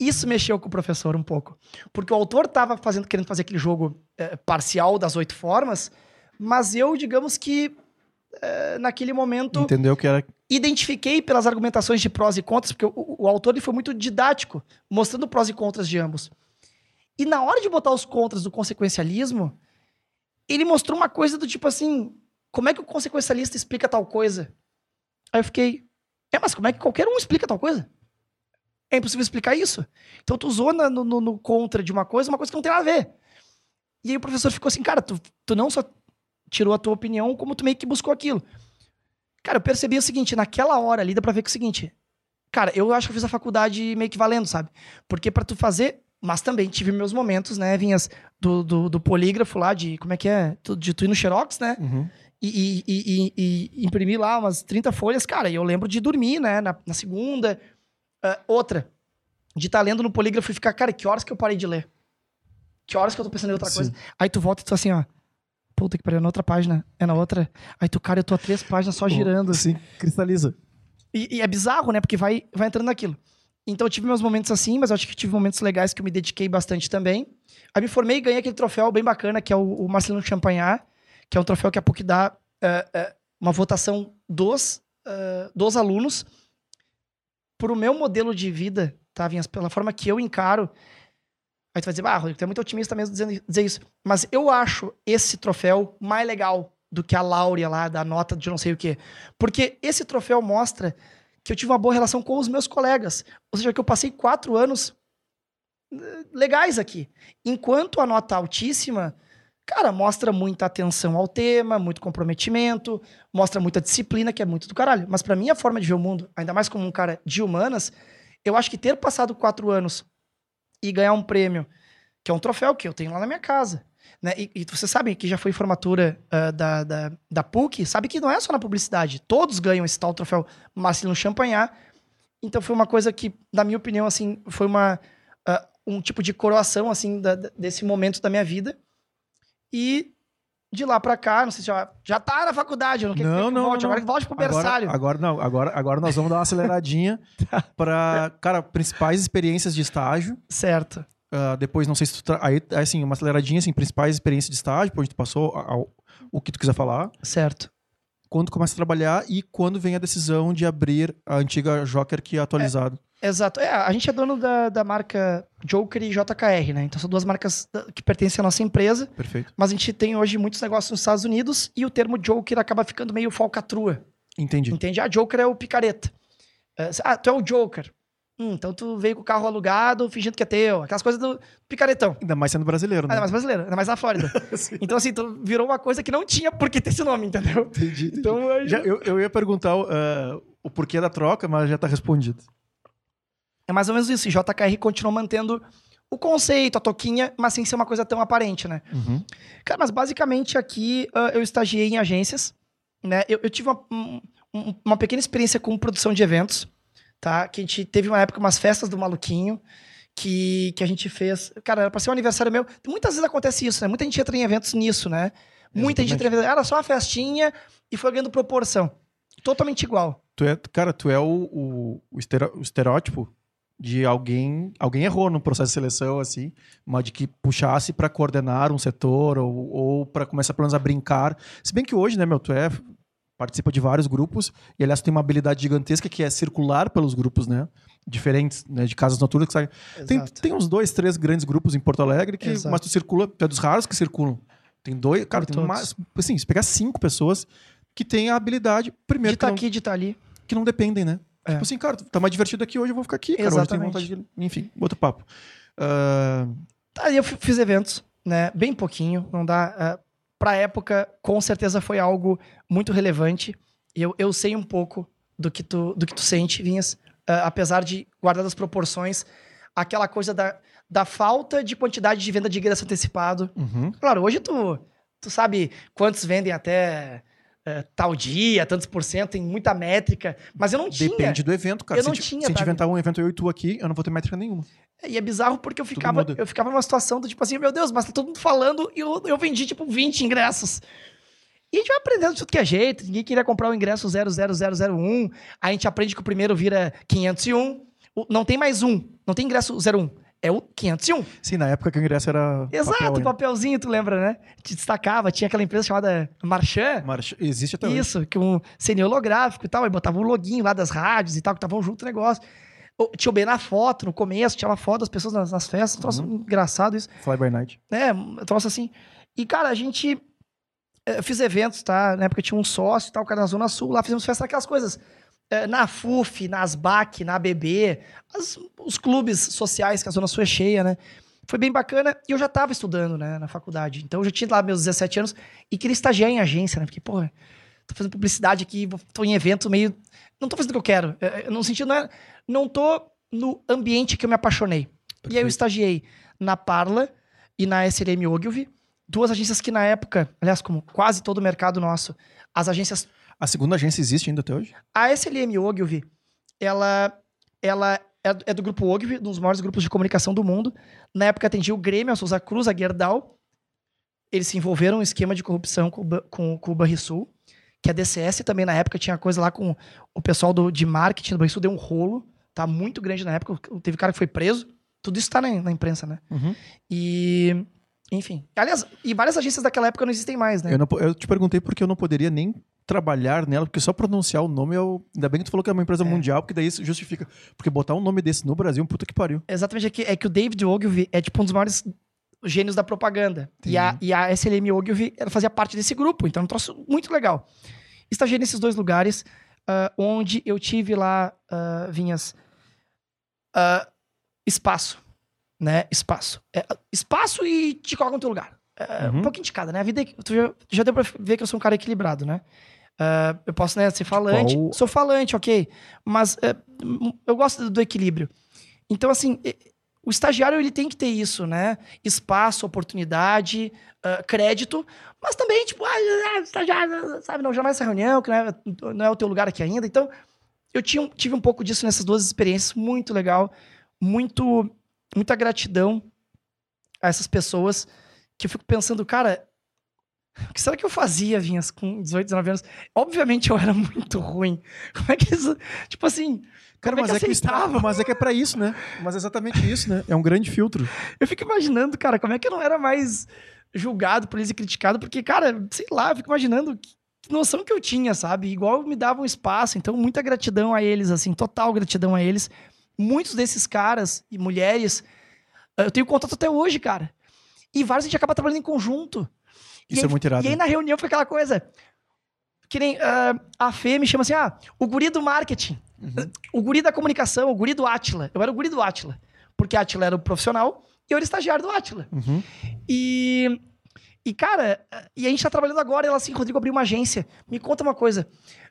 Isso mexeu com o professor um pouco. Porque o autor estava fazendo, querendo fazer aquele jogo eh, parcial das oito formas, mas eu, digamos que, eh, naquele momento, Entendeu que era. identifiquei pelas argumentações de prós e contras, porque o, o autor ele foi muito didático, mostrando prós e contras de ambos. E na hora de botar os contras do consequencialismo, ele mostrou uma coisa do tipo assim: como é que o consequencialista explica tal coisa? Aí eu fiquei, é, mas como é que qualquer um explica tal coisa? É impossível explicar isso. Então tu usou no, no- no contra de uma coisa, uma coisa que não tem nada a ver. E aí o professor ficou assim, cara, tu, tu não só tirou a tua opinião, como tu meio que buscou aquilo. Cara, eu percebi o seguinte, naquela hora ali dá pra ver que é o seguinte, cara, eu acho que eu fiz a faculdade meio que valendo, sabe? Porque pra tu fazer, mas também tive meus momentos, né, vinhas do, do, do polígrafo lá, de, como é que é? De tu ir no Xerox, né? Uhum. e, e, e, e- imprimir lá umas 30 folhas, cara, e eu lembro de dormir, né, na, na segunda. Ah, outra, de estar lendo no polígrafo e ficar, cara, que horas que eu parei de ler? Que horas que eu tô pensando em outra Sim. coisa? Aí tu volta e tu assim, ó, puta que pariu, é na outra página, é na outra. Aí tu, cara, eu tô a três páginas só girando. Sim, *laughs* cristaliza. E, e é bizarro, né? Porque vai, vai entrando naquilo. Então eu tive meus momentos assim, mas acho que tive momentos legais que eu me dediquei bastante também. Aí me formei e ganhei aquele troféu bem bacana, que é o, o Marcelino Champagnat, que é um troféu que a PUC dá uh, uh, uma votação dos, uh, dos alunos pro meu modelo de vida, tá, Vinhas? Pela forma que eu encaro. Aí tu vai dizer, ah, Rodrigo, tu é muito otimista mesmo dizendo, dizer isso. Mas eu acho esse troféu mais legal do que a Láurea lá, da nota de não sei o quê. Porque esse troféu mostra que eu tive uma boa relação com os meus colegas. Ou seja, que eu passei quatro anos eh, legais aqui. Enquanto a nota altíssima, cara, mostra muita atenção ao tema, muito comprometimento, mostra muita disciplina, que é muito do caralho. Mas para mim, a forma de ver o mundo, ainda mais como um cara de humanas, eu acho que ter passado quatro anos e ganhar um prêmio, que é um troféu que eu tenho lá na minha casa, né? E, e você sabe que já foi formatura uh, da, da, da, PUC, sabe que não é só na publicidade. Todos ganham esse tal troféu Marcelino Champagnat. Então foi uma coisa que, na minha opinião, assim, foi uma, uh, um tipo de coroação, assim, da, desse momento da minha vida. E de lá pra cá, não sei se já, já tá na faculdade, eu não quero não, que não, volte, não. agora que volte pro berçário. Agora, agora não, agora, agora nós vamos dar uma aceleradinha *laughs* tá. pra, cara, principais experiências de estágio. Certo. Uh, depois, não sei se tu. Tra... Aí, assim, uma aceleradinha, assim, principais experiências de estágio, onde tu passou, ao, o que tu quiser falar. Certo. Quando começa a trabalhar e quando vem a decisão de abrir a antiga Joker que é atualizado. É, exato. É, a gente é dono da, da marca Joker e JKR, né? Então são duas marcas que pertencem à nossa empresa. Perfeito. Mas a gente tem hoje muitos negócios nos Estados Unidos e o termo Joker acaba ficando meio falcatrua. Entendi. Entende? Ah, Joker é o picareta. É, ah, tu é o Joker. Hum, então tu veio com o carro alugado, fingindo que é teu. Aquelas coisas do picaretão. Ainda mais sendo brasileiro, né? Ainda mais brasileiro, ainda mais na Flórida. *laughs* então, assim, tu virou uma coisa que não tinha por que ter esse nome, entendeu? Entendi. entendi. Então, eu... Já, eu, eu ia perguntar uh, o porquê da troca, mas já tá respondido. É mais ou menos isso. JKR continuou mantendo o conceito, a toquinha, mas sem ser uma coisa tão aparente, né? Uhum. Cara, mas basicamente aqui uh, eu estagiei em agências, né? Eu, eu tive uma, um, uma pequena experiência com produção de eventos tá? Que a gente teve uma época umas festas do maluquinho que, que a gente fez. Cara, era pra ser um aniversário meu. Muitas vezes acontece isso, né? Muita gente entra em eventos nisso, né? Muita Exatamente. gente entra em eventos. Era só uma festinha e foi ganhando proporção. Totalmente igual. Tu é, cara, tu é o, o, o estereótipo de alguém alguém errou no processo de seleção assim mas de que puxasse para coordenar um setor ou, ou para começar pelo menos a brincar se bem que hoje né meu tu é participa de vários grupos e aliás tem uma habilidade gigantesca que é circular pelos grupos, né? Diferentes, né? De casas noturnas que sai. Tem, tem uns dois, três grandes grupos em Porto Alegre que, Exato. mas tu circula, tu é dos raros que circulam. Tem dois, cara, tem mais, assim, se pegar cinco pessoas que têm a habilidade, primeiro de estar tá aqui, de estar tá ali, que não dependem, né? É. Tipo assim, cara, tá mais divertido aqui hoje, eu vou ficar aqui, cara, Exatamente. hoje vontade de... enfim, outro papo. Uh... Aí eu fiz eventos, né? Bem pouquinho, não dá. Uh, pra época, com certeza foi algo muito relevante. Eu, eu sei um pouco do que tu, do que tu sente, Vinhas, uh, apesar de guardar as proporções, aquela coisa da, da falta de quantidade de venda de ingresso antecipado. Uhum. Claro, hoje tu, tu sabe quantos vendem até uh, tal dia, tantos por cento, tem muita métrica, mas eu não tinha. Depende do evento, cara. Eu se não tinha. Se a gente inventar um evento eu e tu aqui, eu não vou ter métrica nenhuma. E é bizarro porque eu ficava, eu ficava numa situação do tipo assim, meu Deus, mas tá todo mundo falando e eu, eu vendi tipo 20 ingressos. E a gente vai aprendendo de tudo que é jeito. Ninguém queria comprar o ingresso 00001. A gente aprende que o primeiro vira 501. Não tem mais um. Não tem ingresso 01. É o 501. Sim, na época que o ingresso era. Exato, papel papelzinho, tu lembra, né? Te destacava. Tinha aquela empresa chamada Marchand. Marchand. Existe até Isso, hoje. que um CNI holográfico e tal. Aí botava um loginho lá das rádios e tal, que estavam junto o negócio. Tinha o B na foto, no começo, tinha uma foto das pessoas nas, nas festas, um troço uhum. engraçado isso. Fly by night. É, um troço assim. E, cara, a gente. Eh, eu fiz eventos, tá? Na época tinha um sócio e tal, cara na Zona Sul, lá fizemos festa aquelas coisas. Eh, na FUF, na ASBAC, na ABB, as, os clubes sociais que a Zona Sul é cheia, né? Foi bem bacana e eu já tava estudando, né, na faculdade. Então eu já tinha lá meus 17 anos e queria estagiar em agência, né? Porque, porra, tô fazendo publicidade aqui, tô em evento meio. Não tô fazendo o que eu quero. Eh, no sentido, não é não tô no ambiente que eu me apaixonei. Perfeito. E aí eu estagiei na Parla e na SLM Ogilvy, duas agências que na época, aliás, como quase todo o mercado nosso, as agências... A segunda agência existe ainda até hoje? A SLM Ogilvy, ela, ela é, é do grupo Ogilvy, um dos maiores grupos de comunicação do mundo. Na época atendia o Grêmio, a Souza Cruz, a Gerdau. eles se envolveram em um esquema de corrupção com, com, com o Banrisul, que a DCS também na época tinha coisa lá com o pessoal do, de marketing do Banrisul, deu um rolo, tá muito grande na época, teve cara que foi preso, tudo isso tá na, na imprensa, né? Uhum. E, enfim. Aliás, e várias agências daquela época não existem mais, né? Eu, não eu te perguntei porque eu não poderia nem trabalhar nela, porque só pronunciar o nome é o... Ainda bem que tu falou que é uma empresa É. mundial, porque daí isso justifica. Porque botar um nome desse no Brasil, puta que pariu. Exatamente, é que, é que o David Ogilvy é tipo um dos maiores gênios da propaganda. E a, e a SLM Ogilvy ela fazia parte desse grupo, então é um troço muito legal. Estagiei nesses dois lugares, ah, onde eu tive lá, ah, Vinhas, ah, espaço, né? Espaço. É, espaço e te coloca no teu lugar. É, Uhum. Um pouquinho de cada, né? A vida, é- tu já, já deu pra ver que eu sou um cara equilibrado, né? Ah, eu posso né, ser falante, Qual- sou falante, ok, mas m- eu gosto do, equilíbrio. Então, assim, o estagiário ele tem que ter isso, né? Espaço, oportunidade, ah, crédito, mas também, tipo, ah, estagiário, sabe, não, jamais essa reunião, que não é, não é o teu lugar aqui ainda. Então, eu tinha, tive um pouco disso nessas duas experiências, muito legal, muito, muita gratidão a essas pessoas que eu fico pensando, cara, o que será que eu fazia, Vinhas, com 18, 19 anos? Obviamente eu era *laughs* muito ruim. Como é que isso. Tipo assim. Cara, como mas é é, que estra- aceitava? mas é que é pra isso, né? Mas é exatamente isso, né? É um grande filtro. Eu fico imaginando, cara, como é que eu não era mais julgado por eles e criticado, porque, cara, sei lá, eu fico imaginando que que noção que eu tinha, sabe? Igual me davam espaço, então muita gratidão a eles, assim, total gratidão a eles. Muitos desses caras e mulheres, eu tenho contato até hoje, cara. E vários a gente acaba trabalhando em conjunto. E Isso aí- é muito irado. E aí na reunião foi aquela coisa. Que nem ah, a Fê me chama assim: ah, o guri do marketing, o guri da comunicação, o guri do Atila. Eu era o guri do Atila. Porque Atila era o profissional e eu era estagiário do Atila. Uhum. E, e cara, e a gente tá trabalhando agora. Ela assim: Rodrigo abriu uma agência. Me conta uma coisa.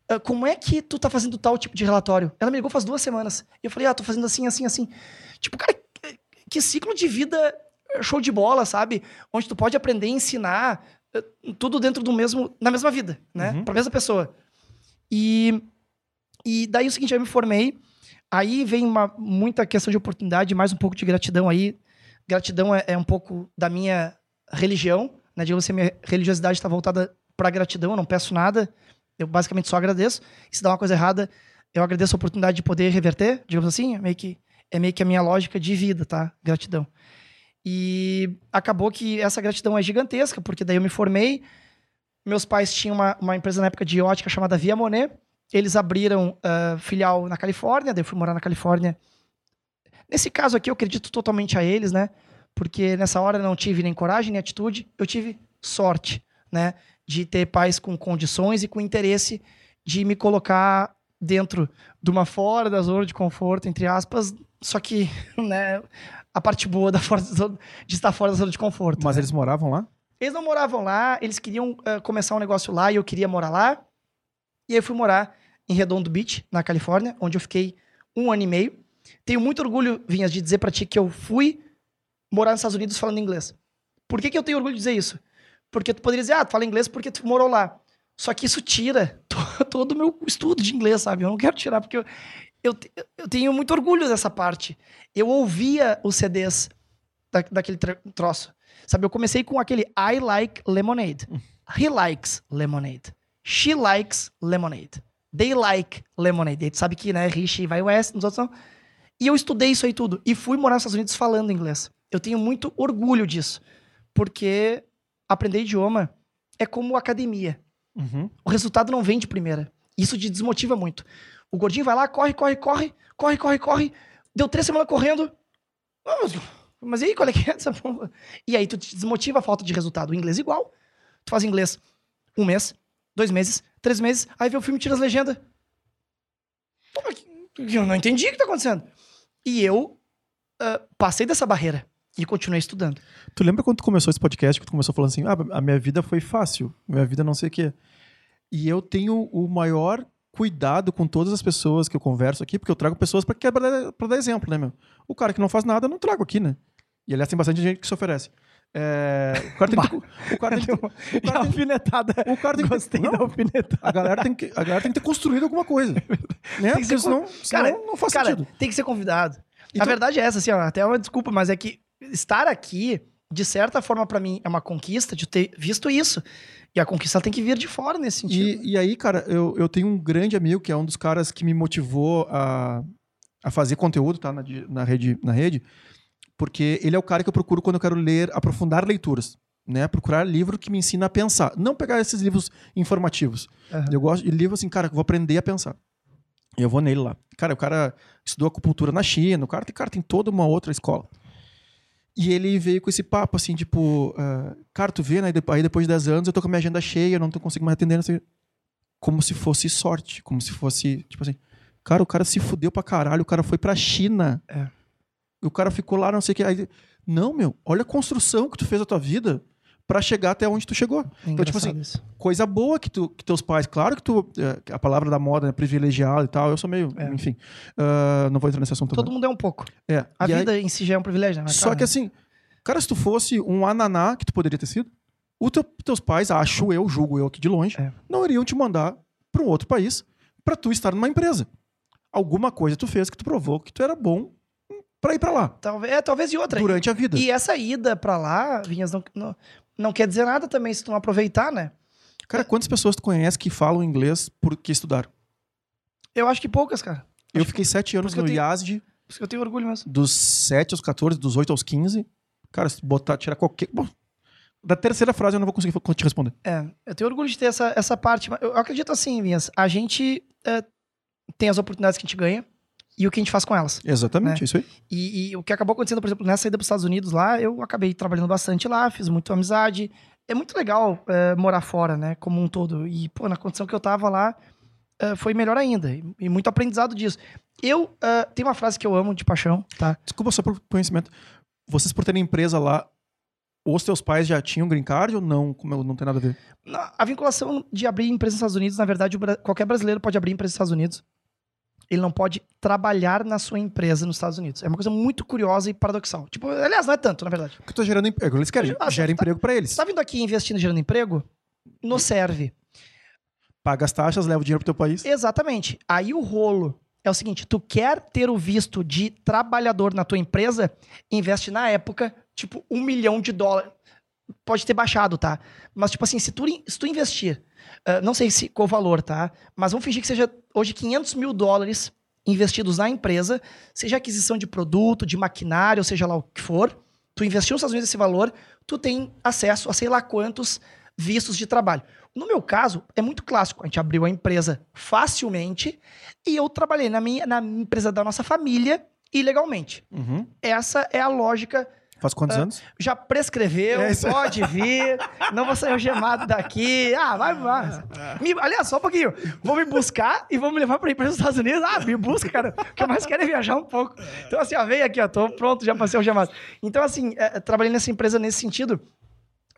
ah, Como é que tu tá fazendo tal tipo de relatório? Ela me ligou faz duas semanas. E eu falei: ah, tô fazendo assim, assim, assim. Tipo, cara, que- ciclo de vida show de bola, sabe? Onde tu pode aprender ensinar tudo dentro do mesmo, na mesma vida, né? Uhum. Pra mesma pessoa. E, e daí o seguinte, eu me formei, aí vem uma, muita questão de oportunidade, mais um pouco de gratidão aí. Gratidão é, é um pouco da minha religião, né? Digamos assim, minha religiosidade está voltada pra gratidão, eu não peço nada, eu basicamente só agradeço. E se dá uma coisa errada, eu agradeço a oportunidade de poder reverter, digamos assim, é meio que, é meio que a minha lógica de vida, tá? Gratidão. E acabou que essa gratidão é gigantesca, porque daí eu me formei. Meus pais tinham uma, uma empresa na época de ótica chamada Via Monet. Eles abriram ah, filial na Califórnia, daí eu fui morar na Califórnia. Nesse caso aqui, eu acredito totalmente a eles, né? Porque nessa hora eu não tive nem coragem, nem atitude, eu tive sorte, né? De ter pais com condições e com interesse de me colocar dentro de uma fora da zona de conforto, entre aspas, só que, *laughs* né, a parte boa da *laughs* de estar fora da zona de conforto. Mas né? eles moravam lá? Eles não moravam lá, eles queriam ah, começar um negócio lá e eu queria morar lá. E aí eu fui morar em Redondo Beach, na Califórnia, onde eu fiquei um ano e meio. Tenho muito orgulho, Vinhas, de dizer pra ti que eu fui morar nos Estados Unidos falando inglês. Por que, que eu tenho orgulho de dizer isso? Porque tu poderia dizer, ah, tu fala inglês porque tu morou lá. Só que isso tira *laughs* to- todo o meu estudo de inglês, sabe? Eu não quero tirar, porque eu, eu, eu tenho muito orgulho dessa parte. Eu ouvia os CDs da, daquele tro- troço. Sabe, eu comecei com aquele I like lemonade. *laughs* He likes lemonade. She likes lemonade. They like lemonade. Aí tu sabe que, né, Rich vai West, nos outros não. E eu estudei isso aí tudo. E fui morar nos Estados Unidos falando inglês. Eu tenho muito orgulho disso. Porque aprender idioma é como academia. Uhum. O resultado não vem de primeira. Isso te desmotiva muito. O gordinho vai lá, corre, corre, corre, corre, corre, corre. Deu três semanas correndo. Ah, Mas, e aí, qual é que é essa porra? E aí tu te desmotiva a falta de resultado. O inglês igual. Tu faz inglês um mês, dois meses, três meses, aí vê o filme tira as legendas. Eu não entendi o que tá acontecendo. E eu ah, passei dessa barreira e continuei estudando. Tu lembra quando tu começou esse podcast, que tu começou falando assim, ah, a minha vida foi fácil, minha vida não sei o quê. E eu tenho o maior cuidado com todas as pessoas que eu converso aqui, porque eu trago pessoas para dar, pra dar exemplo, né, meu? O cara que não faz nada, eu não trago aqui, né? E aliás, tem bastante gente que se oferece. É, o cara tem que, *laughs* *laughs* o cara tem que, o cara tem, alfinetada. o cara tem que- Gostei não, da alfinetada. a galera tem que, a galera tem que ter construído alguma coisa, *laughs* né? Porque senão Cara, não faz Cara, sentido. tem que ser convidado. Então- A verdade é essa, assim, ó, até uma desculpa, mas é que estar aqui de certa forma, pra mim, é uma conquista de ter visto isso. E a conquista tem que vir de fora nesse sentido. E, e aí, cara, eu, eu tenho um grande amigo que é um dos caras que me motivou a, a fazer conteúdo, tá? Na, na, rede, na rede, porque ele é o cara que eu procuro quando eu quero ler, aprofundar leituras. Né? Procurar livro que me ensina a pensar. Não pegar esses livros informativos. Aham. Eu gosto de livro assim, cara, que eu vou aprender a pensar. E eu vou nele lá. Cara, o cara estudou acupuntura na China, o cara tem, cara, tem toda uma outra escola. E ele veio com esse papo assim, tipo, ah, cara, tu vê, né? Aí depois de 10 anos eu tô com a minha agenda cheia, eu não tô conseguindo mais atender, sei. Como se fosse sorte, como se fosse, tipo assim, cara, o cara se fudeu pra caralho, o cara foi pra China. É. O cara ficou lá, não sei o que. Aí, não, meu, olha a construção que tu fez da tua vida pra chegar até onde tu chegou É Então, tipo assim, isso. coisa boa que, tu, que teus pais, claro que tu, é, a palavra da moda é privilegiado e tal, eu sou meio, É. enfim, ah, não vou entrar nesse assunto Todo agora. mundo é um pouco. É, A e aí- vida em si já é um privilégio, né? Só cara, que assim, cara, se tu fosse um ananá que tu poderia ter sido, os teu, teus pais, acho eu, julgo eu aqui de longe, É. não iriam te mandar para um outro país pra tu estar numa empresa. Alguma coisa tu fez que tu provou que tu era bom pra ir pra lá Talvez, é, talvez e outra. durante a vida. E essa ida pra lá, Vinhas, não, não, não quer dizer nada também se tu não aproveitar, né? Cara, quantas pessoas tu conhece que falam inglês porque estudaram? Eu acho que poucas, cara. Eu fiquei sete anos eu no tenho- IASD, Por isso que eu tenho orgulho mesmo. dos 7 aos 14, dos 8 aos 15. Cara, se botar, tirar qualquer. Bom, da terceira frase eu não vou conseguir te responder. É, eu tenho orgulho de ter essa, essa parte. mas Eu acredito assim, Vinhas, a gente é, tem as oportunidades que a gente ganha e o que a gente faz com elas. Exatamente, É. é isso aí. E, e o que acabou acontecendo, por exemplo, nessa ida para os Estados Unidos lá, eu acabei trabalhando bastante lá, fiz muita amizade. É muito legal é, morar fora, né, como um todo. E, pô, na condição que eu tava lá, é, foi melhor ainda. E, muito aprendizado disso. Eu, é, tem uma frase que eu amo de paixão, tá? Desculpa só por conhecimento. Vocês por terem empresa lá, os teus pais já tinham green card ou não? Como eu- não tem nada a ver? A vinculação de abrir empresa nos Estados Unidos, na verdade, qualquer brasileiro pode abrir empresa nos Estados Unidos. Ele não pode trabalhar na sua empresa nos Estados Unidos. É uma coisa muito curiosa e paradoxal. Tipo, aliás, não é tanto, na verdade. Porque tu tá gerando emprego. Eles querem, Ah, gera tá- emprego pra eles. Você tá vindo aqui investindo e gerando emprego? Nos serve. Paga as taxas, leva o dinheiro pro teu país. Exatamente. Aí o rolo é o seguinte: tu quer ter o visto de trabalhador na tua empresa, investe na época, tipo, um milhão de dólares. Pode ter baixado, tá? Mas, tipo assim, se tu, se tu investir, ah, não sei se qual o valor, tá? Mas vamos fingir que seja hoje 500 mil dólares investidos na empresa, seja aquisição de produto, de maquinário, seja lá o que for. Tu investiu nos Estados Unidos esse valor, tu tem acesso a sei lá quantos vistos de trabalho. No meu caso, é muito clássico. A gente abriu a empresa facilmente e eu trabalhei na minha na empresa da nossa família ilegalmente. Uhum. Essa é a lógica. Faz quantos anos? Já prescreveu, É pode vir, não vou sair algemado daqui. Ah, vai, vai. Me, aliás, só um pouquinho. Vou me buscar e vou me levar para ir para os Estados Unidos. Ah, me busca, cara. O que eu mais quero é viajar um pouco. Então, assim, ó, vem aqui, ó, tô pronto já para ser algemado. Então, assim, é, trabalhei nessa empresa nesse sentido.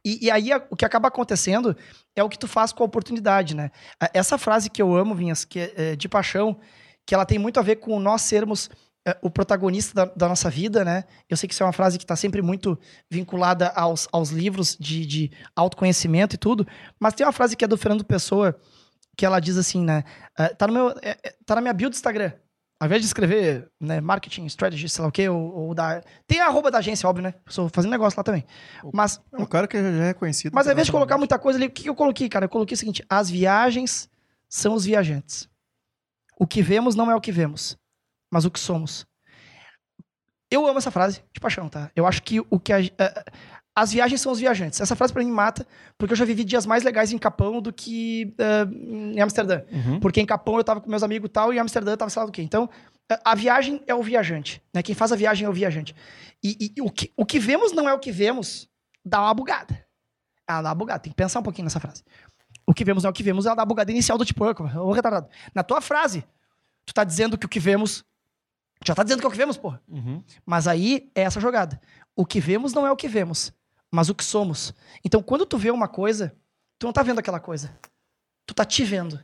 E, e aí, o que acaba acontecendo é o que tu faz com a oportunidade, né? A- Essa frase que eu amo, Vinhas, que é, é, de paixão, que ela tem muito a ver com nós sermos é, o protagonista da, da nossa vida, né? Eu sei que isso é uma frase que está sempre muito vinculada aos, aos livros de, de autoconhecimento e tudo, mas tem uma frase que é do Fernando Pessoa, que ela diz assim, né? é, tá, no meu, é, é, tá na minha bio do Instagram. Ao invés de escrever né, marketing, strategy, sei lá o quê, ou, ou da. Tem a arroba da agência, óbvio, né? Estou fazendo negócio lá também. Mas É um cara que já é conhecido. mas ao invés de colocar muita coisa ali, o que que eu coloquei, cara? Eu coloquei o seguinte: as viagens são os viajantes. O que vemos não é o que vemos, mas o que somos. Eu amo essa frase de paixão, tá? Eu acho que o que a- a- as viagens são os viajantes. Essa frase pra mim mata, porque eu já vivi dias mais legais em Capão do que eh, em Amsterdã. Uhum. Porque em Capão eu tava com meus amigos e tal, e em Amsterdã eu tava sei lá do quê. Então, a- viagem é o viajante, né? Quem faz a viagem é o viajante. E, e- o, que, o que vemos não é o que vemos, dá uma bugada. Ela dá uma bugada, tem que pensar um pouquinho nessa frase. O que vemos não é o que vemos, ela dá a bugada inicial do tipo, ô retardado. Na tua frase, tu tá dizendo que o que vemos. Já tá dizendo que é o que vemos, porra. Uhum. Mas aí é essa jogada. O que vemos não é o que vemos, mas o que somos. Então, quando tu vê uma coisa, tu não tá vendo aquela coisa. Tu tá te vendo.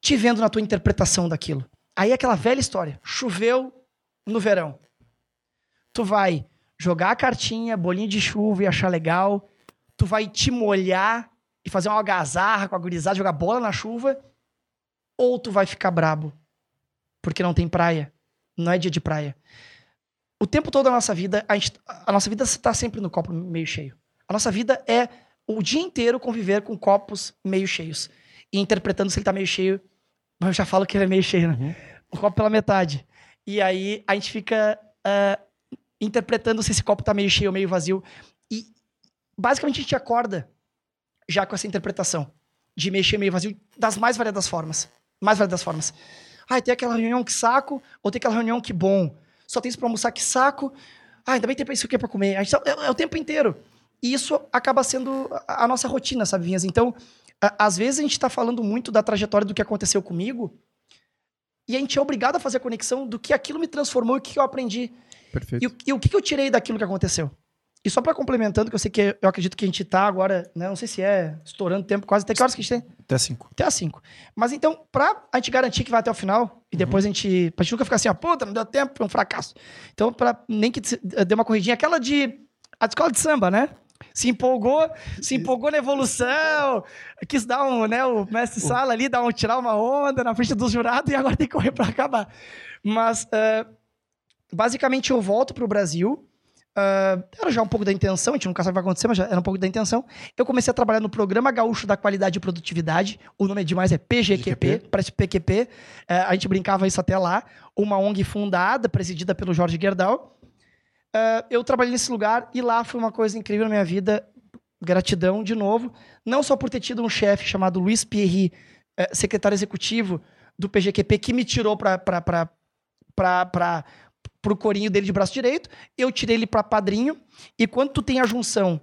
Te vendo na tua interpretação daquilo. Aí é aquela velha história. Choveu no verão. Tu vai jogar a cartinha, bolinho de chuva e achar legal. Tu vai te molhar e fazer uma algazarra com a gurizada, jogar bola na chuva. Ou tu vai ficar brabo. Porque não tem praia. Não é dia de praia. o tempo todo da nossa vida, a, gente, a nossa vida está sempre no copo meio cheio. A nossa vida é o dia inteiro conviver com copos meio cheios. E interpretando se ele está meio cheio. Eu já falo que ele é meio cheio, né? Uhum. O copo pela metade. E aí a gente fica uh, interpretando se esse copo está meio cheio ou meio vazio. E basicamente a gente acorda já com essa interpretação de meio cheio, meio vazio, das mais variadas formas. Mais variadas formas. Ah, tem aquela reunião que saco, ou tem aquela reunião que bom só tem isso pra almoçar, que saco. Ah, ainda bem que tem isso aqui pra comer. A gente tá, é, é, o tempo inteiro. E isso acaba sendo a, a nossa rotina, sabe, Vinhas? Então, a, às vezes a gente tá falando muito da trajetória do que aconteceu comigo, e a gente é obrigado a fazer a conexão do que aquilo me transformou e o que eu aprendi. Perfeito. E, e o que eu tirei daquilo que aconteceu. E só para complementando, que eu sei que eu acredito que a gente tá agora, né? Não sei se é estourando tempo, quase até que horas que a gente tem? Até cinco. Até às cinco. Mas então, pra a gente garantir que vai até o final, e depois uhum. a gente. Pra gente nunca ficar assim, ó, puta, não deu tempo, foi um fracasso. Então, pra nem que dê uma corridinha, aquela de. A escola de samba, né? Se empolgou, se empolgou na evolução, quis dar um, né? O mestre sala ali, dar um, tirar uma onda na frente dos jurados e agora tem que correr para acabar. Mas, uh, basicamente, eu volto pro Brasil Uh, era já um pouco da intenção, a gente nunca sabe o que vai acontecer, mas já era um pouco da intenção. Eu comecei a trabalhar no Programa Gaúcho da Qualidade e Produtividade. O nome é demais é PGQP, parece PQP. Uh, a gente brincava isso até lá. Uma ONG fundada, presidida pelo Jorge Gerdau. Uh, eu trabalhei nesse lugar e lá foi uma coisa incrível na minha vida. Gratidão, de novo. Não só por ter tido um chefe chamado Luiz Pierre, eh, secretário executivo do PGQP, que me tirou para pro corinho dele de braço direito, eu tirei ele para padrinho, e quando tu tem a junção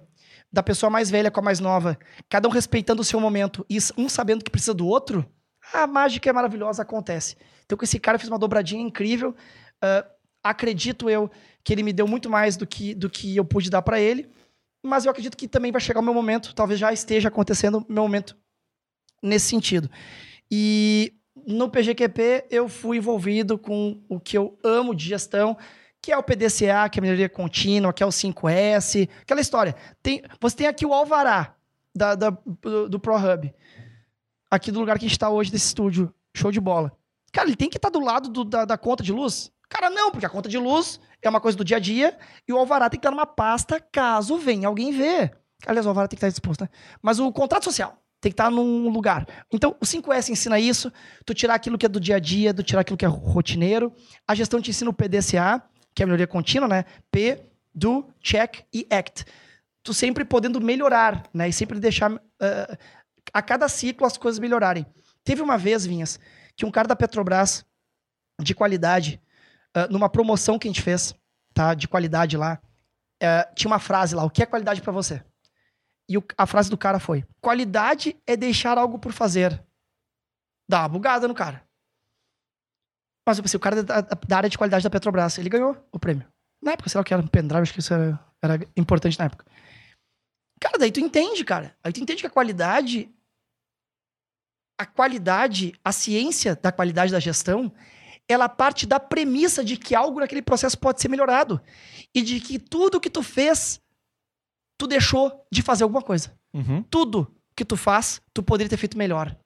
da pessoa mais velha com a mais nova, cada um respeitando o seu momento e um sabendo que precisa do outro, a mágica é maravilhosa, acontece. Então, com esse cara, eu fiz uma dobradinha incrível. Uh, acredito eu que ele me deu muito mais do que, do que eu pude dar para ele, mas eu acredito que também vai chegar o meu momento, talvez já esteja acontecendo o meu momento nesse sentido. E no PGQP eu fui envolvido com o que eu amo de gestão, que é o PDCA, que é a melhoria contínua, que é o 5S, aquela história. Tem, você tem aqui o alvará da, da do, do ProHub, aqui do lugar que a gente está hoje, desse estúdio, show de bola. Cara, ele tem que estar tá do lado do, da, da conta de luz? Cara, não, porque a conta de luz é uma coisa do dia a dia e o alvará tem que estar numa pasta caso venha alguém ver. Aliás, o alvará tem que estar disposto, né? Mas o contrato social tem que estar num lugar. Então, o 5S ensina isso, tu tirar aquilo que é do dia a dia, tu tirar aquilo que é rotineiro. A gestão te ensina o PDCA, que é a melhoria contínua, né? P, do, check e act. Tu sempre podendo melhorar, né? E sempre deixar uh, a cada ciclo as coisas melhorarem. Teve uma vez, Vinhas, que um cara da Petrobras, de qualidade, uh, numa promoção que a gente fez, tá? De qualidade lá, uh, tinha uma frase lá, o que é qualidade para você? E o, a frase do cara foi: qualidade é deixar algo por fazer. Dá uma bugada no cara. Mas eu pensei, o cara da, da, área de qualidade da Petrobras, ele ganhou o prêmio. Na época, sei lá o que era um pendrive, acho que isso era, era importante na época. Cara, daí tu entende, cara. Aí tu entende que a qualidade. A qualidade, a ciência da qualidade da gestão, ela parte da premissa de que algo naquele processo pode ser melhorado. E de que tudo que tu fez tu deixou de fazer alguma coisa. Uhum. Tudo que tu faz, tu poderia ter feito melhor.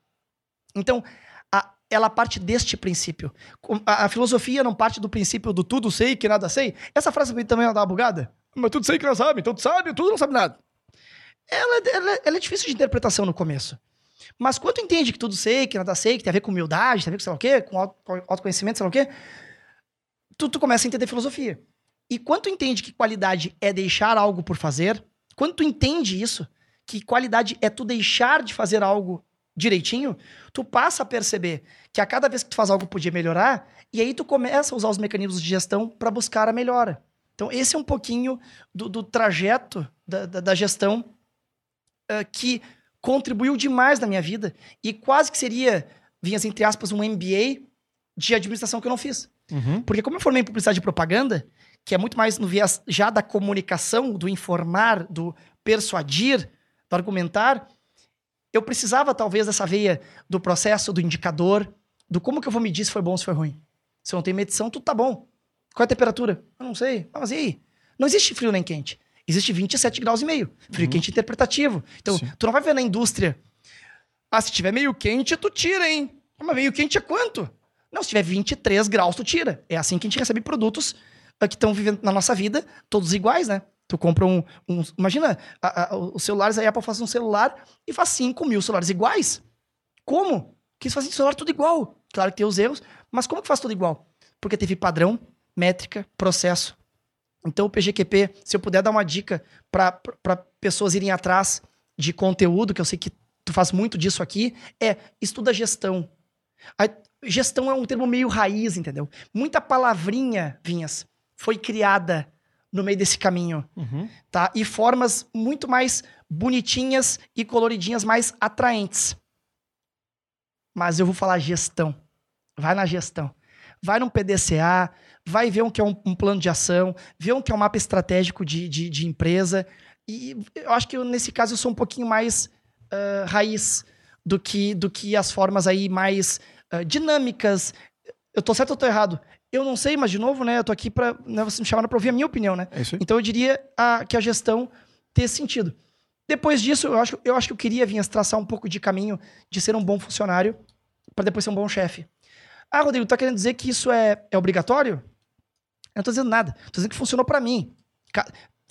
Então, a, ela parte deste princípio. A, a, filosofia não parte do princípio do tudo sei que nada sei. Essa frase também é uma bugada. Mas tudo sei que não sabe, tudo sabe, tudo não sabe nada. Ela, ela, ela, é difícil de interpretação no começo. Mas quando tu entende que tudo sei, que nada sei, que tem a ver com humildade, tem a ver com sei lá o quê, com autoconhecimento, sei lá o quê, tu, tu começa a entender filosofia. E quando tu entende que qualidade é deixar algo por fazer, quando tu entende isso, que qualidade é tu deixar de fazer algo direitinho, tu passa a perceber que a cada vez que tu faz algo podia melhorar, e aí tu começa a usar os mecanismos de gestão para buscar a melhora. Então, esse é um pouquinho do, do trajeto da, da, da gestão uh, que contribuiu demais na minha vida e quase que seria, vinhas entre aspas, um MBA de administração que eu não fiz. Uhum. Porque como eu formei em publicidade e propaganda, que é muito mais no viés já da comunicação, do informar, do persuadir, do argumentar, eu precisava talvez dessa veia do processo, do indicador, do como que eu vou medir se foi bom ou se foi ruim. Se eu não tenho medição, tudo tá bom. Qual é a temperatura? Eu não sei. Ah, mas e aí? Não existe frio nem quente. Existe 27 graus e meio. Frio uhum. quente interpretativo. Então, Sim. tu não vai ver na indústria. Ah, se tiver meio quente, tu tira, hein? Mas meio quente é quanto? Não, se tiver 23 graus, tu tira. É assim que a gente recebe produtos que estão vivendo na nossa vida, todos iguais, né? Tu compra um. um imagina, a, a, os celulares, a Apple faz um celular e faz 5 mil celulares iguais. Como? Que eles fazem celular tudo igual. Claro que tem os erros, mas como que faz tudo igual? Porque teve padrão, métrica, processo. Então, o PGQP, se eu puder dar uma dica para pessoas irem atrás de conteúdo, que eu sei que tu faz muito disso aqui, é estuda gestão. A gestão é um termo meio raiz, entendeu? Muita palavrinha, Vinhas, foi criada no meio desse caminho, uhum. tá? E formas muito mais bonitinhas e coloridinhas, mais atraentes. Mas eu vou falar gestão. Vai na gestão. Vai num PDCA, vai ver o que é um, um, plano de ação, ver o que é um mapa estratégico de, de, de empresa. E eu acho que eu, nesse caso eu sou um pouquinho mais uh, raiz do que, do que as formas aí mais uh, dinâmicas. Eu tô certo ou tô errado? Eu não sei, mas de novo, né? Eu tô aqui para né, vocês me chamaram para ouvir a minha opinião, né? É então eu diria a, que a gestão esse sentido. Depois disso, eu acho, eu acho que eu queria vir traçar um pouco de caminho de ser um bom funcionário para depois ser um bom chefe. Ah, Rodrigo, tá querendo dizer que isso é, é obrigatório? Eu não tô dizendo nada. Tô dizendo que funcionou para mim.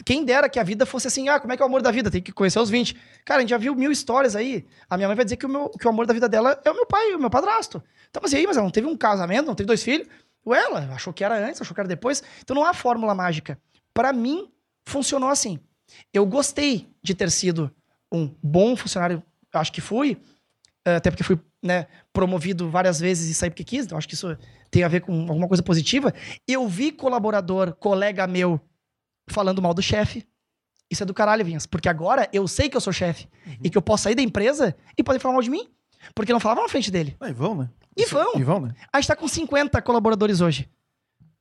Quem dera que a vida fosse assim, ah, como é que é o amor da vida? Tem que conhecer os 20. Cara, a gente já viu mil histórias aí. A minha mãe vai dizer que o, meu, que o amor da vida dela é o meu pai, o meu padrasto. Então, mas e aí, mas ela não teve um casamento, não teve dois filhos? Ué, ela achou que era antes, achou que era depois. Então não há fórmula mágica. Para mim, funcionou assim. Eu gostei de ter sido um bom funcionário, acho que fui, eh, até porque fui né, promovido várias vezes e saí porque quis, então acho que isso tem a ver com alguma coisa positiva. Eu vi colaborador, colega meu, falando mal do chefe. Isso é do caralho, Vinhas. Porque agora eu sei que eu sou chefe uhum. e que eu posso sair da empresa e poder falar mal de mim. Porque não falavam na frente dele. E vão, né? E vão. E vão, né? A gente tá com 50 colaboradores hoje.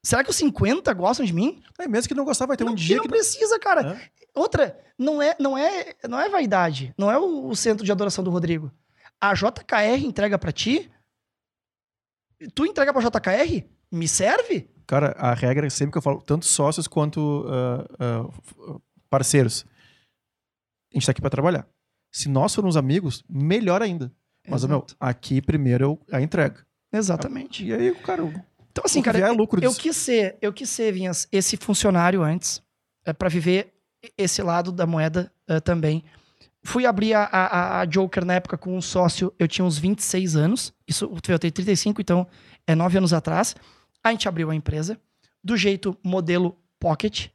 Será que os 50 gostam de mim? É, mesmo que não gostar, vai ter não, um dia. não que precisa, cara. É. Outra, não é, não é, não é vaidade. Não é o, o centro de adoração do Rodrigo. A JKR entrega para ti. Tu entrega pra JKR? Me serve? Cara, a regra é sempre que eu falo, tanto sócios quanto uh, uh, parceiros. A gente tá aqui para trabalhar. Se nós formos amigos, melhor ainda. Mas, meu, aqui primeiro eu a entrega. Exatamente. E aí, cara. Então, assim, cara, é lucro eu, quis ser, eu quis ser, Vinhas, esse funcionário antes, é, para viver esse lado da moeda uh, também. Fui abrir a, a, a, Joker na época com um sócio, eu tinha uns 26 anos. Isso, eu tenho 35, então é 9 anos atrás. A gente abriu a empresa do jeito modelo Pocket,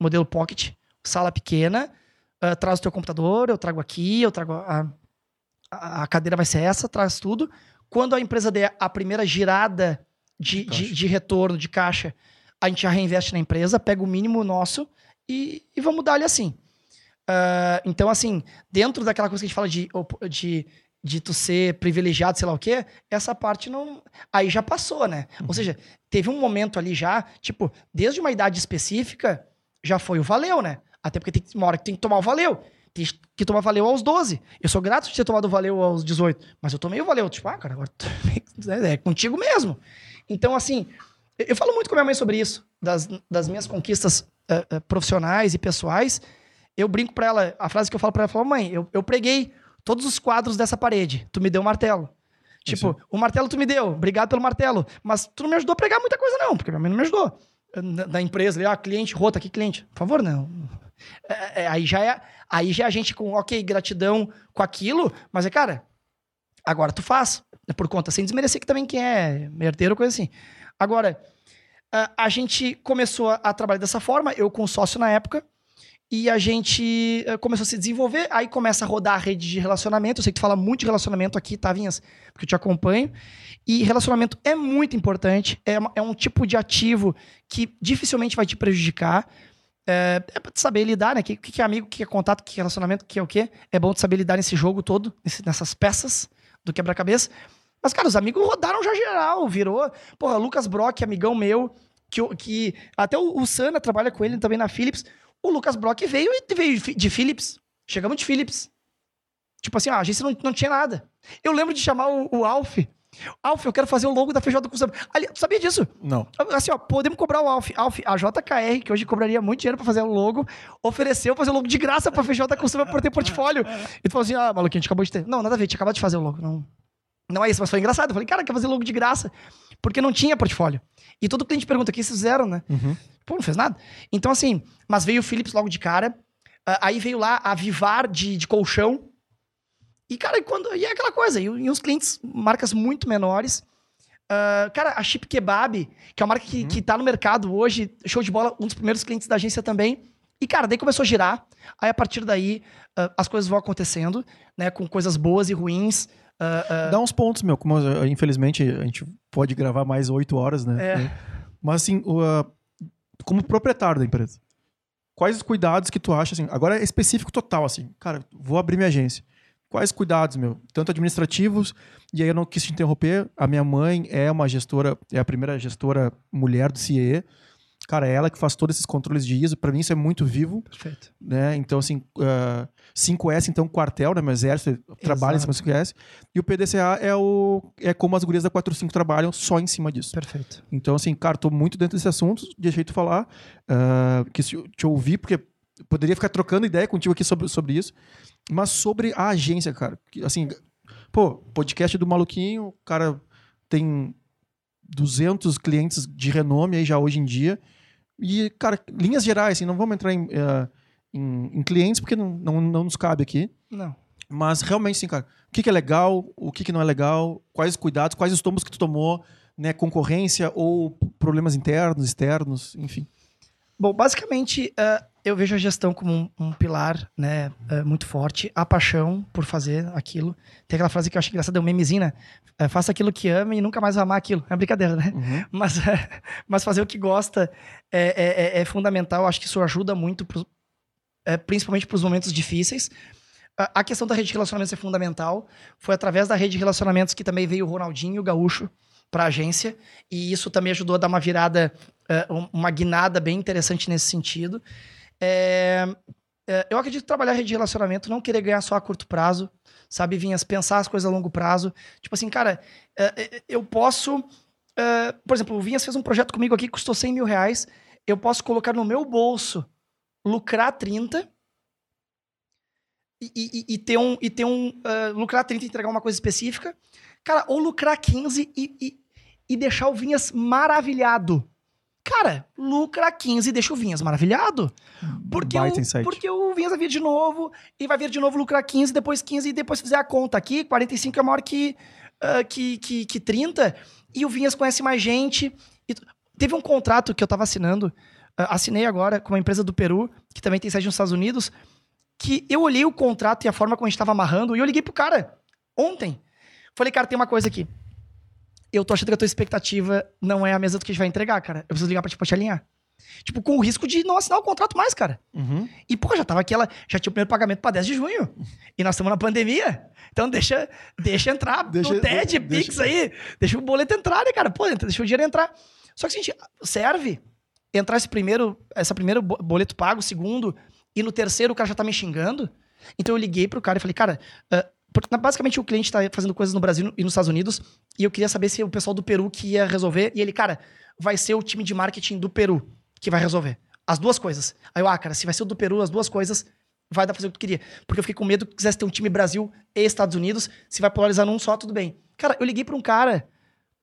modelo Pocket, sala pequena, uh, traz o teu computador, eu trago aqui, eu trago a, a cadeira vai ser essa, traz tudo. Quando a empresa der a primeira girada de, de, de, retorno de caixa, a gente já reinveste na empresa, pega o mínimo nosso e, e vamos dar-lhe assim. Uh, então, assim, dentro daquela coisa que a gente fala de, de, de tu ser privilegiado, sei lá o quê, essa parte não. Aí já passou, né? Uhum. Ou seja, teve um momento ali já, tipo, desde uma idade específica, já foi o valeu, né? Até porque tem uma hora que tem que tomar o valeu que tomar valeu aos 12. Eu sou grato de ter tomado valeu aos 18. Mas eu tomei o valeu. Tipo, ah, cara, agora *laughs* é, é contigo mesmo. Então, assim, eu falo muito com minha mãe sobre isso, das, das minhas conquistas uh, uh, profissionais e pessoais. Eu brinco pra ela, a frase que eu falo pra ela, eu falo, mãe, eu, eu preguei todos os quadros dessa parede. Tu me deu um martelo. Tipo, Isso. o martelo tu me deu, obrigado pelo martelo. Mas tu não me ajudou a pregar muita coisa, não, porque minha mãe não me ajudou. Da empresa, ali, ah, cliente, rota aqui, cliente. Por favor, não. É, é, aí, já é, aí já a gente com, ok, gratidão com aquilo, mas é, cara, agora tu faz, é por conta, sem desmerecer que também quem é merdeiro, coisa assim. Agora, a, gente começou a, trabalhar dessa forma, eu com sócio na época, e a gente uh, começou a se desenvolver, aí começa a rodar a rede de relacionamento, eu sei que tu fala muito de relacionamento aqui, tá, Vinhas? Porque eu te acompanho, e relacionamento é muito importante, é, é um tipo de ativo que dificilmente vai te prejudicar, é, é pra saber lidar, né? O que, que é amigo, o que é contato, o que é relacionamento, o que é o quê? É bom saber lidar nesse jogo todo, nesse, nessas peças do quebra-cabeça. Mas, cara, os amigos rodaram já geral, virou. Porra, Lucas Brock, amigão meu, que, que até o, o Sana trabalha com ele também na Philips. O Lucas Brock veio e veio de Philips. Chegamos de Philips. Tipo assim, a agência não, não tinha nada. Eu lembro de chamar o, o Alf Alf, eu quero fazer o logo da feijoada com samba. Ali, tu sabia disso? Não. Assim, ó, podemos cobrar o Alf. Alf, a JKR, que hoje cobraria muito dinheiro pra fazer o logo, ofereceu fazer o logo de graça pra feijoada com samba por ter portfólio. E tu falou assim, ah, maluquinho, a gente acabou de ter. Não, nada a ver, a gente acabou de fazer o logo. Não. Não é isso, mas foi engraçado. Eu falei, cara, quer fazer logo de graça? Porque não tinha portfólio. E todo cliente pergunta, o que vocês fizeram, né? Uhum. Pô, não fez nada. Então, assim, mas veio o Philips logo de cara. Ah, aí veio lá a Vivar de, de colchão. E, cara, quando, e é aquela coisa. E, e os clientes, marcas muito menores. Ah, cara, a Chip Kebab, que é uma marca que, que tá no mercado hoje, show de bola, um dos primeiros clientes da agência também. E, cara, daí começou a girar. Aí, a partir daí, ah, as coisas vão acontecendo, né? Com coisas boas e ruins. Ah, Dá uns pontos, meu. Como, uh, infelizmente, a gente pode gravar mais oito horas, né? É. Mas, assim, o, uh, como proprietário da empresa, quais os cuidados que tu acha, assim, agora é específico total, assim, cara, vou abrir minha agência. Quais cuidados, meu? Tanto administrativos, e aí eu não quis te interromper, a minha mãe é uma gestora, é a primeira gestora mulher do CIE. Cara, é ela que faz todos esses controles de ISO, para mim isso é muito vivo, Perfeito. né? Então, assim, uh, 5S, então, quartel, né? Meu exército trabalha em cima do 5S. E o PDCA é, o, é como as gurias da 45 trabalham só em cima disso. Perfeito. Então, assim, cara, tô muito dentro desse assunto, deixei tu falar, ah, que se te ouvir, porque poderia ficar trocando ideia contigo aqui sobre, sobre isso, mas sobre a agência, cara. Assim, pô, podcast do Maluquinho, o cara tem 200 clientes de renome aí já hoje em dia. E, cara, linhas gerais, assim, não vamos entrar em, eh, em, em clientes, porque não, não, não nos cabe aqui. Não. Mas realmente, assim, cara, o que, que é legal, o que, que não é legal, quais os cuidados, quais os tombos que tu tomou, né? Concorrência ou problemas internos, externos, enfim. Bom, basicamente, eh, eu vejo a gestão como um, um pilar né, eh, muito forte. A paixão por fazer aquilo. Tem aquela frase que eu acho engraçada, é um memezinho, né? Eh, faça aquilo que ama e nunca mais vai amar aquilo. É brincadeira, né? *laughs* Mas, eh, mas fazer o que gosta é, é- é- é fundamental. Acho que isso ajuda muito, é, principalmente para os momentos difíceis. A, a questão da rede de relacionamentos é fundamental. Foi através da rede de relacionamentos que também veio o Ronaldinho e o Gaúcho para a agência. E isso também ajudou a dar uma virada, é, um- uma guinada bem interessante nesse sentido. É, é, eu acredito que trabalhar rede de relacionamento, não querer ganhar só a curto prazo, sabe, Vinhas? Pensar as coisas a longo prazo. Tipo assim, cara, é, é, eu posso. é, por exemplo, o Vinhas fez um projeto comigo aqui que custou 100 mil reais. Eu posso colocar no meu bolso, lucrar 30 e, e- e ter um. E ter um é, lucrar 30 e entregar uma coisa específica. Cara, ou lucrar 15 e, e, e deixar o Vinhas maravilhado. Cara, lucra 15 e deixa o Vinhas maravilhado. Porque Baita o, insight. porque o Vinhas vai vir de novo, e vai vir de novo lucrar 15, depois 15, e depois fizer a conta aqui, 45 é maior que, ah, que, que, que 30, e o Vinhas conhece mais gente. E teve um contrato que eu tava assinando, ah, assinei agora com uma empresa do Peru, que também tem sede nos Estados Unidos, que eu olhei o contrato e a forma como a gente tava amarrando, e eu liguei pro cara ontem. Falei, cara, tem uma coisa aqui. Eu tô achando que a tua expectativa não é a mesma do que a gente vai entregar, cara. Eu preciso ligar pra te, pra te alinhar. Tipo, com o risco de não assinar o contrato mais, cara. Uhum. E, pô, já tava aquela. Já tinha o primeiro pagamento pra 10 de junho. E nós estamos na pandemia. Então deixa, deixa entrar Deixa- no TED, deixa- Pix aí. Deixa o boleto entrar, né, cara? Pô, deixa o dinheiro entrar. Só que, gente, serve entrar esse primeiro, essa primeiro bo- boleto pago, segundo, e no terceiro o cara já tá me xingando. Então eu liguei pro cara e falei, cara, ah, porque basicamente o cliente tá fazendo coisas no Brasil e nos Estados Unidos, e eu queria saber se o pessoal do Peru que ia resolver. E ele, cara, vai ser o time de marketing do Peru que vai resolver. As duas coisas. Aí eu, ah, cara, se vai ser o do Peru, as duas coisas, vai dar pra fazer o que tu queria. Porque eu fiquei com medo que quisesse ter um time Brasil e Estados Unidos, se vai polarizar num só, tudo bem. Cara, eu liguei pra um cara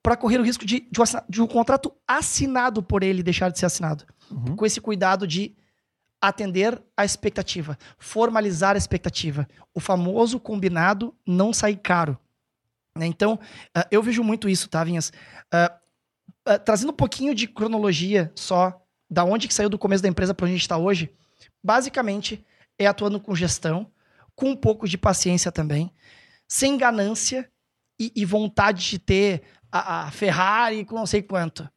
pra correr o risco de, de, um de um contrato assinado por ele deixar de ser assinado. Uhum. Com esse cuidado de atender a expectativa, formalizar a expectativa. O famoso combinado não sair caro. né? Então, ah, eu vejo muito isso, tá, Vinhas? Ah, ah, trazendo um pouquinho de cronologia só, da onde que saiu do começo da empresa para onde a gente está hoje, basicamente é atuando com gestão, com um pouco de paciência também, sem ganância e, e vontade de ter a, a Ferrari com não sei quanto.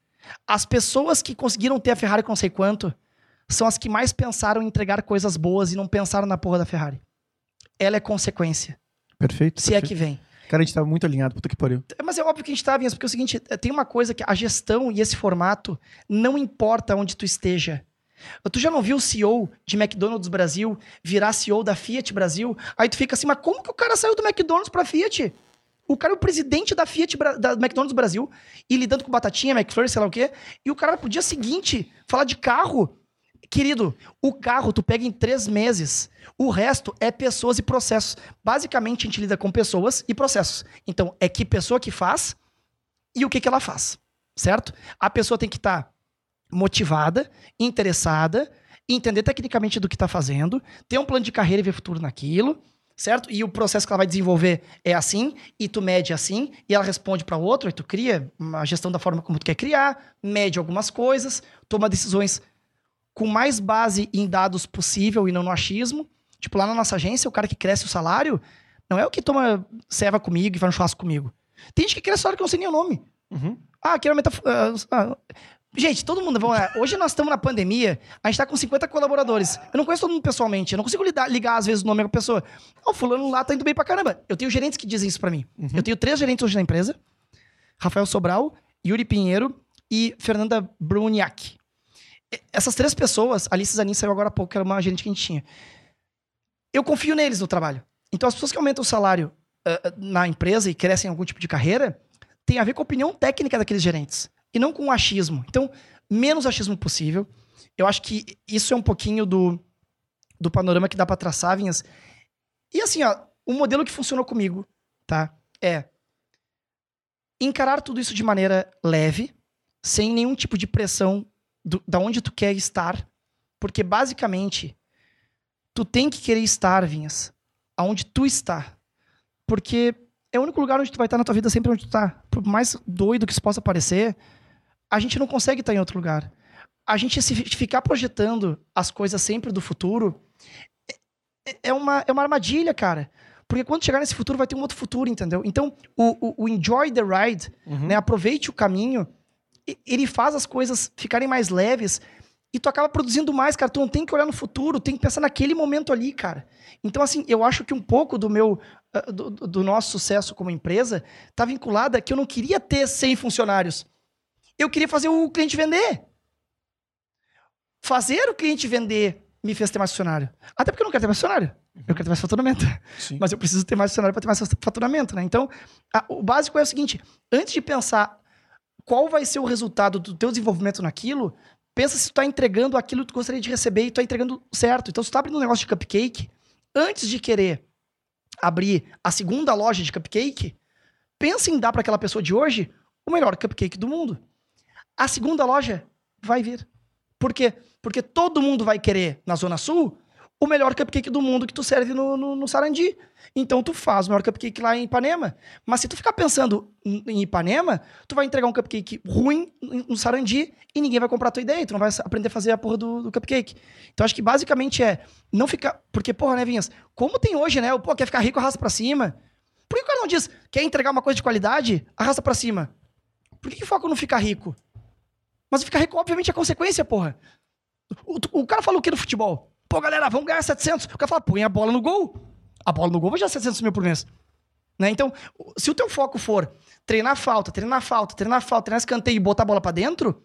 As pessoas que conseguiram ter a Ferrari com não sei quanto são as que mais pensaram em entregar coisas boas e não pensaram na porra da Ferrari. Ela é consequência, Perfeito. se é perfeito. que vem. Cara, a gente tá muito alinhado, puta que pariu. Mas é óbvio que a gente tá, Vinhas, porque é o seguinte, eh, tem uma coisa que a gestão e esse formato não importa onde tu esteja. Tu já não viu o CEO de McDonald's Brasil virar CEO da Fiat Brasil? Aí tu fica assim, mas como que o cara saiu do McDonald's pra Fiat? O cara é o presidente da Fiat, da McDonald's Brasil, e lidando com batatinha, McFlurry, sei lá o quê, e o cara pro dia seguinte falar de carro, Querido, o carro tu pega em três meses. O resto é pessoas e processos. Basicamente, a gente lida com pessoas e processos. Então, é que pessoa que faz e o que, que ela faz. Certo? A pessoa tem que estar tá motivada, interessada, entender tecnicamente do que está fazendo, ter um plano de carreira e ver futuro naquilo, certo? E o processo que ela vai desenvolver é assim, e tu mede assim, e ela responde para outro, e tu cria uma gestão da forma como tu quer criar, mede algumas coisas, toma decisões com mais base em dados possível e não no achismo. Tipo, lá na nossa agência, o cara que cresce o salário não é o que toma serva comigo e faz um churrasco comigo. Tem gente que cresce salário que eu não sei nem o nome. Uhum. Ah, que era metaf... Ah, gente, todo mundo. Vamos lá. Hoje nós estamos na pandemia, a gente está com 50 colaboradores. Eu não conheço todo mundo pessoalmente, eu não consigo ligar, ligar às vezes o nome da pessoa. O fulano lá tá indo bem pra caramba. Eu tenho gerentes que dizem isso para mim. Uhum. Eu tenho três gerentes hoje na empresa: Rafael Sobral, Yuri Pinheiro e Fernanda Bruniak essas três pessoas, a Alice Zanin saiu agora há pouco, que era uma gerente que a gente tinha. Eu confio neles no trabalho. Então, as pessoas que aumentam o salário uh, na empresa e crescem em algum tipo de carreira, tem a ver com a opinião técnica daqueles gerentes. E não com achismo. Então, menos achismo possível. Eu acho que isso é um pouquinho do, do panorama que dá para traçar, Vinhas. E assim, ó, o modelo que funcionou comigo, tá? É encarar tudo isso de maneira leve, sem nenhum tipo de pressão do, da onde tu quer estar, porque basicamente tu tem que querer estar, Vinhas, aonde tu está. Porque é o único lugar onde tu vai estar na tua vida sempre onde tu está. Por mais doido que isso possa parecer, a gente não consegue estar em outro lugar. A gente se ficar projetando as coisas sempre do futuro é, é uma, é uma armadilha, cara. Porque quando chegar nesse futuro, vai ter um outro futuro, entendeu? Então, o, o, o enjoy the ride, uhum. né? Aproveite o caminho ele faz as coisas ficarem mais leves e tu acaba produzindo mais, cara. Tu não tem que olhar no futuro, tem que pensar naquele momento ali, cara. Então, assim, eu acho que um pouco do meu, ah, do, do nosso sucesso como empresa tá vinculada que eu não queria ter 100 funcionários. Eu queria fazer o cliente vender. Fazer o cliente vender me fez ter mais funcionário. Até porque eu não quero ter mais funcionário. Eu quero ter mais faturamento. Sim. Mas eu preciso ter mais funcionário para ter mais faturamento, né? Então, a, o básico é o seguinte: antes de pensar qual vai ser o resultado do teu desenvolvimento naquilo, pensa se tu tá entregando aquilo que tu gostaria de receber e tu tá entregando certo. Então, se tu tá abrindo um negócio de cupcake, antes de querer abrir a segunda loja de cupcake, pensa em dar para aquela pessoa de hoje o melhor cupcake do mundo. A segunda loja vai vir. Por quê? Porque todo mundo vai querer, na Zona Sul, o melhor cupcake do mundo que tu serve no, no, no, Sarandi. Então tu faz o melhor cupcake lá em Ipanema. Mas se tu ficar pensando em Ipanema, tu vai entregar um cupcake ruim no Sarandi e ninguém vai comprar a tua ideia. Tu não vai aprender a fazer a porra do, do cupcake. Então acho que basicamente é não ficar. Porque, porra, né, Vinhas? Como tem hoje, né? O pô, quer ficar rico, arrasta pra cima. Por que o cara não diz, quer entregar uma coisa de qualidade, arrasta pra cima? Por que, que foca no ficar rico? Mas ficar rico, obviamente, é consequência, porra. O, o cara fala o que no futebol? Pô, galera, vamos ganhar 700. O cara fala, põe a bola no gol. A bola no gol vai já 700 mil por mês. Né? Então, se o teu foco for treinar falta, treinar falta, treinar falta, treinar escanteio e botar a bola para dentro,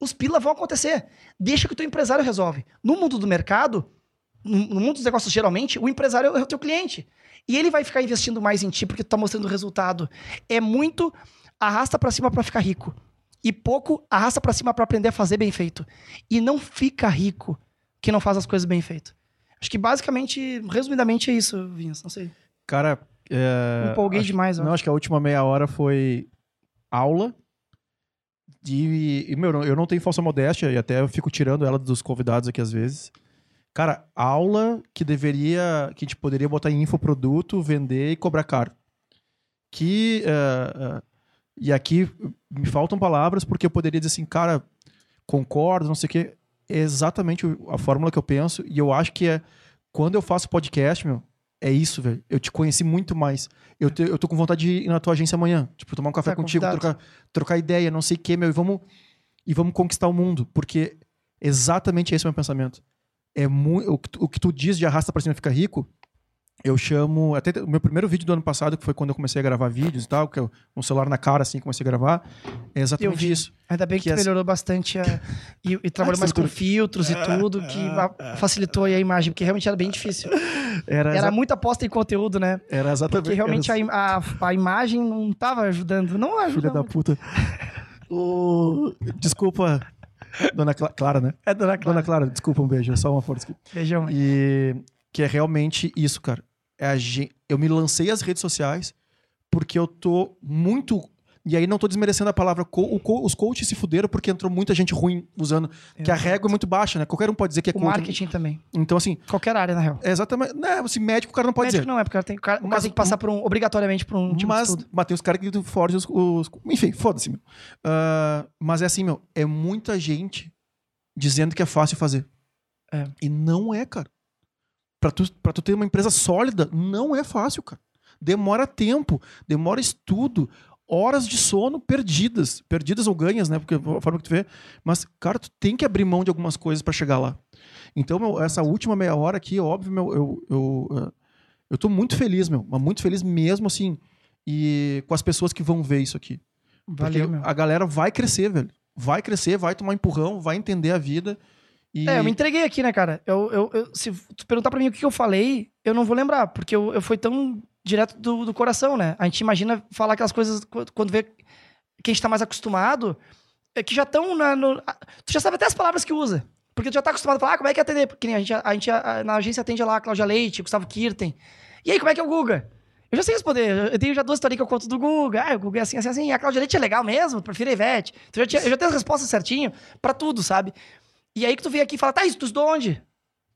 os pila vão acontecer. Deixa que o teu empresário resolve. No mundo do mercado, no mundo dos negócios, geralmente, o empresário é o teu cliente. E ele vai ficar investindo mais em ti porque tu tá mostrando resultado. É muito arrasta para cima para ficar rico. E pouco arrasta para cima para aprender a fazer bem feito. E não fica rico que não faz as coisas bem feitas. Acho que basicamente, resumidamente, é isso, Vinhas. Não sei. Cara. É... Empolguei acho, demais. Não, acho que a última meia hora foi aula. De, e, meu, eu não tenho falsa modéstia e até eu fico tirando ela dos convidados aqui às vezes. Cara, aula que deveria. que a gente poderia botar em infoproduto, vender e cobrar caro. Que. Uh, uh, e aqui me faltam palavras porque eu poderia dizer assim, cara, concordo, não sei o quê é exatamente a fórmula que eu penso. E eu acho que é quando eu faço podcast, meu, é isso, velho. Eu te conheci muito mais. Eu, te, eu tô com vontade de ir na tua agência amanhã. Tipo, tomar um café tá contigo, trocar, trocar ideia, não sei o quê, meu. E vamos, e vamos conquistar o mundo. Porque exatamente esse é o meu pensamento. É muito, o, o que tu diz de arrasta pra cima fica rico, eu chamo. Até o meu primeiro vídeo do ano passado, que foi quando eu comecei a gravar vídeos e tal, que eu, um celular na cara, assim, comecei a gravar. É exatamente isso. Ainda bem que, que tu melhorou bastante a, e, e trabalhou mais com filtros e tudo, que *laughs* facilitou a imagem, porque realmente era bem difícil. Era, era muita aposta em conteúdo, né? Era exatamente. Porque realmente a, a, a, imagem não estava ajudando. Não ajuda. Filha da puta. *laughs* o... Desculpa Dona Cla- Clara, né? É, dona Clara. Dona Clara, desculpa, um beijo, é só uma força aqui. Beijão. E que é realmente isso, cara. É a gen- Eu me lancei às redes sociais porque eu tô muito. E aí não tô desmerecendo a palavra. co- Os coaches se fuderam porque entrou muita gente ruim usando. Que a Exato. régua é muito baixa, né? Qualquer um pode dizer que é O coach. marketing também. Então, assim, Qualquer área, na real. é exatamente. Né, assim, médico o cara não pode Médico dizer. não é, porque o cara tem, o cara, Mas- tem que passar por um, obrigatoriamente por um tipo mas, mas tem os caras que forjam os, os- Enfim, foda-se, meu. Ah, mas é assim, meu. É muita gente dizendo que é fácil fazer. É. E não é, cara. Pra tu, pra tu ter uma empresa sólida, não é fácil, cara. Demora tempo, demora estudo, horas de sono perdidas. Perdidas ou ganhas, né? Porque a forma que tu vê. Mas, cara, tu tem que abrir mão de algumas coisas pra chegar lá. Então, meu, essa última meia hora aqui, óbvio, meu, eu, eu, ah, eu tô muito feliz, meu. Mas muito feliz mesmo, assim. E com as pessoas que vão ver isso aqui. Porque Valeu, meu. a galera vai crescer, velho. Vai crescer, vai tomar empurrão, vai entender a vida. E... É, eu me entreguei aqui, né, cara? Eu, eu, eu- se tu perguntar pra mim o que eu falei, eu não vou lembrar, porque eu, eu fui tão direto do, do coração, né? A gente imagina falar aquelas coisas qu- quando vê que a gente tá mais acostumado, é que já estão na. no- tu já sabe até as palavras que usa. Porque tu já tá acostumado a falar, ah, como é que é atender? Porque a gente, a gente a- na agência atende lá a Cláudia Leite, Gustavo Kirten. E aí, como é que é o Guga? Eu já sei responder. Eu- Eu tenho já duas historinhas que eu conto do Guga. Ah, o Guga é assim, assim, assim. A Cláudia Leite é legal mesmo, prefiro a Ivete. Tu já tinha- eu já tenho as respostas certinho pra tudo, sabe? E aí que tu vem aqui e fala, tá, isso tu estudou onde?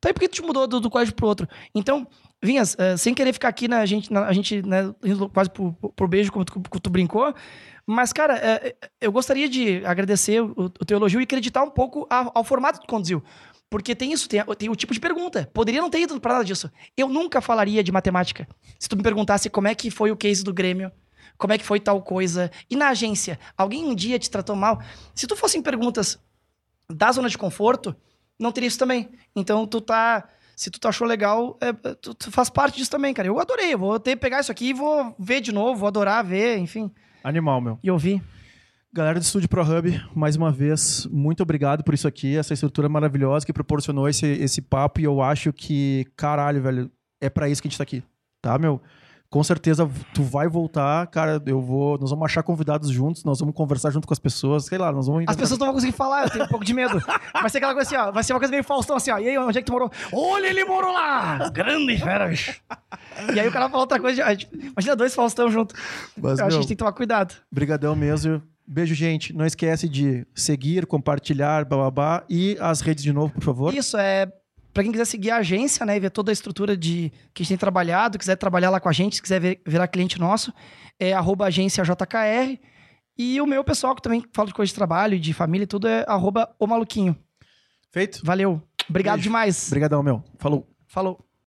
Tá, e por que tu te mudou do, do colégio pro outro? Então, Vinhas, eh, sem querer ficar aqui na gente, na, a gente né, quase pro, beijo, como tu, tu brincou, mas, cara, eh, eu gostaria de agradecer o, o teu elogio e acreditar um pouco a- ao formato que tu conduziu. Porque tem isso, tem, tem o tipo de pergunta. Poderia não ter ido pra nada disso. Eu nunca falaria de matemática. Se tu me perguntasse como é que foi o case do Grêmio, como é que foi tal coisa. E na agência, alguém um dia te tratou mal? Se tu fossem perguntas da zona de conforto, não teria isso também. Então, tu tá. Se tu achou legal, é, é, tu, tu faz parte disso também, cara. Eu adorei. Eu vou ter pegar isso aqui e vou ver de novo, vou adorar ver, enfim. Animal, meu. E ouvir. Galera do Estúdio Pro Hub, mais uma vez, muito obrigado por isso aqui, essa estrutura maravilhosa que proporcionou esse, esse papo. E eu acho que, caralho, velho, é pra isso que a gente tá aqui, tá, meu? Com certeza tu vai voltar, cara. Eu vou. Nós vamos achar convidados juntos, nós vamos conversar junto com as pessoas, sei lá, nós vamos. As pessoas não vão conseguir falar, eu tenho um pouco de medo. *laughs* Vai ser aquela coisa assim, ó. Vai ser uma coisa meio Faustão assim, ó. E aí, onde é que tu morou? Olha, ele morou lá! Grande fera, bicho. E aí o cara vai falar outra coisa. gente- Imagina dois Faustão junto. Mas, eu acho que a meu, gente tem que tomar cuidado. Brigadão mesmo. Beijo, gente. Não esquece de seguir, compartilhar, bababá. E as redes de novo, por favor. Isso é Pra quem quiser seguir a agência, né, e ver toda a estrutura de que a gente tem trabalhado, quiser trabalhar lá com a gente, se quiser ver- virar cliente nosso, é arroba agência JKR. E o meu pessoal, que também fala de coisa de trabalho, de família e tudo, é arroba o maluquinho. Feito? Valeu. Obrigado Beijo. demais. Obrigadão, meu. Falou. Falou.